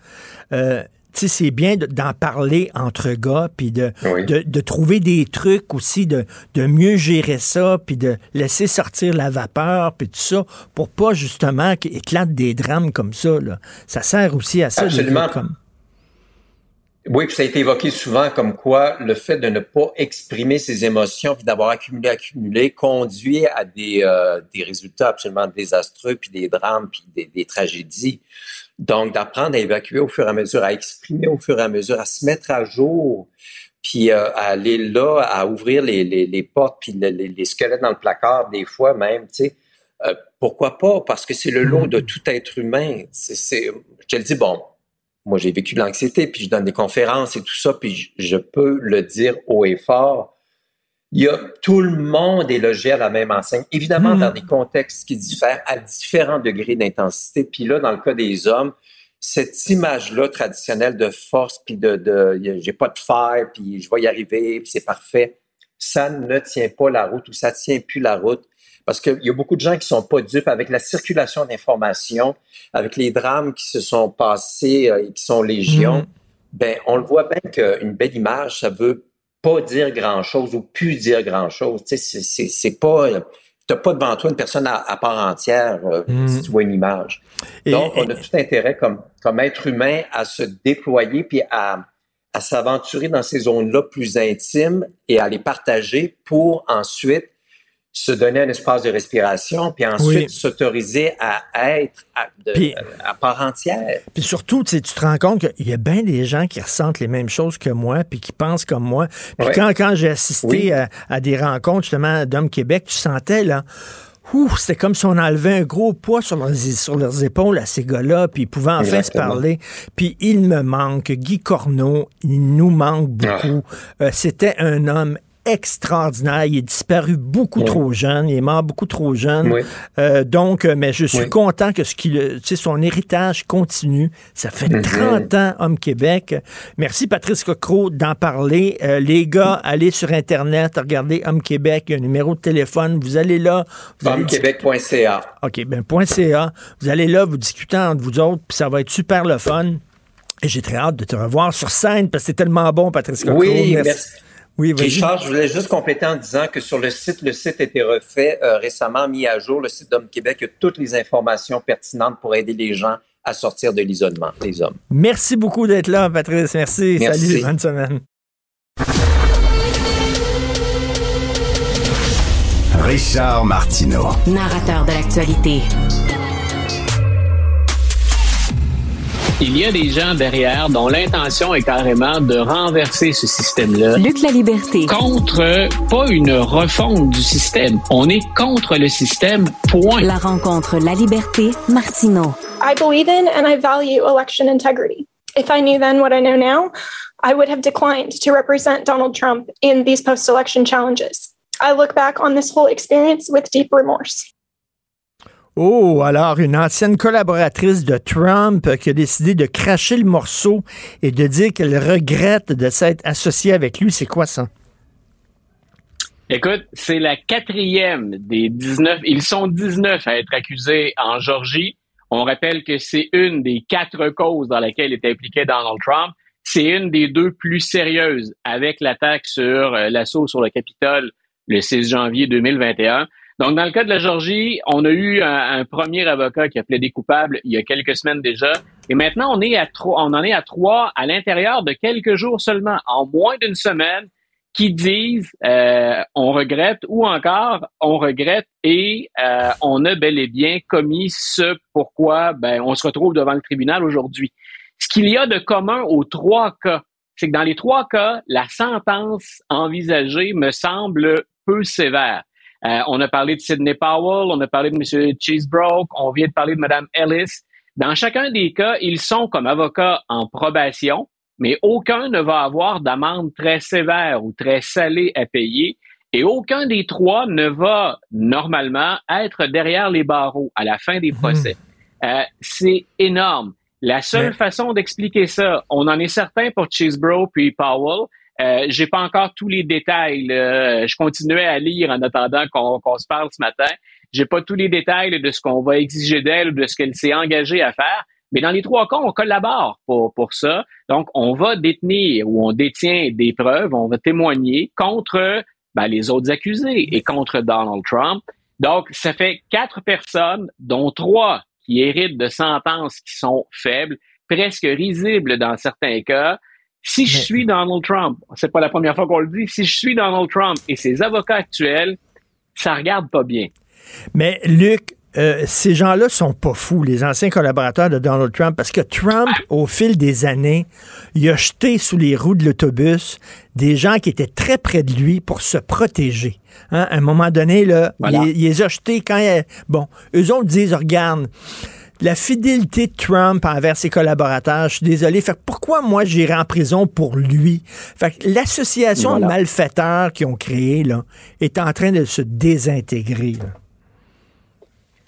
S3: Euh, c'est bien de- d'en parler entre gars, puis de,
S14: Oui.
S3: de, de trouver des trucs aussi, de, de mieux gérer ça, puis de laisser sortir la vapeur, puis tout ça, pour pas justement qu'éclatent des drames comme ça. Là. Ça sert aussi à ça.
S14: Absolument.
S3: comme...
S14: Oui, puis ça a été évoqué souvent comme quoi le fait de ne pas exprimer ses émotions puis d'avoir accumulé, accumulé, conduit à des, euh, des résultats absolument désastreux, puis des drames, puis des, des tragédies. Donc, d'apprendre à évacuer au fur et à mesure, à exprimer au fur et à mesure, à se mettre à jour, puis euh, à aller là, à ouvrir les, les, les portes, puis le- les, les squelettes dans le placard, des fois même, tu sais. Euh, pourquoi pas? Parce que c'est le lot de tout être humain. C'est, c'est, je te le dis, bon, moi, j'ai vécu de l'anxiété, puis je donne des conférences et tout ça, puis je, je peux le dire haut et fort. Il y a tout le monde est logé à la même enseigne, évidemment
S3: Mhm.
S14: dans des contextes qui diffèrent à différents degrés d'intensité. Puis là, dans le cas des hommes, cette image-là traditionnelle de force, puis de, de j'ai pas de fer, puis je vais y arriver, puis c'est parfait, ça ne tient pas la route ou ça tient plus la route. Parce qu'il y a beaucoup de gens qui sont pas dupes avec la circulation d'informations, avec les drames qui se sont passés euh, et qui sont légion.
S3: Mhm.
S14: Ben, on le voit bien qu'une belle image, ça veut pas dire grand-chose ou plus dire grand-chose. Tu sais, c'est- c'est pas... T'as pas devant toi une personne à, à part entière euh,
S3: Mhm.
S14: si tu vois une image.
S3: Et-
S14: Donc, on
S3: et-
S14: a tout intérêt comme, comme être humain à se déployer puis à, à s'aventurer dans ces zones-là plus intimes et à les partager pour ensuite se donner un espace de respiration puis ensuite
S3: Oui.
S14: s'autoriser à être à, de-
S3: Puis-
S14: à part entière.
S3: Puis surtout, tu te rends compte qu'il y a bien des gens qui ressentent les mêmes choses que moi, puis qui pensent comme moi. Puis quand, quand j'ai assisté
S14: Oui.
S3: à, à des rencontres, justement, d'Hommes Québec, tu sentais, là, c'était comme si on enlevait un gros poids sur leurs, sur leurs épaules à ces gars-là, puis ils pouvaient enfin se parler. Puis il me manque, Guy Corneau, il nous manque beaucoup. Euh, C'était un homme extraordinaire. Il est disparu beaucoup
S14: Oui.
S3: trop jeune. Il est mort beaucoup trop jeune.
S14: Oui.
S3: Euh, donc, euh, mais je suis
S14: Oui.
S3: content que ce qu'il, son héritage continue. Ça fait
S14: Mhm.
S3: 30 ans, Homme Québec. Merci, Patrice Cocro, d'en parler. Euh, les gars, allez sur Internet, regardez Homme Québec. Il y a un numéro de téléphone. Vous allez là.
S14: Hommequebec.ca.
S3: OK, ben, point .ca. Vous allez là, vous discutez entre vous autres, puis ça va être super le fun. Et j'ai très hâte de te revoir sur scène parce que c'est tellement bon, Patrice Cocro.
S14: Oui, merci.
S3: Oui.
S14: Richard, je voulais juste compléter en disant que sur le site, le site a été refait euh, récemment, mis à jour, le site d'Homme Québec, il y a toutes les informations pertinentes pour aider les gens à sortir de l'isolement, les hommes.
S3: Merci beaucoup d'être là, Patrice. Merci.
S14: Merci.
S3: Salut, bonne semaine.
S1: Richard Martineau.
S2: Narrateur de l'actualité.
S17: Il y a des gens derrière dont l'intention est carrément de renverser ce système-là.
S10: Luc la liberté.
S17: Contre, pas une refonte du système. On est contre le système, point.
S10: La rencontre La Liberté, Martineau.
S18: I believe in and I value election integrity. If I knew then what I know now, I would have declined to represent Donald Trump in these post election challenges. I look back on this whole experience with deep remorse.
S3: Oh, alors une ancienne collaboratrice de Trump qui a décidé de cracher le morceau et de dire qu'elle regrette de s'être associée avec lui, c'est quoi ça?
S17: Écoute, c'est la quatrième des 19. Ils sont 19 à être accusés en Georgie. On rappelle que c'est une des quatre causes dans laquelle est impliqué Donald Trump. C'est une des deux plus sérieuses avec l'attaque sur euh, l'assaut sur le Capitole le 6 janvier 2021. Donc, dans le cas de la Georgie, on a eu un, premier avocat qui a plaidé coupable il y a quelques semaines déjà. Et maintenant, on est à on en est à trois à l'intérieur de quelques jours seulement, en moins d'une semaine, qui disent euh, on regrette ou encore on regrette et euh, on a bel et bien commis ce pourquoi ben, on se retrouve devant le tribunal aujourd'hui. Ce qu'il y a de commun aux trois cas, c'est que dans les trois cas, la sentence envisagée me semble peu sévère. Euh, on a parlé de Sidney Powell, on a parlé de M. Cheesebroke, on vient de parler de Mme Ellis. Dans chacun des cas, ils sont comme avocats en probation, mais aucun ne va avoir d'amende très sévère ou très salée à payer. Et aucun des trois ne va normalement être derrière les barreaux à la fin des mmh. procès. Euh, c'est énorme. La seule façon d'expliquer ça, on en est certain pour Chesebro puis Powell, euh, j'ai pas encore tous les détails. Je continuais à lire en attendant qu'on se parle ce matin. J'ai pas tous les détails de ce qu'on va exiger d'elle ou de ce qu'elle s'est engagée à faire. Mais dans les trois cas, on collabore pour, pour ça. Donc, on va détenir ou on détient des preuves, on va témoigner contre ben, les autres accusés et contre Donald Trump. Donc, ça fait quatre personnes, dont trois qui héritent de sentences qui sont faibles, presque risibles dans certains cas. Si je suis Donald Trump, c'est pas la première fois qu'on le dit, si je suis Donald Trump et ses avocats actuels, ça regarde pas bien.
S3: Mais Luc, euh, ces gens-là sont pas fous, les anciens collaborateurs de Donald Trump, parce que Trump, au fil des années, il a jeté sous les roues de l'autobus des gens qui étaient très près de lui pour se protéger. Hein, à un moment donné, là, il, il, les a jetés quand il, Bon, eux autres disent, regarde, la fidélité de Trump envers ses collaborateurs, je suis désolé. Fait pourquoi moi j'irai en prison pour lui? Fait l'association de malfaiteurs qu'ils ont créée là, est en train de se désintégrer.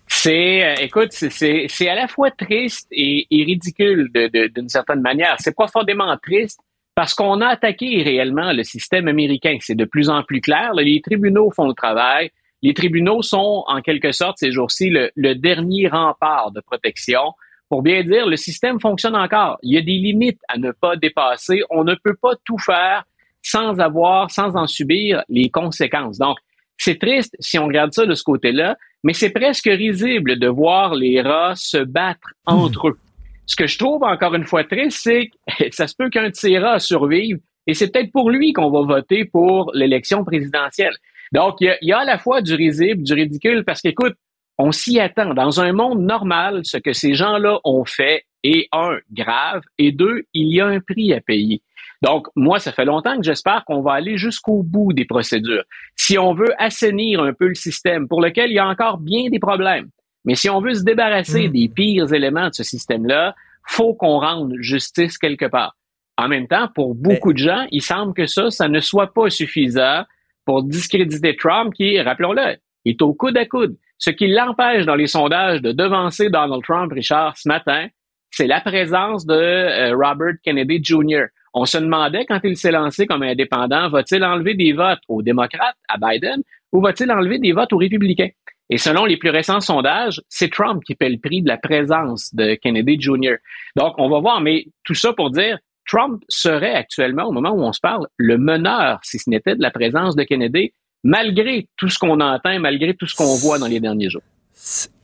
S17: C'est, euh, écoute, c'est à la fois triste et, ridicule d'une certaine manière. C'est profondément triste parce qu'on a attaqué réellement le système américain. C'est de plus en plus clair. les tribunaux font le travail les tribunaux sont en quelque sorte ces jours-ci le, dernier rempart de protection. Pour bien dire, le système fonctionne encore. Il y a des limites à ne pas dépasser. On ne peut pas tout faire sans avoir, sans en subir les conséquences. Donc, c'est triste si on regarde ça de ce côté-là, mais c'est presque risible de voir les rats se battre entre eux. Ce que je trouve encore une fois triste, c'est que ça se peut qu'un de ces rats survive et c'est peut-être pour lui qu'on va voter pour l'élection présidentielle. Donc, il y, a, à la fois du risible, du ridicule, parce qu'écoute, on s'y attend. Dans un monde normal, ce que ces gens-là ont fait est, un, grave, et deux, il y a un prix à payer. Donc, moi, ça fait longtemps que j'espère qu'on va aller jusqu'au bout des procédures. Si on veut assainir un peu le système, pour lequel il y a encore bien des problèmes, mais si on veut se débarrasser hmm. des pires éléments de ce système-là, faut qu'on rende justice quelque part. En même temps, pour beaucoup de gens, il semble que ça, ça ne soit pas suffisant pour discréditer Trump qui, rappelons-le, est au coude à coude. Ce qui l'empêche dans les sondages de devancer Donald Trump, Richard, ce matin, c'est la présence de euh, Robert Kennedy Jr. On se demandait quand il s'est lancé comme indépendant, va-t-il enlever des votes aux démocrates, à Biden, ou va-t-il enlever des votes aux républicains? Et selon les plus récents sondages, c'est Trump qui paie le prix de la présence de Kennedy Jr. Donc, on va voir, mais tout ça pour dire, Trump serait actuellement, au moment où on se parle, le meneur, si ce n'était de la présence de Kennedy, malgré tout ce qu'on entend, malgré tout ce qu'on voit dans les derniers jours.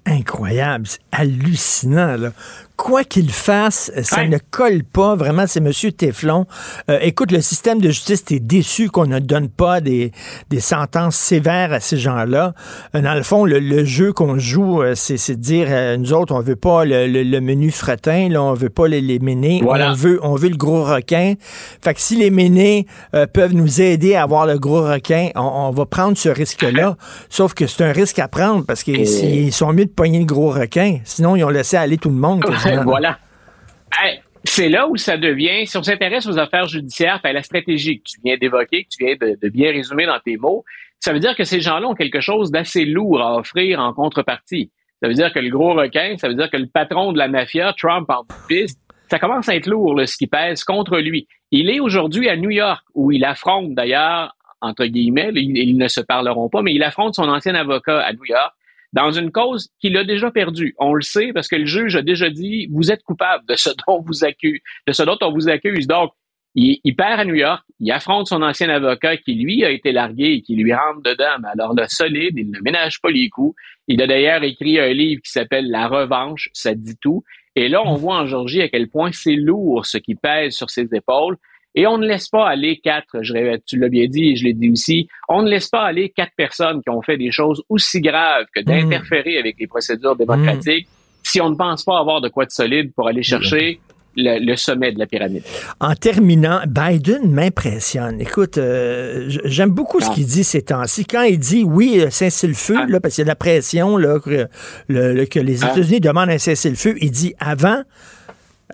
S3: incroyable, c'est hallucinant. Là quoi qu'il fasse, ça ne colle pas. Vraiment, c'est M. Teflon. Euh, écoute, le système de justice, t'es déçu qu'on ne donne pas des, des sentences sévères à ces gens-là. Euh, dans le fond, le, jeu qu'on joue, euh, c'est de dire, nous autres, on veut pas le, le, menu fretin, là, on veut pas les, les ménés, on, veut, on veut le gros requin. Fait que si les ménés peuvent nous aider à avoir le gros requin, on, va prendre ce risque-là. Sauf que c'est un risque à prendre parce qu'ils sont mieux de pogner le gros requin. Sinon, ils ont laissé aller tout le monde.
S17: Voilà. c'est là où ça devient, si on s'intéresse aux affaires judiciaires, à la stratégie que tu viens d'évoquer, que tu viens de, bien résumer dans tes mots, ça veut dire que ces gens-là ont quelque chose d'assez lourd à offrir en contrepartie. Ça veut dire que le gros requin, ça veut dire que le patron de la mafia, Trump en piste, ça commence à être lourd ce qui pèse contre lui. Il est aujourd'hui à New York, où il affronte d'ailleurs, entre guillemets, ils ne se parleront pas, mais il affronte son ancien avocat à New York, dans une cause qu'il a déjà perdue. On le sait parce que le juge a déjà dit vous êtes coupable de ce dont vous accuse, de ce dont on vous accuse. Donc, il, perd à New York, il affronte son ancien avocat qui, lui, a été largué et qui lui rentre dedans. Mais alors, le solide, il ne ménage pas les coups. Il a d'ailleurs écrit un livre qui s'appelle La revanche, ça dit tout. Et là, on voit en Georgie à quel point c'est lourd ce qui pèse sur ses épaules. Et on ne laisse pas aller quatre, je tu l'as bien dit et je l'ai dit aussi, on ne laisse pas aller quatre personnes qui ont fait des choses aussi graves que d'interférer avec les procédures démocratiques si on ne pense pas avoir de quoi de solide pour aller chercher le, sommet de la pyramide.
S3: En terminant, Biden m'impressionne. Écoute, euh, j'aime beaucoup ce ah. qu'il dit ces temps-ci. Quand il dit oui, euh, cessez-le-feu, ah. parce qu'il y a de la pression là, que, les ah. États-Unis demandent un cessez-le-feu, il dit avant,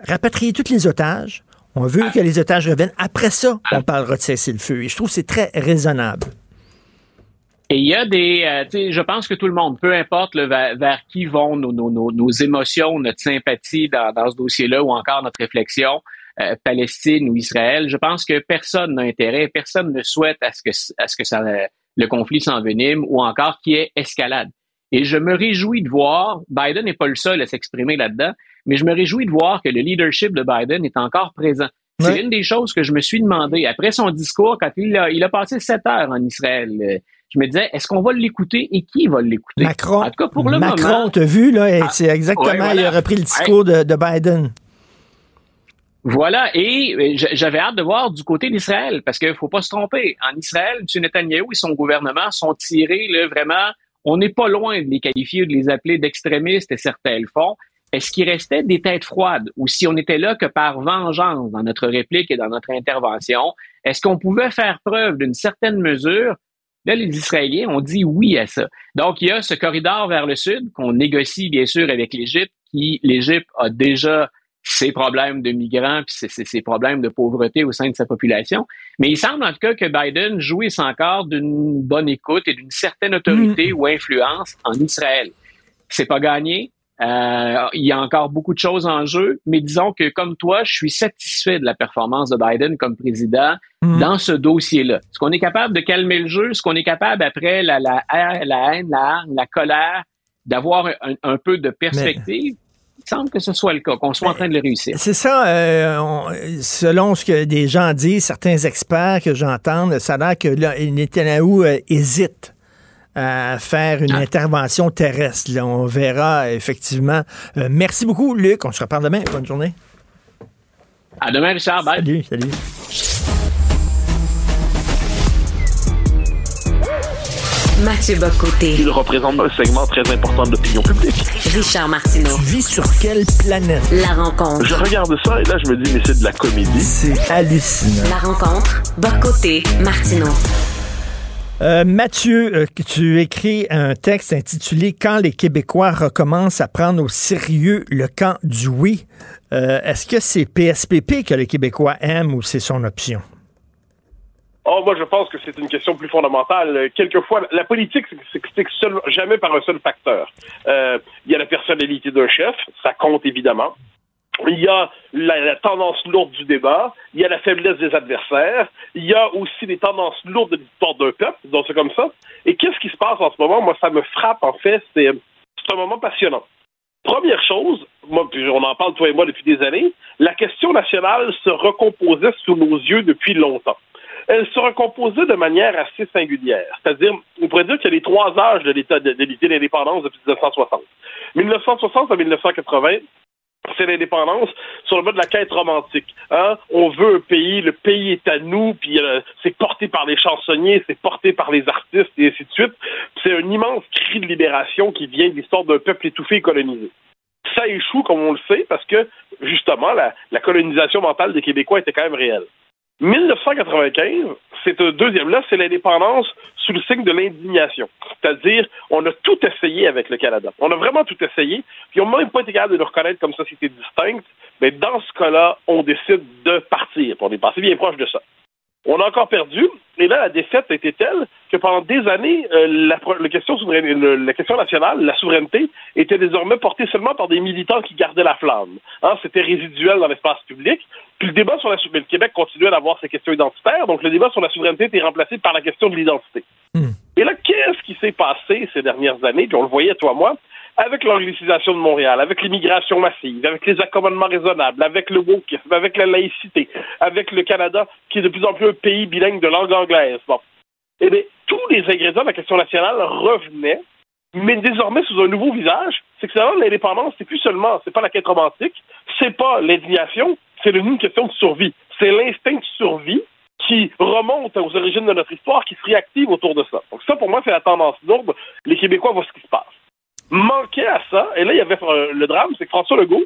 S3: rapatrier tous les otages, on veut que les otages reviennent. Après ça, on parlera de cesser le feu. Et je trouve que c'est très raisonnable.
S17: Et il y a des, euh, tu sais, je pense que tout le monde, peu importe vers, qui vont nos, émotions, notre sympathie dans, ce dossier-là ou encore notre réflexion, euh, Palestine ou Israël, je pense que personne n'a intérêt, personne ne souhaite à ce que, à ce que ça, le conflit s'envenime ou encore qu'il y ait escalade. Et je me réjouis de voir, Biden n'est pas le seul à s'exprimer là-dedans, mais je me réjouis de voir que le leadership de Biden est encore présent. C'est une des choses que je me suis demandé. Après son discours, quand il a, il a passé sept heures en Israël, euh, je me disais, est-ce qu'on va l'écouter et qui va l'écouter?
S3: Macron. En tout cas, pour le Macron, moment. t'as vu, là, ah, c'est exactement, il a repris le discours de, de, Biden.
S17: Voilà, et euh, j'avais hâte de voir du côté d'Israël, parce qu'il faut pas se tromper. En Israël, M. Netanyahu et son gouvernement sont tirés là, vraiment on n'est pas loin de les qualifier ou de les appeler d'extrémistes et certains le font. Est-ce qu'il restait des têtes froides? Ou si on était là que par vengeance dans notre réplique et dans notre intervention, est-ce qu'on pouvait faire preuve d'une certaine mesure? Là, les Israéliens ont dit oui à ça. Donc, il y a ce corridor vers le sud qu'on négocie bien sûr avec l'Égypte, qui l'Égypte a déjà ses problèmes de migrants puis ses, problèmes de pauvreté au sein de sa population. Mais il semble en tout cas que Biden jouisse encore d'une bonne écoute et d'une certaine autorité mm. ou influence en Israël. C'est pas gagné. Euh, il y a encore beaucoup de choses en jeu, mais disons que comme toi, je suis satisfait de la performance de Biden comme président mm. dans ce dossier-là. Est-ce qu'on est capable de calmer le jeu? Est-ce qu'on est capable, après la, la, la haine, la hargne, la colère, d'avoir un, peu de perspective? Semble que ce soit le cas, qu'on soit en train de le réussir.
S3: C'est ça, euh, selon ce que des gens disent, certains experts que j'entends, ça a l'air que là, Netanyahu euh, hésite à faire une ah. intervention terrestre. on verra effectivement. Euh, merci beaucoup, Luc. On se reparle demain. Bonne journée.
S17: À demain, Richard. Bye.
S3: Salut, salut.
S2: Mathieu Bocoté.
S19: Il représente un segment très important de l'opinion publique.
S2: Richard Martineau.
S3: Tu vis sur quelle planète?
S2: La rencontre.
S19: Je regarde ça et là, je me dis, mais c'est de la comédie.
S3: C'est hallucinant.
S2: La rencontre. Bocoté. Martineau.
S3: Euh, Mathieu, euh, tu écris un texte intitulé Quand les Québécois recommencent à prendre au sérieux le camp du oui. Euh, est-ce que c'est PSPP que les Québécois aiment ou c'est son option?
S19: Oh, moi, je pense que c'est une question plus fondamentale. Quelquefois, la politique s'explique jamais par un seul facteur. Euh, il y a la personnalité d'un chef, ça compte évidemment. Il y a la, tendance lourde du débat, il y a la faiblesse des adversaires, il y a aussi les tendances lourdes de l'histoire d'un peuple, donc c'est comme ça. Et qu'est-ce qui se passe en ce moment? Moi, ça me frappe, en fait, c'est un moment passionnant. Première chose, on en parle toi et moi depuis des années, la question nationale se recomposait sous nos yeux depuis longtemps elle sera composée de manière assez singulière. C'est-à-dire, on pourrait dire qu'il y a les trois âges de l'État de, l'indépendance depuis 1960. 1960 à 1980, c'est l'indépendance sur le mode de la quête romantique. Hein? On veut un pays, le pays est à nous, puis euh, c'est porté par les chansonniers, c'est porté par les artistes, et ainsi de suite. C'est un immense cri de libération qui vient de l'histoire d'un peuple étouffé et colonisé. Ça échoue, comme on le sait, parce que, justement, la, la colonisation mentale des Québécois était quand même réelle. 1995, c'est un deuxième là, c'est l'indépendance sous le signe de l'indignation. C'est-à-dire, on a tout essayé avec le Canada. On a vraiment tout essayé, puis on n'a même pas été capable de nous reconnaître comme société distincte. Mais dans ce cas-là, on décide de partir. On est passé bien proche de ça. On a encore perdu, et là, la défaite a été telle que pendant des années, euh, la, la, question la, question nationale, la souveraineté, était désormais portée seulement par des militants qui gardaient la flamme. Hein, C'était résiduel dans l'espace public. Puis le débat sur la souveraineté, le Québec continuait d'avoir ses questions identitaires, donc le débat sur la souveraineté était remplacé par la question de l'identité. Hmm. Et là, qu'est-ce qui s'est passé ces dernières années, puis on le voyait, toi, moi, avec l'anglicisation de Montréal, avec l'immigration massive, avec les accommodements raisonnables, avec le wokisme, avec la laïcité, avec le Canada, qui est de plus en plus un pays bilingue de langue anglaise. Bon. Eh bien, tous les ingrédients de la question nationale revenaient, mais désormais sous un nouveau visage. C'est que ça l'indépendance, c'est plus seulement, c'est pas la quête romantique, c'est pas l'indignation, c'est une question de survie. C'est l'instinct de survie qui remonte aux origines de notre histoire, qui se réactive autour de ça. Donc ça, pour moi, c'est la tendance lourde. Les Québécois voient ce qui se passe manquait à ça, et là, il y avait euh, le drame, c'est que François Legault,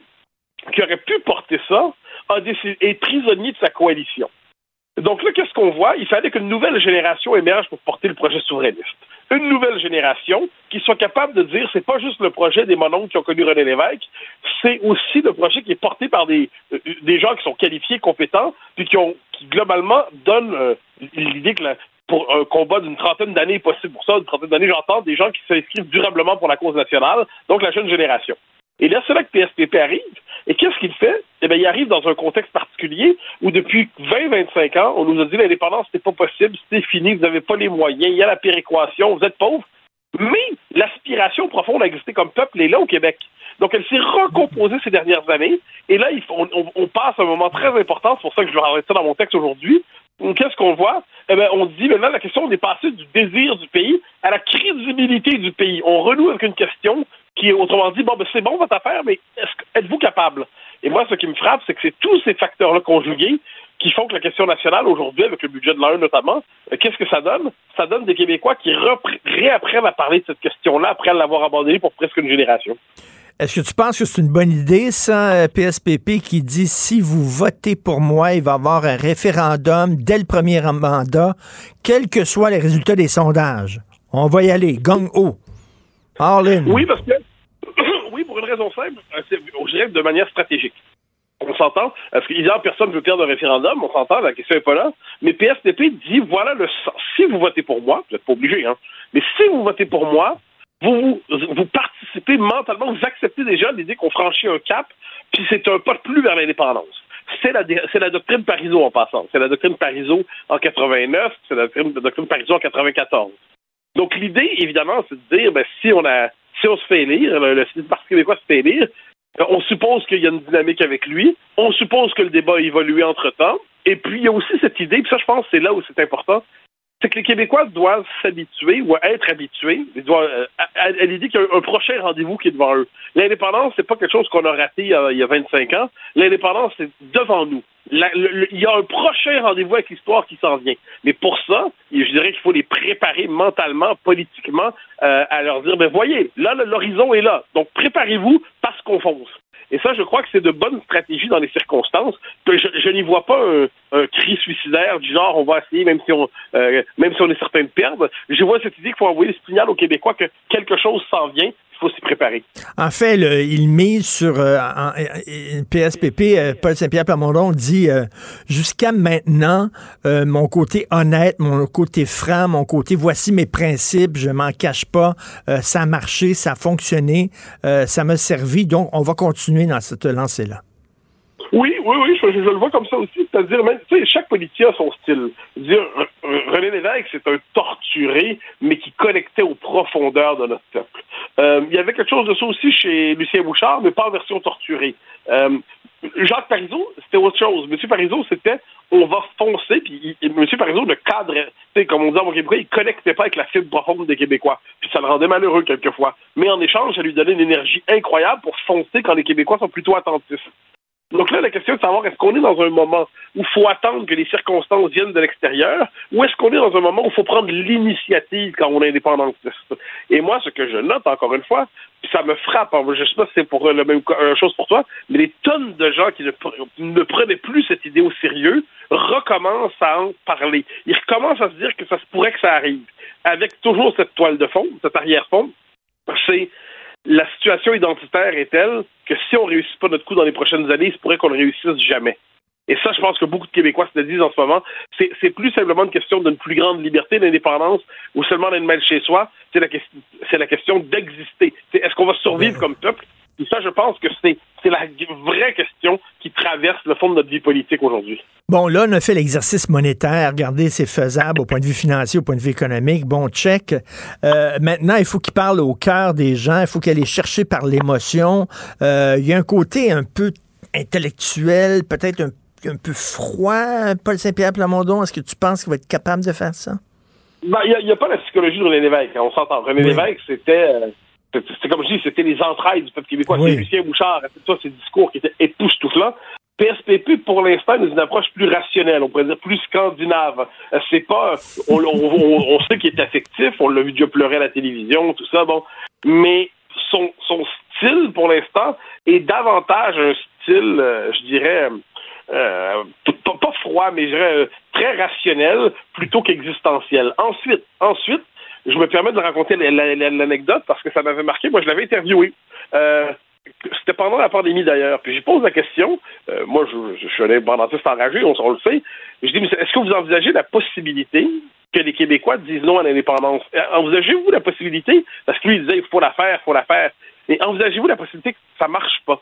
S19: qui aurait pu porter ça, a décidé, est prisonnier de sa coalition. Donc là, qu'est-ce qu'on voit? Il fallait qu'une nouvelle génération émerge pour porter le projet souverainiste. Une nouvelle génération qui soit capable de dire c'est pas juste le projet des mononcles qui ont connu René Lévesque, c'est aussi le projet qui est porté par des, euh, des gens qui sont qualifiés, compétents, puis qui ont globalement donnent euh, l'idée que la, pour un combat d'une trentaine d'années possible pour ça. Une trentaine d'années, j'entends des gens qui s'inscrivent durablement pour la cause nationale, donc la jeune génération. Et là, c'est là que PSPP arrive. Et qu'est-ce qu'il fait? Eh bien, il arrive dans un contexte particulier où depuis 20-25 ans, on nous a dit l'indépendance, c'est pas possible, c'est fini, vous n'avez pas les moyens, il y a la péréquation, vous êtes pauvres. Mais l'aspiration profonde à exister comme peuple est là au Québec. Donc, elle s'est recomposée ces dernières années. Et là, on, on, passe un moment très important. C'est pour ça que je vais arrêter ça dans mon texte aujourd'hui qu'est-ce qu'on voit? Eh bien, on dit maintenant la question, on est passé du désir du pays à la crédibilité du pays. On renoue avec une question qui est autrement dit, bon, ben, c'est bon votre affaire, mais êtes-vous capable? Et moi, ce qui me frappe, c'est que c'est tous ces facteurs-là conjugués qui font que la question nationale aujourd'hui, avec le budget de l'AN notamment, euh, qu'est-ce que ça donne? Ça donne des Québécois qui réapprennent à parler de cette question-là après l'avoir abandonnée pour presque une génération.
S3: Est-ce que tu penses que c'est une bonne idée, ça, PSPP, euh, qui dit si vous votez pour moi, il va y avoir un référendum dès le premier mandat, quels que soient les résultats des sondages? On va y aller, gang haut.
S19: Oui, parce que, oui, pour une raison simple, euh, je dirais de manière stratégique. On s'entend, parce qu'évidemment, personne ne veut perdre un référendum, on s'entend, la question n'est pas là. Mais PSPP dit voilà le sens. Si vous votez pour moi, vous n'êtes pas obligé, hein, mais si vous votez pour moi, vous, vous participez mentalement, vous acceptez déjà l'idée qu'on franchit un cap, puis c'est un pas de plus vers l'indépendance. C'est la, c'est la doctrine Parizeau en passant. C'est la doctrine Parizeau en 89, c'est la doctrine, la doctrine Parizeau en 94. Donc l'idée, évidemment, c'est de dire, ben, si on a, si on se fait élire, le, le Parti québécois se fait élire, on suppose qu'il y a une dynamique avec lui, on suppose que le débat a évolué entre-temps, et puis il y a aussi cette idée, puis ça je pense c'est là où c'est important, c'est que les Québécois doivent s'habituer ou être habitués euh, à, l'idée qu'il y a un, prochain rendez-vous qui est devant eux. L'indépendance, c'est pas quelque chose qu'on a raté il y a 25 ans. L'indépendance, c'est devant nous. il y a un prochain rendez-vous avec l'histoire qui s'en vient. Mais pour ça, je dirais qu'il faut les préparer mentalement, politiquement, euh, à leur dire, ben voyez, là, l'horizon est là. Donc préparez-vous parce qu'on fonce. Et ça, je crois que c'est de bonnes stratégies dans les circonstances. Je, n'y vois pas un, cri suicidaire du genre on va essayer même si on euh, même si on est certain de perdre. Je vois cette idée qu'il faut envoyer le signal aux Québécois que quelque chose s'en vient
S3: En fait, il mise sur euh, PSPP, euh, Paul Saint-Pierre Plamondon dit jusqu'à maintenant, mon côté honnête, mon côté franc, mon côté voici mes principes, je m'en cache pas, ça a marché, ça a fonctionné, ça m'a servi, donc on va continuer dans cette lancée-là.
S19: Oui, oui, oui, je, le vois comme ça aussi. C'est-à-dire, tu sais, chaque politicien a son style. Dire, René Lévesque, c'est un torturé, mais qui connectait aux profondeurs de notre peuple. Euh, il y avait quelque chose de ça aussi chez Lucien Bouchard, mais pas en version torturée. Euh, Jacques Parizeau, c'était autre chose. Monsieur Parizeau, c'était on va foncer, puis Monsieur Parizeau, le cadre, tu sais, comme on dit en québécois, il connectait pas avec la fibre profonde des Québécois. Puis ça le rendait malheureux quelquefois. Mais en échange, ça lui donnait une énergie incroyable pour foncer quand les Québécois sont plutôt attentifs. Donc là, la question est de savoir est-ce qu'on est dans un moment où il faut attendre que les circonstances viennent de l'extérieur ou est-ce qu'on est dans un moment où il faut prendre l'initiative quand on est indépendantiste? Et moi, ce que je note, encore une fois, ça me frappe, hein, je ne sais pas si c'est pour euh, la même euh, chose pour toi, mais les tonnes de gens qui ne, ne prenaient plus cette idée au sérieux recommencent à en parler. Ils recommencent à se dire que ça se pourrait que ça arrive, avec toujours cette toile de fond, cet arrière-fond. C'est la situation identitaire est telle que si on réussit pas notre coup dans les prochaines années, il se pourrait qu'on ne réussisse jamais. Et ça, je pense que beaucoup de Québécois se le disent en ce moment. C'est plus simplement une question d'une plus grande liberté, d'indépendance, ou seulement d'être mal chez soi. C'est la, la question d'exister. C'est Est-ce qu'on va survivre comme peuple? Et ça, je pense que c'est la vraie question qui traverse le fond de notre vie politique aujourd'hui.
S3: Bon, là, on a fait l'exercice monétaire. Regardez, c'est faisable au point de vue financier, au point de vue économique. Bon, check. Euh, maintenant, il faut qu'il parle au cœur des gens. Il faut qu'elle les chercher par l'émotion. Euh, il y a un côté un peu intellectuel, peut-être un, un peu froid. Paul Saint-Pierre Plamondon, est-ce que tu penses qu'il va être capable de faire ça?
S19: Ben, Il n'y a, pas la psychologie de René Lévesque, hein, on s'entend. René
S3: Oui.
S19: Lévesque, c'était, euh, c'était comme je dis, c'était les entrailles du peuple québécois.
S3: Oui.
S19: C'est Lucien Bouchard, c'est ça, ses discours qui étaient époustouflants. PSPP, pour l'instant, nous une approche plus rationnelle, on pourrait dire plus scandinave. Euh, C'est pas, on, on, on- on sait qu'il est affectif, on l'a vu déjà pleurer à la télévision, tout ça, bon. Mais son, son style, pour l'instant, est davantage un style, euh, je dirais, euh, pas, pas froid, mais je dirais euh, très rationnel plutôt qu'existentiel. Ensuite, ensuite, je me permets de raconter la- la- la- l'anecdote parce que ça m'avait marqué. Moi, je l'avais interviewé. Euh, c'était pendant la pandémie d'ailleurs. Puis je pose la question. euh, moi, je, je suis un indépendantiste enragé, on, on le sait. Je dis, mais est-ce que vous envisagez la possibilité que les Québécois disent non à l'indépendance? Euh, Envisagez-vous la possibilité? Parce que lui, il disait, il faut la faire, il faut la faire. Et envisagez-vous la possibilité que ça marche pas?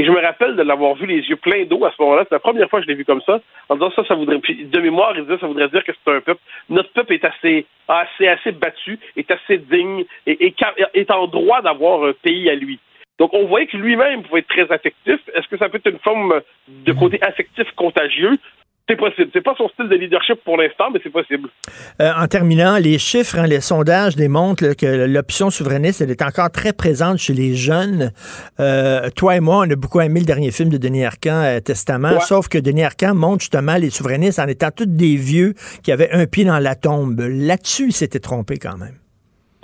S19: Et je me rappelle de l'avoir vu les yeux pleins d'eau à ce moment-là. C'est la première fois que je l'ai vu comme ça. En disant ça, ça voudrait. Puis de mémoire, il disait ça voudrait dire que c'est un peuple. Notre peuple est assez, assez, assez battu, est assez digne et, est en droit d'avoir un pays à lui. Donc on voyait que lui-même pouvait être très affectif. Est-ce que ça peut être une forme de côté affectif contagieux? C'est possible. C'est pas son style de leadership pour l'instant, mais c'est possible.
S3: Euh, en terminant, les chiffres, hein, les sondages démontrent là, que l'option souverainiste, elle est encore très présente chez les jeunes. Euh, toi et moi, on a beaucoup aimé le dernier film de Denis Arcand, euh, Testament,
S19: Ouais.
S3: sauf que Denis Arcand montre justement les souverainistes en étant tous des vieux qui avaient un pied dans la tombe. Là-dessus, il s'était trompé quand même.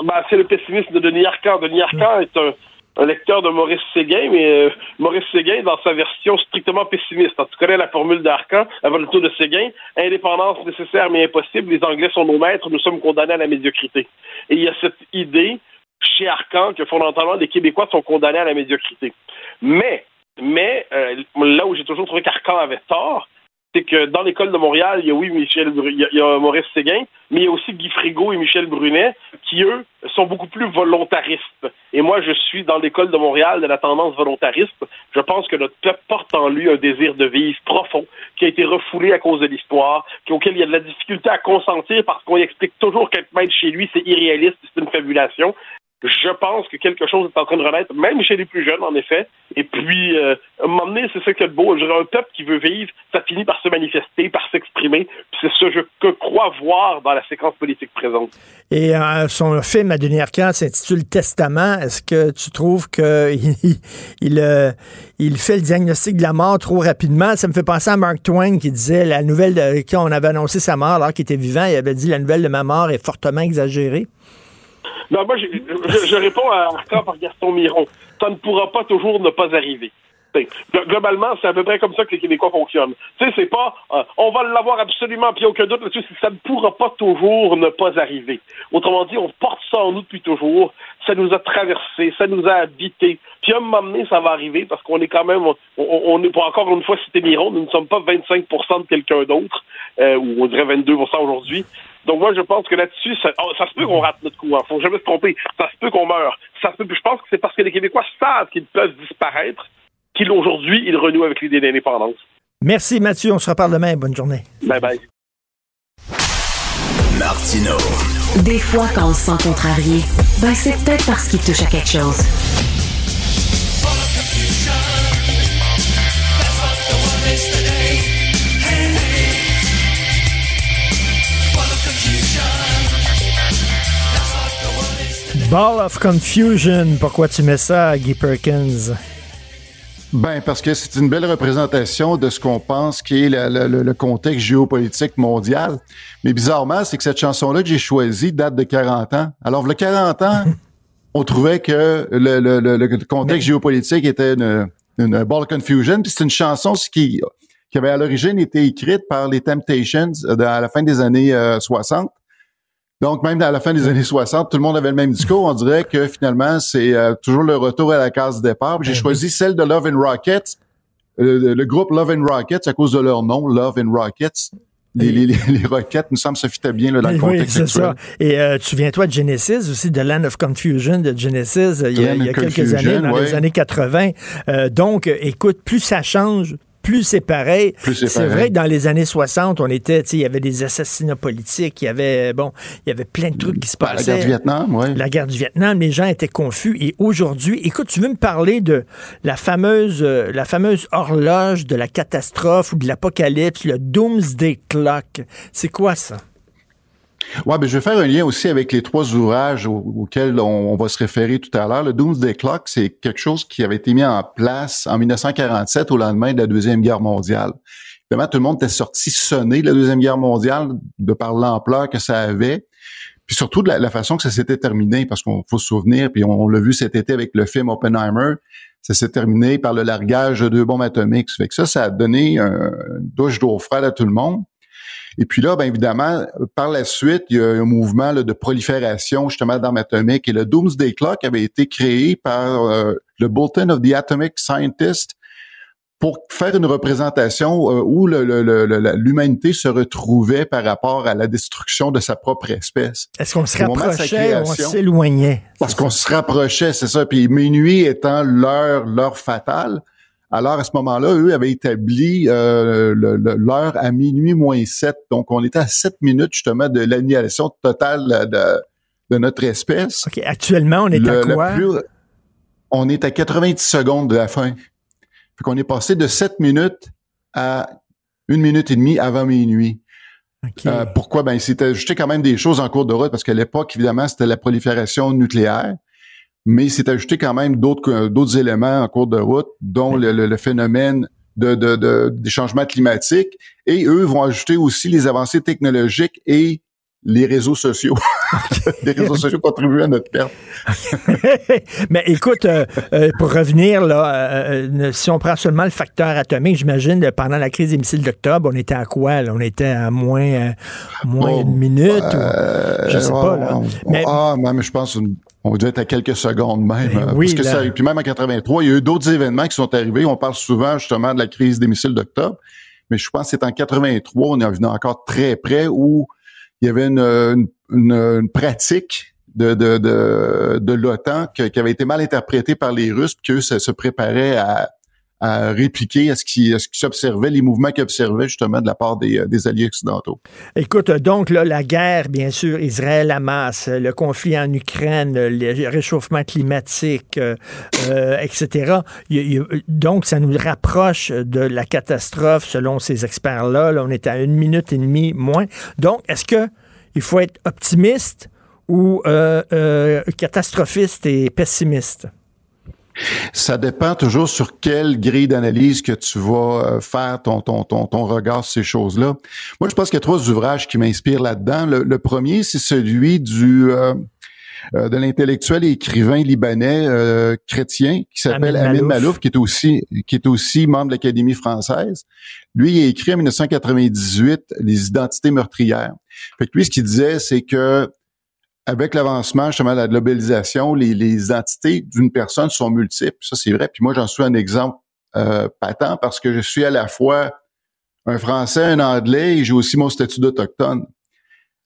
S19: Ben, c'est le pessimisme de Denis Arcand. Denis Arcand est un, un lecteur de Maurice Séguin, mais euh, Maurice Séguin, dans sa version strictement pessimiste. Tu connais la formule d'Arcand, avant le tour de Séguin. Indépendance nécessaire mais impossible. Les Anglais sont nos maîtres. Nous sommes condamnés à la médiocrité. Et il y a cette idée chez Arcand que fondamentalement les Québécois sont condamnés à la médiocrité. Mais, mais euh, là où j'ai toujours trouvé qu'Arcand avait tort, c'est que dans l'école de Montréal, il y a oui Michel il y a, il y a Maurice Séguin, mais il y a aussi Guy Frigo et Michel Brunet, qui eux sont beaucoup plus volontaristes. Et moi, je suis dans l'école de Montréal de la tendance volontariste. Je pense que notre peuple porte en lui un désir de vivre profond, qui a été refoulé à cause de l'histoire, auquel il y a de la difficulté à consentir parce qu'on explique toujours qu'être maître chez lui, c'est irréaliste, c'est une fabulation. Je pense que quelque chose est en train de renaître, même chez les plus jeunes, en effet. Et puis, euh, à un moment donné, c'est ça qui est beau. Un peuple qui veut vivre, ça finit par se manifester, par s'exprimer. C'est je, que crois voir dans la séquence politique présente.
S3: Et euh, son film à Denis Arcand s'intitule Testament. Est-ce que tu trouves qu'il il, euh, il fait le diagnostic de la mort trop rapidement? Ça me fait penser à Mark Twain qui disait la nouvelle, de, quand on avait annoncé sa mort alors qu'il était vivant, il avait dit la nouvelle de ma mort est fortement exagérée.
S19: Non, moi, je, je- je réponds à Arcand par Gaston Miron. Ça ne pourra pas toujours ne pas arriver. Globalement, c'est à peu près comme ça que les Québécois fonctionnent. Tu sais, c'est pas euh, on va l'avoir absolument, puis aucun doute là-dessus, ça ne pourra pas toujours ne pas arriver. Autrement dit, on porte ça en nous depuis toujours. Ça nous a traversé, ça nous a habité. Puis à un moment donné, ça va arriver parce qu'on est quand même, on, est encore une fois citer Miron, nous ne sommes pas 25 de quelqu'un d'autre, euh, ou on dirait 22 aujourd'hui. Donc moi, je pense que là-dessus, ça, oh, se peut qu'on rate notre coup. Hein. Faut jamais se tromper. Ça se peut qu'on meure. Ça se peut. Je pense que c'est parce que les Québécois savent qu'ils peuvent disparaître qu'il aujourd'hui, il renoue avec l'idée d'indépendance.
S3: Merci Mathieu, on se reparle demain. Bonne journée.
S19: Bye bye.
S1: Martino.
S10: Des fois, quand on se sent contrarié, ben c'est peut-être parce qu'il touche à quelque chose.
S3: Ball of Confusion, pourquoi tu mets ça, Guy Perkins?
S20: Ben, parce que c'est une belle représentation de ce qu'on pense qui est le, contexte géopolitique mondial. Mais bizarrement, c'est que cette chanson-là que j'ai choisie date de 40 ans. Alors, le 40 ans, on trouvait que le, le contexte géopolitique était une, une ball of confusion. Puis c'est une chanson qui, qui avait à l'origine été écrite par les Temptations à la fin des années 60. Donc, même à la fin des années 60, tout le monde avait le même discours. On dirait que finalement, c'est euh, toujours le retour à la case de départ. J'ai choisi celle de Love and Rockets, le, groupe Love and Rockets à cause de leur nom, Love and Rockets. Les, les, les, roquettes, nous semble, se fitaient bien là, dans le contexte
S3: oui, Ça. Et euh, tu souviens-toi de Genesis aussi, de Land of Confusion de Genesis, il y a, il y a quelques années, dans les années 80. Euh, donc, écoute, plus ça change, plus c'est pareil. C'est vrai que dans les années 60, on était, il y avait des assassinats politiques, il y avait, bon, il y avait plein de trucs qui se passaient.
S20: La guerre du Vietnam, oui.
S3: La guerre du Vietnam, les gens étaient confus. Et aujourd'hui, écoute, tu veux me parler de la fameuse, euh, la fameuse horloge de la catastrophe ou de l'apocalypse, le Doomsday Clock. C'est quoi ça?
S20: Ouais, ben je vais faire un lien aussi avec les trois ouvrages auxquels on, va se référer tout à l'heure. Le Doomsday Clock, c'est quelque chose qui avait été mis en place en 1947 au lendemain de la Deuxième Guerre mondiale. Évidemment, tout le monde était sorti sonné de la Deuxième Guerre mondiale de par l'ampleur que ça avait, puis surtout de la, façon que ça s'était terminé, parce qu'on faut se souvenir, puis on, l'a vu cet été avec le film Oppenheimer, ça s'est terminé par le largage de deux bombes atomiques. Fait que ça, ça a donné un, une douche d'eau froide à tout le monde. Et puis là, bien évidemment, par la suite, il y a un mouvement là, de prolifération justement d'armes atomiques. Et le Doomsday Clock avait été créé par euh, le Bulletin of the Atomic Scientist pour faire une représentation euh, où l'humanité se retrouvait par rapport à la destruction de sa propre espèce.
S3: Est-ce qu'on se rapprochait ou on s'éloignait?
S20: Parce qu'on se rapprochait, c'est ça. Puis minuit étant l'heure, l'heure fatale, alors, à ce moment-là, eux avaient établi euh, l'heure à minuit moins 7. Donc, on était à 7 minutes, justement, de l'annihilation totale de, notre espèce.
S3: OK. Actuellement, on est à quoi?
S20: on est à 90 secondes de la fin. Fait qu'on est passé de 7 minutes à une minute et demie avant minuit. Euh, pourquoi? Ben, c'était ajouté quand même des choses en cours de route parce qu'à l'époque, évidemment, c'était la prolifération nucléaire mais c'est ajouté quand même d'autres d'autres éléments en cours de route, dont le, phénomène de, de, des changements climatiques. Et eux vont ajouter aussi les avancées technologiques et les réseaux sociaux. les réseaux sociaux contribuent à notre perte.
S3: Mais écoute, euh, euh, pour revenir là, euh, si on prend seulement le facteur atomique, j'imagine pendant la crise des missiles d'octobre, on était à quoi On était à moins moins une minute. ou, je sais pas là.
S20: mais, ah, mais je pense une on doit être à quelques secondes même. Ben oui, parce que ça, puis même en 83, il y a eu d'autres événements qui sont arrivés. On parle souvent justement de la crise des missiles d'octobre, mais je pense que c'est en 83, on est venu encore très près où il y avait une, une, pratique de, de, de, de l'OTAN qui, avait été mal interprétée par les Russes, que ça se préparait à, à répliquer à ce qui, qui s'observait, les mouvements qu'ils observaient justement de la part des, euh, alliés occidentaux.
S3: Écoute, donc là, la guerre, bien sûr, Israël-Hamas, le conflit en Ukraine, le réchauffement climatique, euh, euh etc. donc, ça nous rapproche de la catastrophe selon ces experts-là. Là, on est à une minute et demie moins. Donc, est-ce que il faut être optimiste ou euh, catastrophiste et pessimiste?
S20: Ça dépend toujours sur quelle grille d'analyse que tu vas euh, faire ton, ton, ton, ton regard sur ces choses-là. Moi, je pense qu'il y a trois ouvrages qui m'inspirent là-dedans. Le, premier, c'est celui du euh, euh, de l'intellectuel et écrivain libanais chrétien qui s'appelle Amin, Malouf, qui est aussi qui est aussi membre de l'Académie française. Lui, il a écrit en 1998 Les identités meurtrières. Fait que lui, ce qu'il disait, c'est que avec l'avancement justement de la globalisation, les, les identités d'une personne sont multiples. Ça, c'est vrai. Puis moi, j'en suis un exemple euh, patent parce que je suis à la fois un Français, un Anglais et j'ai aussi mon statut d'autochtone.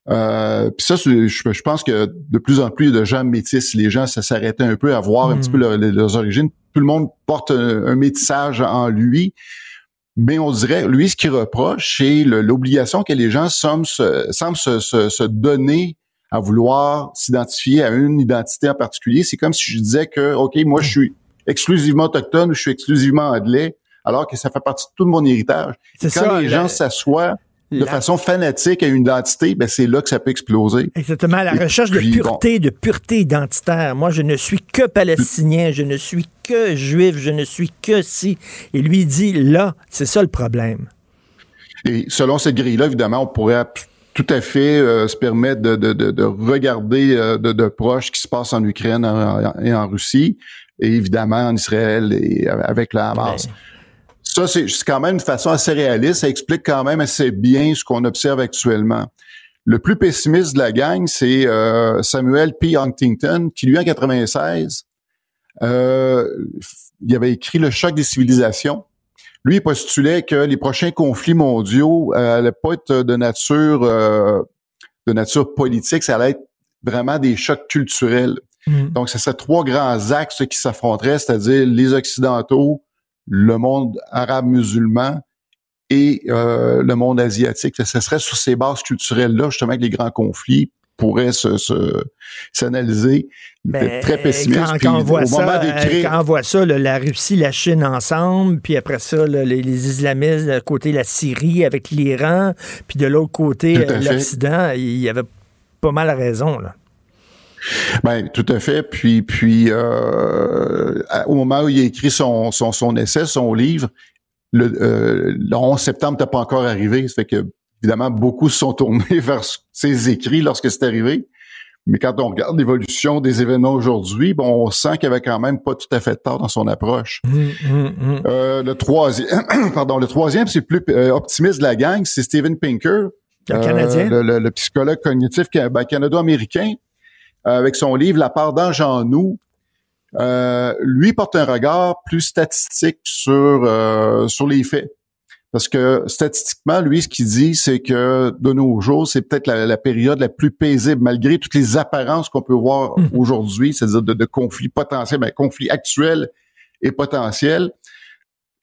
S20: Euh, puis ça, je, je, pense que de plus en plus de gens métissent. Les gens, ça s'arrêtait un peu à voir un petit peu hmm. leurs origines. Tout le monde porte un, métissage en lui. Mais on dirait, lui, ce qu'il reproche, c'est l'obligation que les gens semblent, semblent se, se, se donner à vouloir s'identifier à une identité en particulier. C'est comme si je disais que, OK, moi, je suis exclusivement autochtone ou je suis exclusivement anglais, alors que ça fait partie de tout mon héritage. C'est Quand les gens s'assoient de façon fanatique à une identité, ben c'est là que ça peut exploser.
S3: Exactement, la recherche de pureté, de pureté identitaire. Moi, je ne suis que palestinien, je ne suis que juif, je ne suis que si. Et lui dit, là, c'est ça le problème.
S20: Et selon cette grille-là, évidemment, on pourrait tout à fait euh, se permettre de, de, de, regarder euh, de, de proche ce qui se passe en Ukraine et en Russie, et évidemment en Israël et avec la Hamas. Ben. Ça, c'est quand même une façon assez réaliste. Ça explique quand même assez bien ce qu'on observe actuellement. Le plus pessimiste de la gang, c'est euh, Samuel P. Huntington, qui lui, en 96, euh, il avait écrit Le choc des civilisations. Lui, il postulait que les prochains conflits mondiaux euh, pas être de nature euh, de nature politique, ça allait être vraiment des chocs culturels. Mm. Donc, ce serait trois grands axes qui s'affronteraient, c'est-à-dire les Occidentaux, le monde arabe musulman et euh, le monde asiatique. Ce serait sur ces bases culturelles-là, justement, que les grands conflits pourraient se, s'analyser.
S3: Ben, très pessimiste. Quand, on voit ça, euh, quand on voit ça, la Russie, la Chine ensemble, puis après ça, les, islamistes, de côté la Syrie avec l'Iran, puis de l'autre côté l'Occident, il y avait pas mal raison. Là.
S20: Ben, tout à fait. Puis, puis euh, au moment où il a écrit son, son, son essai, son livre, le, euh, le 11 septembre n'était pas encore arrivé. Ça fait que, évidemment, beaucoup se sont tournés vers ses écrits lorsque c'est arrivé. Mais quand on regarde l'évolution des événements aujourd'hui, bon, on sent qu'il avait quand même pas tout à fait tort dans son approche.
S3: Mmh, mmh, mmh.
S20: Euh, le troisième, pardon, le troisième, c'est le plus euh, optimiste de la gang, c'est Steven Pinker,
S3: le Canadien,
S20: le, le, psychologue cognitif ben, canado-américain, euh, avec son livre La part d'ange en nous, euh, lui porte un regard plus statistique sur euh, sur les faits. Parce que statistiquement, lui, ce qu'il dit, c'est que de nos jours, c'est peut-être la, période la plus paisible, malgré toutes les apparences qu'on peut voir mmh. aujourd'hui, c'est-à-dire de, conflits potentiels, mais conflits actuels et potentiels.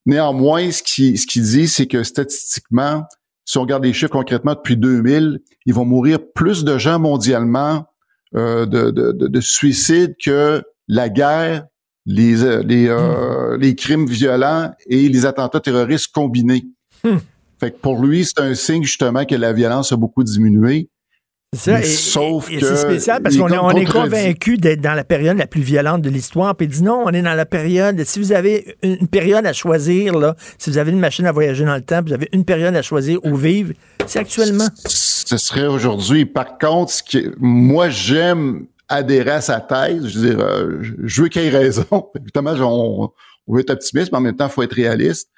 S20: Néanmoins, ce qu'il ce dit, c'est que statistiquement, si on regarde les chiffres concrètement depuis 2000, ils vont mourir plus de gens mondialement euh, de, de, de, suicide que la guerre, les, euh, les, euh, hmm. les crimes violents et les attentats terroristes combinés. Hmm. Fait que pour lui, c'est un signe justement que la violence a beaucoup diminué.
S3: Ça, sauf que c'est spécial parce qu'on est, est convaincu d'être dans la période la plus violente de l'histoire. Puis il dit non, on est dans la période. Si vous avez une période à choisir, là, si vous avez une machine à voyager dans le temps, vous avez une période à choisir où vivre, c'est actuellement.
S20: Ce serait aujourd'hui. Par contre, ce qui, moi, j'aime adhérer à sa thèse. Je veux dire, euh, je veux qu'il ait raison. Évidemment, on, on veut être optimiste, mais en même temps, il faut être réaliste.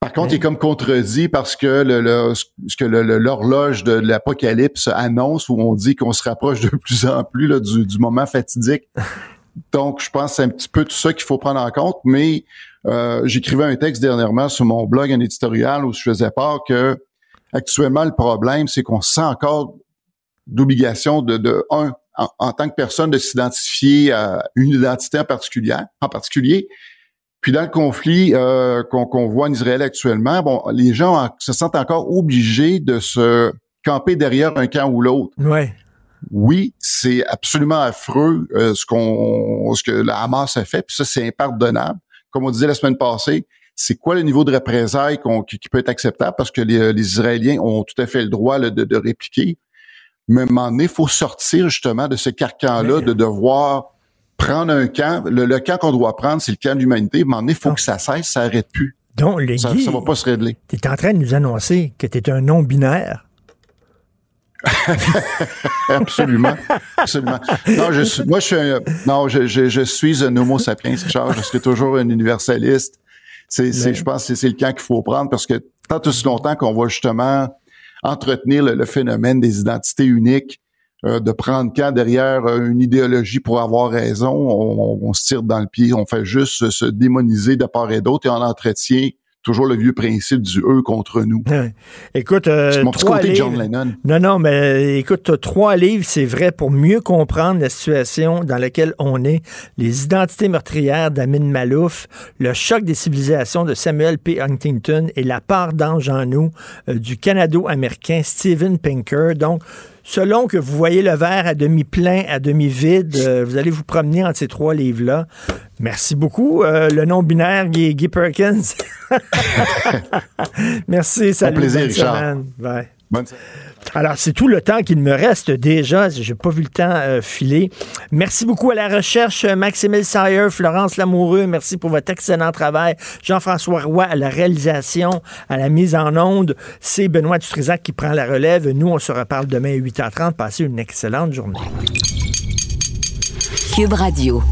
S20: Par contre, il est comme contredit parce que le, ce que l'horloge de, l'apocalypse annonce, où on dit qu'on se rapproche de plus en plus là, du, du, moment fatidique. Donc, je pense que c'est un petit peu tout ça qu'il faut prendre en compte. Mais euh, j'écrivais un texte dernièrement sur mon blog, un éditorial, où je faisais part que actuellement, le problème, c'est qu'on sent encore d'obligation de, de un, en, en, tant que personne, de s'identifier à une identité en particulier, en particulier, puis dans le conflit euh, qu'on voit en Israël actuellement, bon, les gens se sentent encore obligés de se camper derrière un camp ou l'autre.
S3: Ouais.
S20: Oui, c'est absolument affreux euh, ce qu'on ce que la Hamas a fait, puis ça c'est impardonnable. Comme on disait la semaine passée, c'est quoi le niveau de représailles qui, peut être acceptable? Parce que les, Israéliens ont tout à fait le droit de, de, répliquer. Mais à un moment donné, il faut sortir justement de ce carcan-là, de devoir prendre un camp. Le, camp qu'on doit prendre, c'est le camp de l'humanité. Mais il faut que ça cesse, ça n'arrête plus.
S3: Donc, le
S20: ça, ne va pas se régler.
S3: Tu es en train de nous annoncer que tu es un non-binaire.
S20: absolument, absolument. Non, je suis, moi, je suis un, non, je, je, suis un homo sapiens, Charles. Je serai toujours un universaliste. C'est, c'est, je pense que c'est le camp qu'il faut prendre parce que tant aussi longtemps qu'on va justement entretenir le phénomène des identités uniques, euh, de prendre camp derrière euh, une idéologie pour avoir raison. On, se tire dans le pied, on fait juste se démoniser de part et d'autre et on entretient toujours le vieux principe du eux contre nous.
S3: écoute, euh,
S20: mon petit côté John Lennon.
S3: Non, non, mais écoute, trois livres, c'est vrai pour mieux comprendre la situation dans laquelle on est. Les identités meurtrières d'Amin Malouf, le choc des civilisations de Samuel P. Huntington et la part d'ange en nous du Canado-américain Steven Pinker. Donc, selon que vous voyez le verre à demi plein, à demi vide, euh, vous allez vous promener entre ces trois livres-là. Merci beaucoup. Euh, le nom binaire, Guy, Guy Perkins. Merci. Salut.
S20: Au plaisir,
S3: bonne
S20: Richard.
S3: semaine. Bye.
S20: Bonne semaine.
S3: Alors, c'est tout le temps qu'il me reste déjà. J'ai pas vu le temps euh, filer. Merci beaucoup à la recherche, Maximile Sayer, Florence Lamoureux. Merci pour votre excellent travail. Jean-François Roy à la réalisation, à la mise en onde. C'est Benoît Dutrisac qui prend la relève. Nous, on se reparle demain à 8h30. Passez une excellente journée.
S2: Cube Radio.